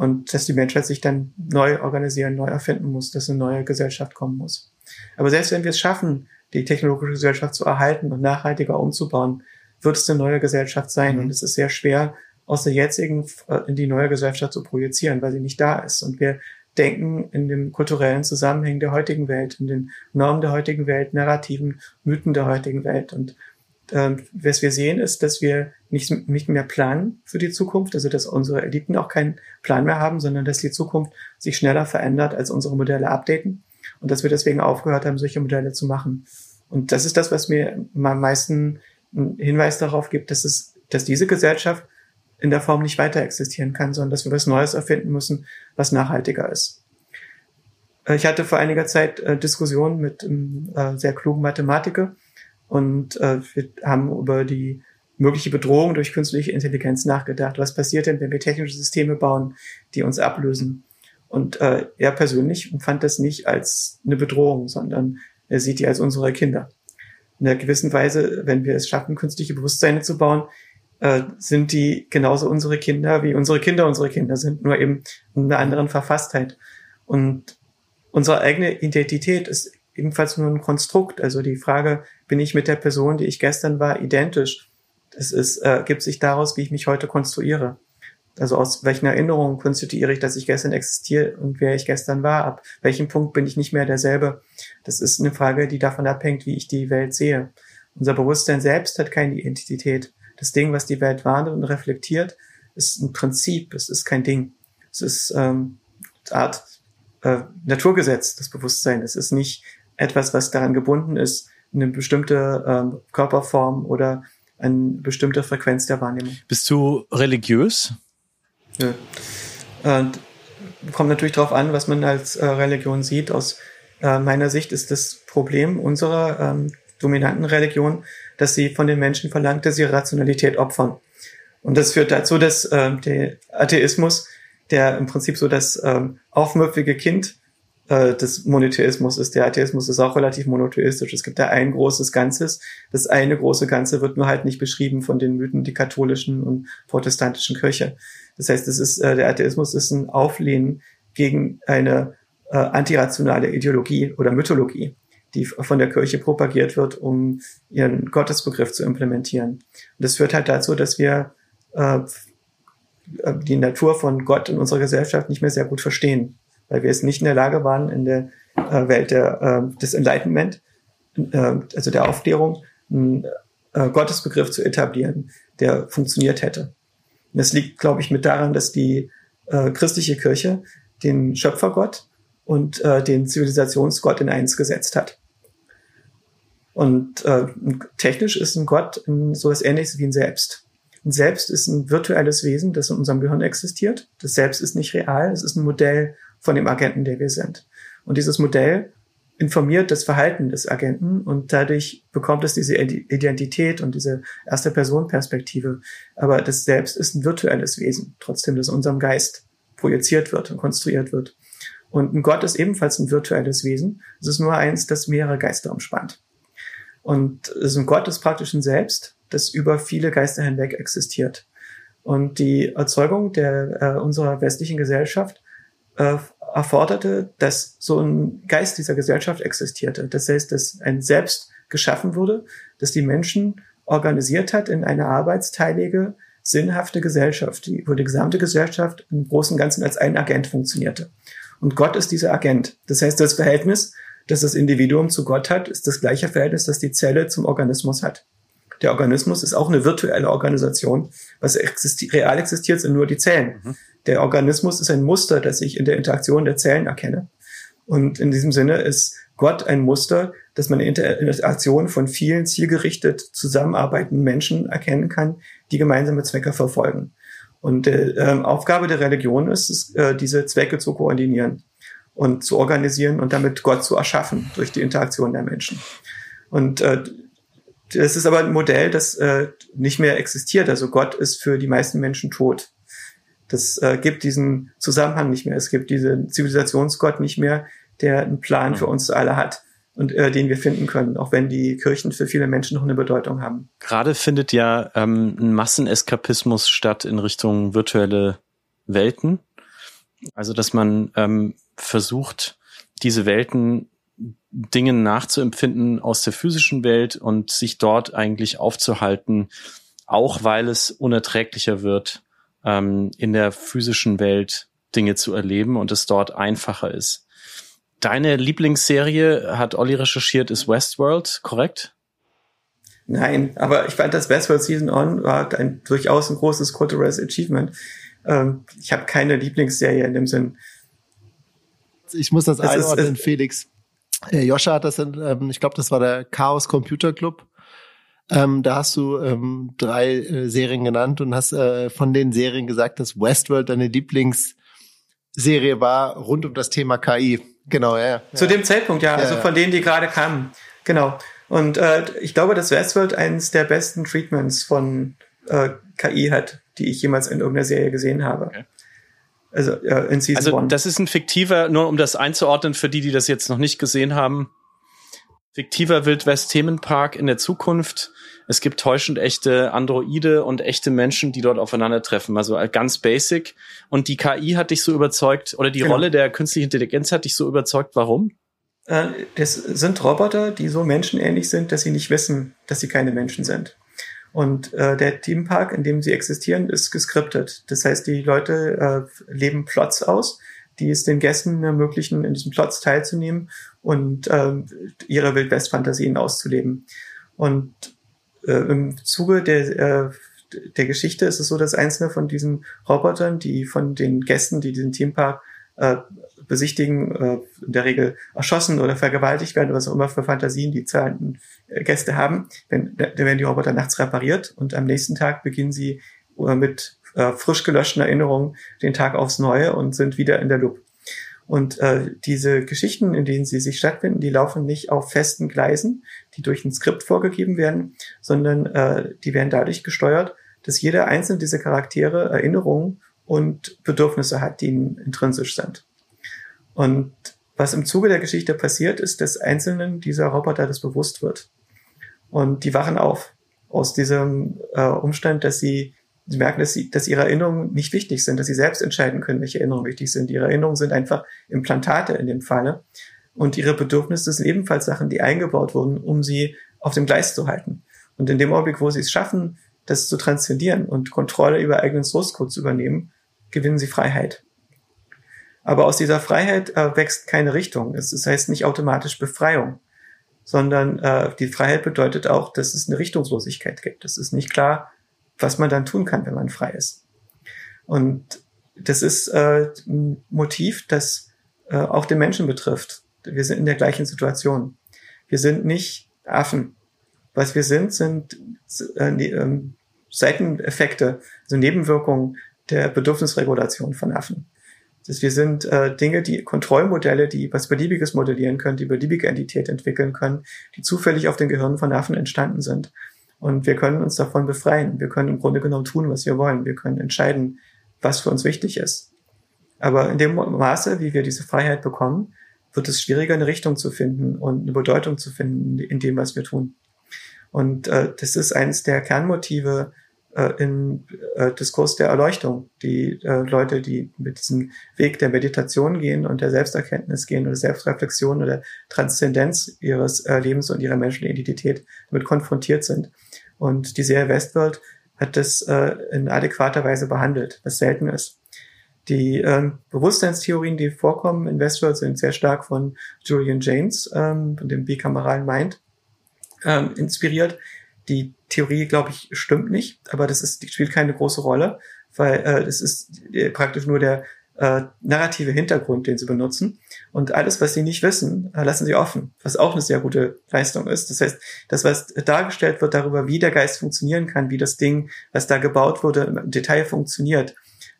Und dass die Menschheit sich dann neu organisieren, neu erfinden muss, dass eine neue Gesellschaft kommen muss. Aber selbst wenn wir es schaffen, die technologische Gesellschaft zu erhalten und nachhaltiger umzubauen, wird es eine neue Gesellschaft sein. Mhm. Und es ist sehr schwer, aus der jetzigen äh, in die neue Gesellschaft zu projizieren, weil sie nicht da ist. Und wir denken in dem kulturellen Zusammenhang der heutigen Welt, in den Normen der heutigen Welt, Narrativen, Mythen der heutigen Welt. Und äh, was wir sehen, ist, dass wir nicht, nicht mehr planen für die Zukunft, also dass unsere Eliten auch keinen Plan mehr haben, sondern dass die Zukunft sich schneller verändert, als unsere Modelle updaten und dass wir deswegen aufgehört haben, solche Modelle zu machen. Und das ist das, was mir am meisten einen Hinweis darauf gibt, dass es, dass diese Gesellschaft in der Form nicht weiter existieren kann, sondern dass wir was Neues erfinden müssen, was nachhaltiger ist. Äh, ich hatte vor einiger Zeit äh, Diskussionen mit einem äh, sehr klugen Mathematiker und äh, wir haben über die mögliche Bedrohung durch künstliche Intelligenz nachgedacht. Was passiert denn, wenn wir technische Systeme bauen, die uns ablösen? Und äh, er persönlich empfand das nicht als eine Bedrohung, sondern er sieht die als unsere Kinder. In einer gewissen Weise, wenn wir es schaffen, künstliche Bewusstseine zu bauen, äh, sind die genauso unsere Kinder, wie unsere Kinder unsere Kinder sind, nur eben in einer anderen Verfasstheit. Und unsere eigene Identität ist ebenfalls nur ein Konstrukt. Also die Frage, bin ich mit der Person, die ich gestern war, identisch? Das ist, äh, gibt sich daraus, wie ich mich heute konstruiere. Also aus welchen Erinnerungen konstituiere ich, dass ich gestern existiere und wer ich gestern war? Ab welchem Punkt bin ich nicht mehr derselbe? Das ist eine Frage, die davon abhängt, wie ich die Welt sehe. Unser Bewusstsein selbst hat keine Identität das Ding, was die Welt wahrnimmt und reflektiert, ist ein Prinzip, es ist kein Ding. Es ist ähm, eine Art äh, Naturgesetz, das Bewusstsein. Es ist nicht etwas, was daran gebunden ist, eine bestimmte ähm, Körperform oder eine bestimmte Frequenz der Wahrnehmung. Bist du religiös? Ja. Und kommt natürlich darauf an, was man als äh, Religion sieht. Aus äh, meiner Sicht ist das Problem unserer ähm, dominanten Religion, dass sie von den Menschen verlangt, dass sie ihre Rationalität opfern. Und das führt dazu, dass ähm, der Atheismus, der im Prinzip so das ähm, aufmüpfige Kind äh, des Monotheismus ist, der Atheismus ist auch relativ monotheistisch. Es gibt da ein großes Ganzes. Das eine große Ganze wird nur halt nicht beschrieben von den Mythen der katholischen und protestantischen Kirche. Das heißt, es ist, äh, der Atheismus ist ein Auflehnen gegen eine äh, antirationale Ideologie oder Mythologie die von der Kirche propagiert wird, um ihren Gottesbegriff zu implementieren. Und das führt halt dazu, dass wir äh, die Natur von Gott in unserer Gesellschaft nicht mehr sehr gut verstehen, weil wir es nicht in der Lage waren, in der äh, Welt der, äh, des Enlightenment, äh, also der Aufklärung, einen äh, Gottesbegriff zu etablieren, der funktioniert hätte. Und das liegt, glaube ich, mit daran, dass die äh, christliche Kirche den Schöpfergott und äh, den Zivilisationsgott in eins gesetzt hat. Und technisch ist ein Gott so etwas ähnliches wie ein Selbst. Ein Selbst ist ein virtuelles Wesen, das in unserem Gehirn existiert. Das Selbst ist nicht real, es ist ein Modell von dem Agenten, der wir sind. Und dieses Modell informiert das Verhalten des Agenten und dadurch bekommt es diese Identität und diese erste Person-Perspektive. Aber das Selbst ist ein virtuelles Wesen, trotzdem, das unserem Geist projiziert wird und konstruiert wird. Und ein Gott ist ebenfalls ein virtuelles Wesen. Es ist nur eins, das mehrere Geister umspannt. Und so ein Gott ist praktisch ein Selbst, das über viele Geister hinweg existiert. Und die Erzeugung der, äh, unserer westlichen Gesellschaft äh, erforderte, dass so ein Geist dieser Gesellschaft existierte. Das heißt, dass ein Selbst geschaffen wurde, dass die Menschen organisiert hat in eine arbeitsteilige, sinnhafte Gesellschaft, die, wo die gesamte Gesellschaft im Großen und Ganzen als ein Agent funktionierte. Und Gott ist dieser Agent. Das heißt, das Verhältnis, das das Individuum zu Gott hat, ist das gleiche Verhältnis, das die Zelle zum Organismus hat. Der Organismus ist auch eine virtuelle Organisation. Was existi real existiert, sind nur die Zellen. Mhm. Der Organismus ist ein Muster, das ich in der Interaktion der Zellen erkenne. Und in diesem Sinne ist Gott ein Muster, das man in der Interaktion von vielen zielgerichtet zusammenarbeitenden Menschen erkennen kann, die gemeinsame Zwecke verfolgen. Und äh, ähm, Aufgabe der Religion ist es, äh, diese Zwecke zu koordinieren und zu organisieren und damit Gott zu erschaffen durch die Interaktion der Menschen. Und äh, das ist aber ein Modell, das äh, nicht mehr existiert. Also Gott ist für die meisten Menschen tot. Das äh, gibt diesen Zusammenhang nicht mehr. Es gibt diesen Zivilisationsgott nicht mehr, der einen Plan für mhm. uns alle hat und äh, den wir finden können, auch wenn die Kirchen für viele Menschen noch eine Bedeutung haben. Gerade findet ja ähm, ein Masseneskapismus statt in Richtung virtuelle Welten. Also dass man ähm, versucht, diese Welten Dingen nachzuempfinden aus der physischen Welt und sich dort eigentlich aufzuhalten, auch weil es unerträglicher wird, ähm, in der physischen Welt Dinge zu erleben und es dort einfacher ist. Deine Lieblingsserie, hat Olli recherchiert, ist Westworld, korrekt? Nein, aber ich fand, das Westworld Season On war ein, durchaus ein großes culturelles Achievement. Ähm, ich habe keine Lieblingsserie in dem Sinn. Ich muss das es einordnen, ist, Felix. Äh, Joscha hat das, in, ähm, ich glaube, das war der Chaos Computer Club. Ähm, da hast du ähm, drei äh, Serien genannt und hast äh, von den Serien gesagt, dass Westworld deine Lieblingsserie war rund um das Thema KI. Genau, ja. Zu ja. dem Zeitpunkt, ja, also ja, von denen, die gerade kamen. Genau. Und äh, ich glaube, dass Westworld eines der besten Treatments von äh, KI hat, die ich jemals in irgendeiner Serie gesehen habe. Okay. Also äh, in Season Also one. das ist ein fiktiver, nur um das einzuordnen für die, die das jetzt noch nicht gesehen haben. Fiktiver Wildwest-Themenpark in der Zukunft. Es gibt täuschend echte Androide und echte Menschen, die dort aufeinandertreffen. Also äh, ganz basic. Und die KI hat dich so überzeugt, oder die genau. Rolle der künstlichen Intelligenz hat dich so überzeugt. Warum? Äh, das sind Roboter, die so menschenähnlich sind, dass sie nicht wissen, dass sie keine Menschen sind. Und äh, der Themenpark, in dem sie existieren, ist geskriptet. Das heißt, die Leute äh, leben Plots aus, die es den Gästen ermöglichen, in diesen Plots teilzunehmen und äh, ihre Wildwest-Fantasien auszuleben. Und äh, im Zuge der, äh, der Geschichte ist es so, dass einzelne von diesen Robotern, die von den Gästen, die diesen Themenpark äh, besichtigen, äh, in der Regel erschossen oder vergewaltigt werden, was auch immer für Fantasien die zahlenden äh, Gäste haben. Wenn, dann werden die Roboter nachts repariert und am nächsten Tag beginnen sie äh, mit äh, frisch gelöschten Erinnerungen den Tag aufs Neue und sind wieder in der Loop. Und äh, diese Geschichten, in denen sie sich stattfinden, die laufen nicht auf festen Gleisen, die durch ein Skript vorgegeben werden, sondern äh, die werden dadurch gesteuert, dass jeder einzelne dieser Charaktere Erinnerungen und Bedürfnisse hat, die ihnen intrinsisch sind. Und was im Zuge der Geschichte passiert, ist, dass einzelnen dieser Roboter das bewusst wird. Und die wachen auf aus diesem äh, Umstand, dass sie, sie merken, dass, sie, dass ihre Erinnerungen nicht wichtig sind, dass sie selbst entscheiden können, welche Erinnerungen wichtig sind. Ihre Erinnerungen sind einfach Implantate in dem Falle. Und ihre Bedürfnisse sind ebenfalls Sachen, die eingebaut wurden, um sie auf dem Gleis zu halten. Und in dem Augenblick, wo sie es schaffen, das zu transzendieren und Kontrolle über eigenen Source Code zu übernehmen, gewinnen sie Freiheit. Aber aus dieser Freiheit äh, wächst keine Richtung. Es das heißt nicht automatisch Befreiung, sondern äh, die Freiheit bedeutet auch, dass es eine Richtungslosigkeit gibt. Es ist nicht klar, was man dann tun kann, wenn man frei ist. Und das ist äh, ein Motiv, das äh, auch den Menschen betrifft. Wir sind in der gleichen Situation. Wir sind nicht Affen. Was wir sind, sind äh, ne, äh, Seiteneffekte, also Nebenwirkungen der Bedürfnisregulation von Affen. Das wir sind äh, Dinge, die Kontrollmodelle, die was Beliebiges modellieren können, die beliebige Entität entwickeln können, die zufällig auf den Gehirnen von Affen entstanden sind. Und wir können uns davon befreien. Wir können im Grunde genommen tun, was wir wollen. Wir können entscheiden, was für uns wichtig ist. Aber in dem Maße, wie wir diese Freiheit bekommen, wird es schwieriger, eine Richtung zu finden und eine Bedeutung zu finden in dem, was wir tun. Und äh, das ist eines der Kernmotive äh, im äh, Diskurs der Erleuchtung. Die äh, Leute, die mit diesem Weg der Meditation gehen und der Selbsterkenntnis gehen oder Selbstreflexion oder Transzendenz ihres äh, Lebens und ihrer menschlichen Identität damit konfrontiert sind. Und die Serie Westworld hat das äh, in adäquater Weise behandelt, was selten ist. Die ähm, Bewusstseinstheorien, die vorkommen in Westworld, sind sehr stark von Julian James, ähm, von dem bikameralen Mind, ähm, inspiriert. Die Theorie, glaube ich, stimmt nicht, aber das ist, spielt keine große Rolle, weil äh, das ist äh, praktisch nur der äh, narrative Hintergrund, den sie benutzen. Und alles, was sie nicht wissen, äh, lassen sie offen, was auch eine sehr gute Leistung ist. Das heißt, das, was dargestellt wird darüber, wie der Geist funktionieren kann, wie das Ding, was da gebaut wurde, im Detail funktioniert,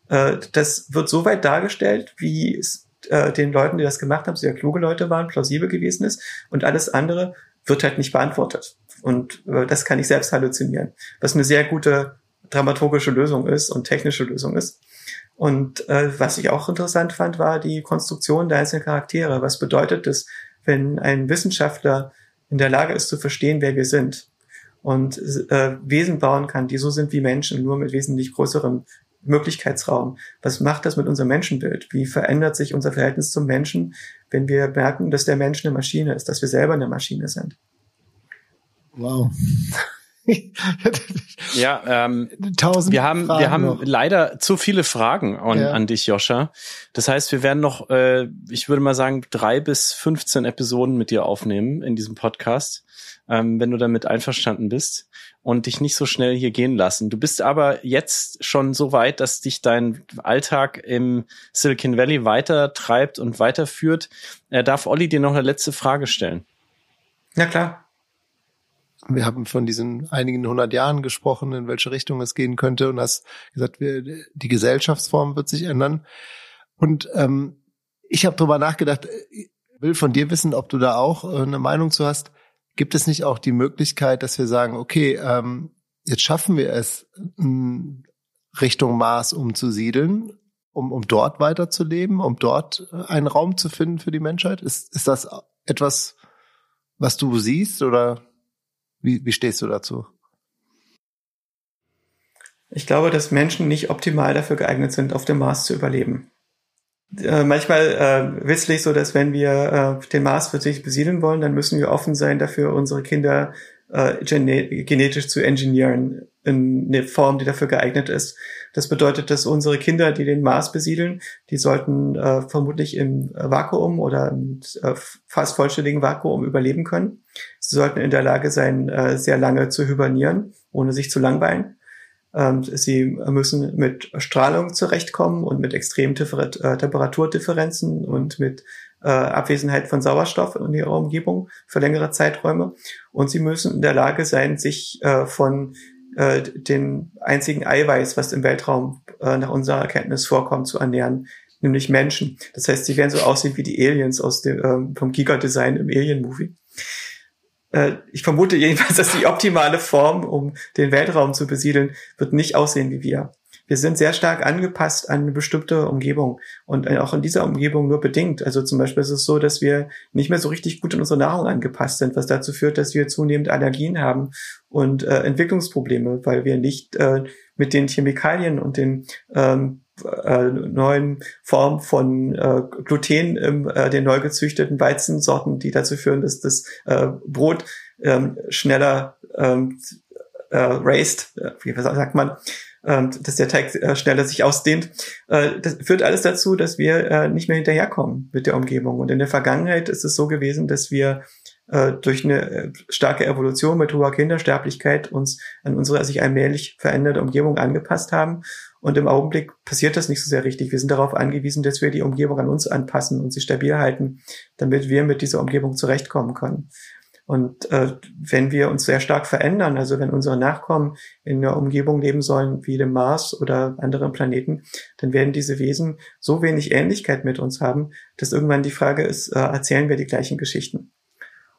äh, das wird so weit dargestellt, wie es äh, den Leuten, die das gemacht haben, sehr kluge Leute waren, plausibel gewesen ist. Und alles andere wird halt nicht beantwortet. Und äh, das kann ich selbst halluzinieren, was eine sehr gute dramaturgische Lösung ist und technische Lösung ist. Und äh, was ich auch interessant fand, war die Konstruktion der einzelnen Charaktere. Was bedeutet es, wenn ein Wissenschaftler in der Lage ist zu verstehen, wer wir sind und äh, Wesen bauen kann, die so sind wie Menschen, nur mit wesentlich größerem Möglichkeitsraum. Was macht das mit unserem Menschenbild? Wie verändert sich unser Verhältnis zum Menschen, wenn wir merken, dass der Mensch eine Maschine ist, dass wir selber eine Maschine sind? Wow. ja, ähm, Tausend wir haben Fragen wir haben noch. leider zu viele Fragen an, ja. an dich, Joscha. Das heißt, wir werden noch, äh, ich würde mal sagen, drei bis 15 Episoden mit dir aufnehmen in diesem Podcast, ähm, wenn du damit einverstanden bist und dich nicht so schnell hier gehen lassen. Du bist aber jetzt schon so weit, dass dich dein Alltag im Silicon Valley weiter treibt und weiterführt. Äh, darf Olli dir noch eine letzte Frage stellen? Ja, klar wir haben von diesen einigen hundert Jahren gesprochen, in welche Richtung es gehen könnte und hast gesagt, wir, die Gesellschaftsform wird sich ändern. Und ähm, ich habe drüber nachgedacht, will von dir wissen, ob du da auch äh, eine Meinung zu hast. Gibt es nicht auch die Möglichkeit, dass wir sagen, okay, ähm, jetzt schaffen wir es, Richtung Mars umzusiedeln, um, um dort weiterzuleben, um dort äh, einen Raum zu finden für die Menschheit? Ist, ist das etwas, was du siehst oder wie, wie stehst du dazu? Ich glaube, dass Menschen nicht optimal dafür geeignet sind, auf dem Mars zu überleben. Äh, manchmal äh, wisslich so, dass wenn wir äh, den Mars für sich besiedeln wollen, dann müssen wir offen sein dafür, unsere Kinder äh, genetisch zu engineeren in eine Form, die dafür geeignet ist. Das bedeutet, dass unsere Kinder, die den Mars besiedeln, die sollten äh, vermutlich im Vakuum oder im äh, fast vollständigen Vakuum überleben können. Sie sollten in der Lage sein, äh, sehr lange zu hibernieren, ohne sich zu langweilen. Ähm, sie müssen mit Strahlung zurechtkommen und mit extremen äh, Temperaturdifferenzen und mit äh, Abwesenheit von Sauerstoff in ihrer Umgebung für längere Zeiträume. Und sie müssen in der Lage sein, sich äh, von äh, den einzigen Eiweiß, was im Weltraum äh, nach unserer Erkenntnis vorkommt, zu ernähren, nämlich Menschen. Das heißt, sie werden so aussehen wie die Aliens aus dem ähm, vom Giga-Design im Alien-Movie. Äh, ich vermute jedenfalls, dass die optimale Form, um den Weltraum zu besiedeln, wird nicht aussehen wie wir wir sind sehr stark angepasst an eine bestimmte Umgebung und auch in dieser Umgebung nur bedingt. Also zum Beispiel ist es so, dass wir nicht mehr so richtig gut in unsere Nahrung angepasst sind, was dazu führt, dass wir zunehmend Allergien haben und äh, Entwicklungsprobleme, weil wir nicht äh, mit den Chemikalien und den ähm, äh, neuen Formen von äh, Gluten im äh, den neu gezüchteten Weizensorten, die dazu führen, dass das äh, Brot ähm, schneller ähm, äh, raised, äh, wie sagt man, dass der Teig äh, schneller sich ausdehnt. Äh, das führt alles dazu, dass wir äh, nicht mehr hinterherkommen mit der Umgebung. Und in der Vergangenheit ist es so gewesen, dass wir durch eine starke Evolution mit hoher Kindersterblichkeit uns an unsere sich allmählich veränderte Umgebung angepasst haben. Und im Augenblick passiert das nicht so sehr richtig. Wir sind darauf angewiesen, dass wir die Umgebung an uns anpassen und sie stabil halten, damit wir mit dieser Umgebung zurechtkommen können. Und äh, wenn wir uns sehr stark verändern, also wenn unsere Nachkommen in einer Umgebung leben sollen wie dem Mars oder anderen Planeten, dann werden diese Wesen so wenig Ähnlichkeit mit uns haben, dass irgendwann die Frage ist, äh, erzählen wir die gleichen Geschichten?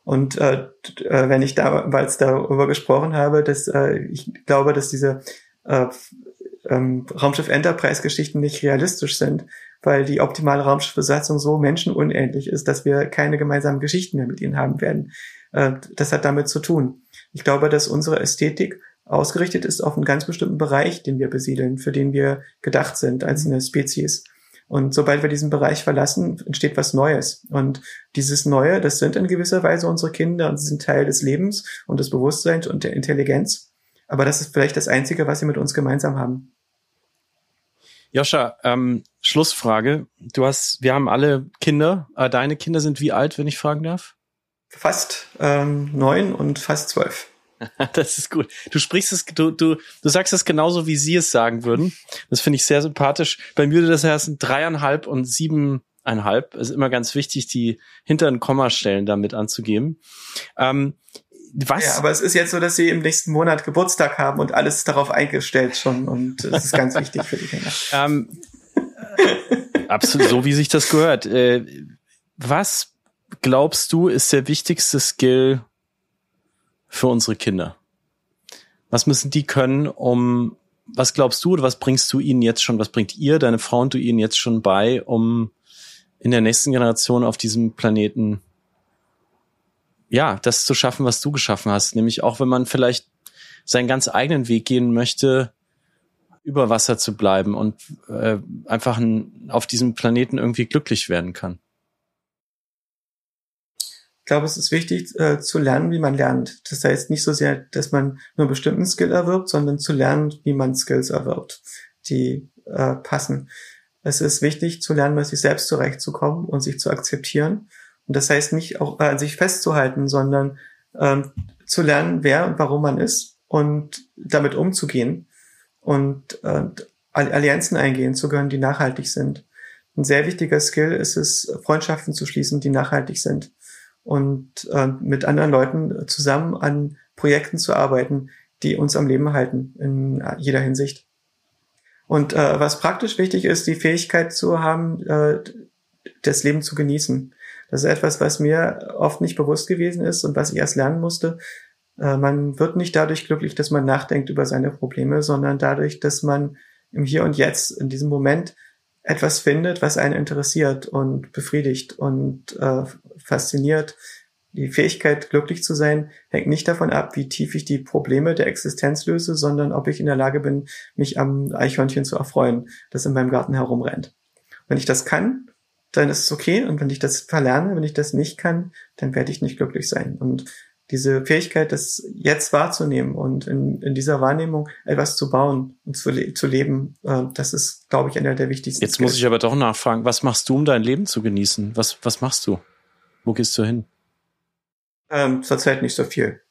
Und äh, äh wenn ich damals darüber gesprochen habe, dass äh, ich glaube, dass diese äh, ähm, Raumschiff Enterprise Geschichten nicht realistisch sind, weil die optimale Raumschiffbesatzung so menschenunähnlich ist, dass wir keine gemeinsamen Geschichten mehr mit ihnen haben werden. Äh, das hat damit zu tun. Ich glaube, dass unsere Ästhetik ausgerichtet ist auf einen ganz bestimmten Bereich, den wir besiedeln, für den wir gedacht sind als eine Spezies. Und sobald wir diesen Bereich verlassen, entsteht was Neues. Und dieses Neue, das sind in gewisser Weise unsere Kinder und sie sind Teil des Lebens und des Bewusstseins und der Intelligenz. Aber das ist vielleicht das Einzige, was sie mit uns gemeinsam haben. Joscha, ähm, Schlussfrage. Du hast, wir haben alle Kinder. Äh, deine Kinder sind wie alt, wenn ich fragen darf? Fast ähm, neun und fast zwölf. das ist gut. Du sprichst es, du, du, du sagst es genauso, wie sie es sagen würden. Das finde ich sehr sympathisch. Bei mir das heißt dreieinhalb und siebeneinhalb. Es ist immer ganz wichtig, die hinteren Kommastellen damit anzugeben. Ähm, was? Ja, aber es ist jetzt so, dass sie im nächsten Monat Geburtstag haben und alles darauf eingestellt schon und das ist ganz wichtig für die Kinder. Ähm, absolut, so wie sich das gehört. Äh, was glaubst du ist der wichtigste Skill für unsere Kinder? Was müssen die können, um, was glaubst du oder was bringst du ihnen jetzt schon, was bringt ihr, deine Frau und du ihnen jetzt schon bei, um in der nächsten Generation auf diesem Planeten, ja, das zu schaffen, was du geschaffen hast, nämlich auch wenn man vielleicht seinen ganz eigenen Weg gehen möchte, über Wasser zu bleiben und äh, einfach ein, auf diesem Planeten irgendwie glücklich werden kann glaube, es ist wichtig äh, zu lernen, wie man lernt. Das heißt nicht so sehr, dass man nur einen bestimmten Skill erwirbt, sondern zu lernen, wie man Skills erwirbt, die äh, passen. Es ist wichtig zu lernen, mit sich selbst zurechtzukommen und sich zu akzeptieren. Und das heißt nicht auch äh, an sich festzuhalten, sondern ähm, zu lernen, wer und warum man ist und damit umzugehen und äh, Allianzen eingehen zu können, die nachhaltig sind. Ein sehr wichtiger Skill ist es, Freundschaften zu schließen, die nachhaltig sind und äh, mit anderen Leuten zusammen an Projekten zu arbeiten, die uns am Leben halten in jeder Hinsicht. Und äh, was praktisch wichtig ist, die Fähigkeit zu haben, äh, das Leben zu genießen. Das ist etwas, was mir oft nicht bewusst gewesen ist und was ich erst lernen musste. Äh, man wird nicht dadurch glücklich, dass man nachdenkt über seine Probleme, sondern dadurch, dass man im Hier und Jetzt, in diesem Moment, etwas findet, was einen interessiert und befriedigt und äh, fasziniert. Die Fähigkeit, glücklich zu sein, hängt nicht davon ab, wie tief ich die Probleme der Existenz löse, sondern ob ich in der Lage bin, mich am Eichhörnchen zu erfreuen, das in meinem Garten herumrennt. Wenn ich das kann, dann ist es okay. Und wenn ich das verlerne, wenn ich das nicht kann, dann werde ich nicht glücklich sein. Und diese Fähigkeit, das jetzt wahrzunehmen und in, in dieser Wahrnehmung etwas zu bauen und zu, le zu leben, äh, das ist, glaube ich, einer der wichtigsten. Jetzt muss ich aber doch nachfragen, was machst du, um dein Leben zu genießen? Was, was machst du? Wo gehst du hin? Ähm, zurzeit nicht so viel.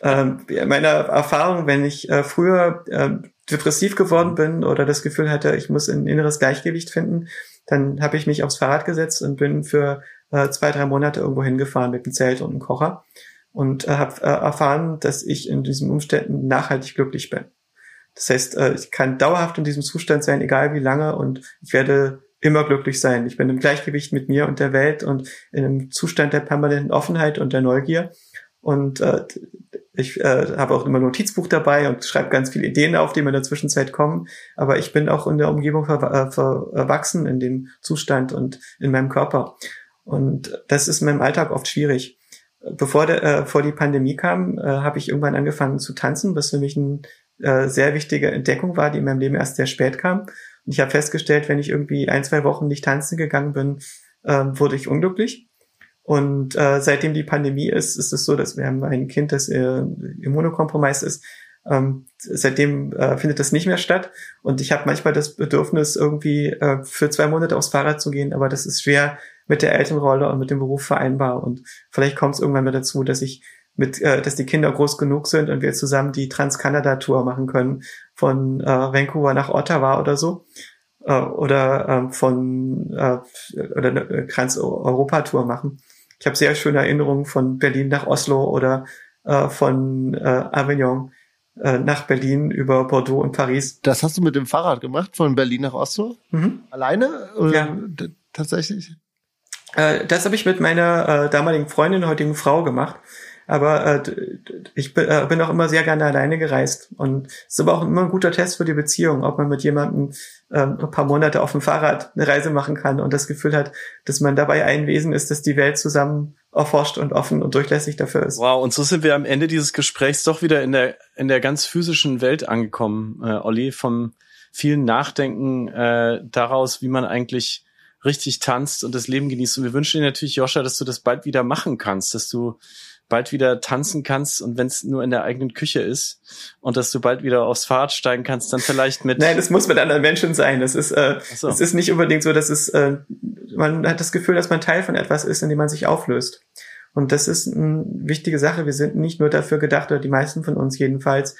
Ähm, meine Erfahrung, wenn ich äh, früher äh, depressiv geworden bin oder das Gefühl hatte, ich muss ein inneres Gleichgewicht finden, dann habe ich mich aufs Fahrrad gesetzt und bin für äh, zwei, drei Monate irgendwo hingefahren mit einem Zelt und einem Kocher und äh, habe äh, erfahren, dass ich in diesen Umständen nachhaltig glücklich bin. Das heißt, äh, ich kann dauerhaft in diesem Zustand sein, egal wie lange, und ich werde immer glücklich sein. Ich bin im Gleichgewicht mit mir und der Welt und in einem Zustand der permanenten Offenheit und der Neugier. Und äh, ich äh, habe auch immer ein Notizbuch dabei und schreibe ganz viele Ideen auf, die mir in der Zwischenzeit kommen. Aber ich bin auch in der Umgebung ver äh, verwachsen in dem Zustand und in meinem Körper. Und das ist in meinem Alltag oft schwierig bevor der, äh, vor die Pandemie kam, äh, habe ich irgendwann angefangen zu tanzen, was für mich eine äh, sehr wichtige Entdeckung war, die in meinem Leben erst sehr spät kam. Und ich habe festgestellt, wenn ich irgendwie ein, zwei Wochen nicht tanzen gegangen bin, äh, wurde ich unglücklich. Und äh, seitdem die Pandemie ist, ist es so, dass wir haben ein Kind, das äh, immunokompromiss ist. Ähm, seitdem äh, findet das nicht mehr statt. Und ich habe manchmal das Bedürfnis, irgendwie äh, für zwei Monate aufs Fahrrad zu gehen, aber das ist schwer mit der Elternrolle und mit dem Beruf vereinbar. Und vielleicht kommt es irgendwann mal dazu, dass ich mit, äh, dass die Kinder groß genug sind und wir zusammen die Trans-Kanada-Tour machen können von äh, Vancouver nach Ottawa oder so. Äh, oder äh, von äh, oder eine Trans-Europa-Tour machen. Ich habe sehr schöne Erinnerungen von Berlin nach Oslo oder äh, von äh, Avignon äh, nach Berlin über Bordeaux und Paris. Das hast du mit dem Fahrrad gemacht, von Berlin nach Oslo? Mhm. Alleine? Oder ja. Tatsächlich? Äh, das habe ich mit meiner äh, damaligen Freundin, heutigen Frau gemacht. Aber äh, ich äh, bin auch immer sehr gerne alleine gereist. Und es ist aber auch immer ein guter Test für die Beziehung, ob man mit jemandem äh, ein paar Monate auf dem Fahrrad eine Reise machen kann und das Gefühl hat, dass man dabei ein Wesen ist, das die Welt zusammen erforscht und offen und durchlässig dafür ist. Wow, und so sind wir am Ende dieses Gesprächs doch wieder in der, in der ganz physischen Welt angekommen, äh, Olli, vom vielen Nachdenken äh, daraus, wie man eigentlich richtig tanzt und das Leben genießt. Und wir wünschen dir natürlich, Joscha, dass du das bald wieder machen kannst, dass du bald wieder tanzen kannst und wenn es nur in der eigenen Küche ist und dass du bald wieder aufs Fahrrad steigen kannst, dann vielleicht mit. Nein, das muss mit anderen Menschen sein. Das ist, äh, so. das ist nicht unbedingt so, dass es, äh, man hat das Gefühl, dass man Teil von etwas ist, in dem man sich auflöst. Und das ist eine wichtige Sache. Wir sind nicht nur dafür gedacht, oder die meisten von uns jedenfalls,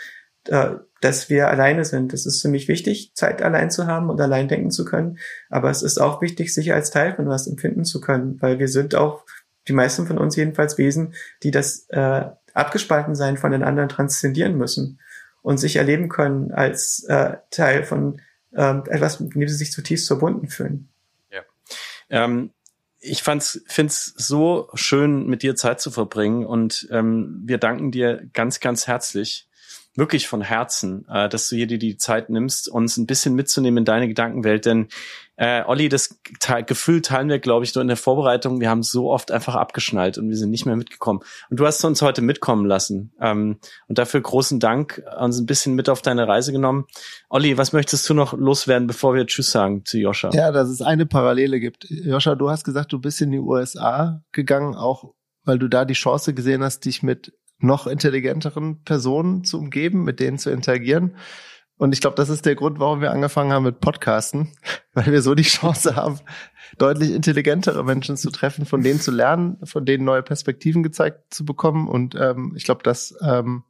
äh, dass wir alleine sind. Es ist ziemlich wichtig, Zeit allein zu haben und allein denken zu können. Aber es ist auch wichtig, sich als Teil von was empfinden zu können, weil wir sind auch die meisten von uns jedenfalls Wesen, die das äh, abgespalten sein von den anderen transzendieren müssen und sich erleben können als äh, Teil von ähm, etwas, mit dem sie sich zutiefst verbunden fühlen. Ja. Ähm, ich fand's, find's so schön, mit dir Zeit zu verbringen und ähm, wir danken dir ganz, ganz herzlich wirklich von Herzen, äh, dass du hier dir die Zeit nimmst, uns ein bisschen mitzunehmen in deine Gedankenwelt. Denn äh, Olli, das te Gefühl teilen wir, glaube ich, nur in der Vorbereitung. Wir haben so oft einfach abgeschnallt und wir sind nicht mehr mitgekommen. Und du hast uns heute mitkommen lassen. Ähm, und dafür großen Dank, uns ein bisschen mit auf deine Reise genommen. Olli, was möchtest du noch loswerden, bevor wir Tschüss sagen zu Joscha? Ja, dass es eine Parallele gibt. Joscha, du hast gesagt, du bist in die USA gegangen, auch weil du da die Chance gesehen hast, dich mit noch intelligenteren Personen zu umgeben, mit denen zu interagieren. Und ich glaube, das ist der Grund, warum wir angefangen haben mit Podcasten, weil wir so die Chance haben, deutlich intelligentere Menschen zu treffen, von denen zu lernen, von denen neue Perspektiven gezeigt zu bekommen. Und ähm, ich glaube, das ähm,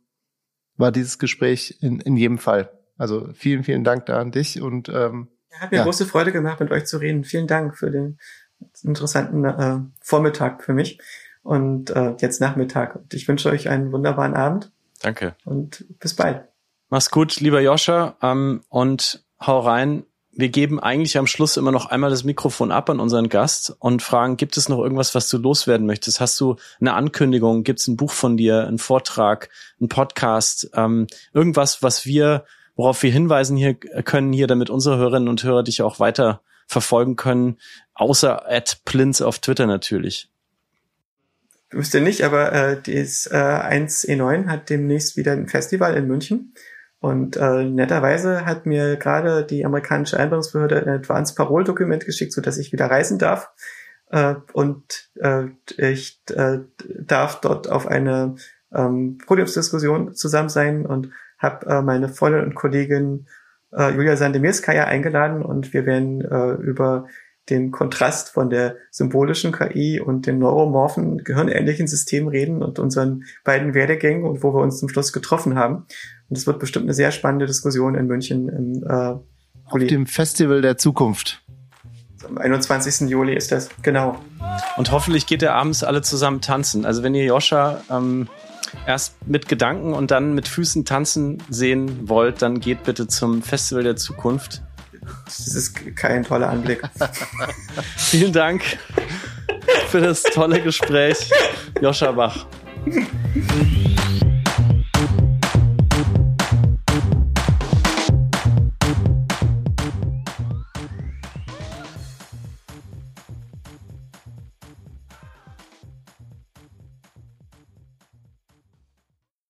war dieses Gespräch in, in jedem Fall. Also vielen, vielen Dank da an dich und ähm, hat mir ja. große Freude gemacht, mit euch zu reden. Vielen Dank für den interessanten äh, Vormittag für mich und äh, jetzt Nachmittag. Und ich wünsche euch einen wunderbaren Abend. Danke. Und bis bald. Mach's gut, lieber Joscha, ähm, und hau rein. Wir geben eigentlich am Schluss immer noch einmal das Mikrofon ab an unseren Gast und fragen, gibt es noch irgendwas, was du loswerden möchtest? Hast du eine Ankündigung? Gibt es ein Buch von dir, einen Vortrag, einen Podcast? Ähm, irgendwas, was wir, worauf wir hinweisen hier können, hier, damit unsere Hörerinnen und Hörer dich auch weiter verfolgen können, außer at Plinz auf Twitter natürlich. Wüsste nicht, aber äh, das äh, 1E9 hat demnächst wieder ein Festival in München. Und äh, netterweise hat mir gerade die amerikanische Einwanderungsbehörde ein Advanced Parole-Dokument geschickt, so dass ich wieder reisen darf. Äh, und äh, ich äh, darf dort auf eine ähm, Podiumsdiskussion zusammen sein und habe äh, meine Freundin und Kollegin äh, Julia Sandemirskaya eingeladen und wir werden äh, über den Kontrast von der symbolischen KI und den neuromorphen, gehirnähnlichen Systemen reden und unseren beiden Werdegängen und wo wir uns zum Schluss getroffen haben. Und es wird bestimmt eine sehr spannende Diskussion in München im äh, Auf dem Festival der Zukunft. Am 21. Juli ist das, genau. Und hoffentlich geht ihr abends alle zusammen tanzen. Also wenn ihr Joscha ähm, erst mit Gedanken und dann mit Füßen tanzen sehen wollt, dann geht bitte zum Festival der Zukunft. Das ist kein toller Anblick. Vielen Dank für das tolle Gespräch, Joscha Bach.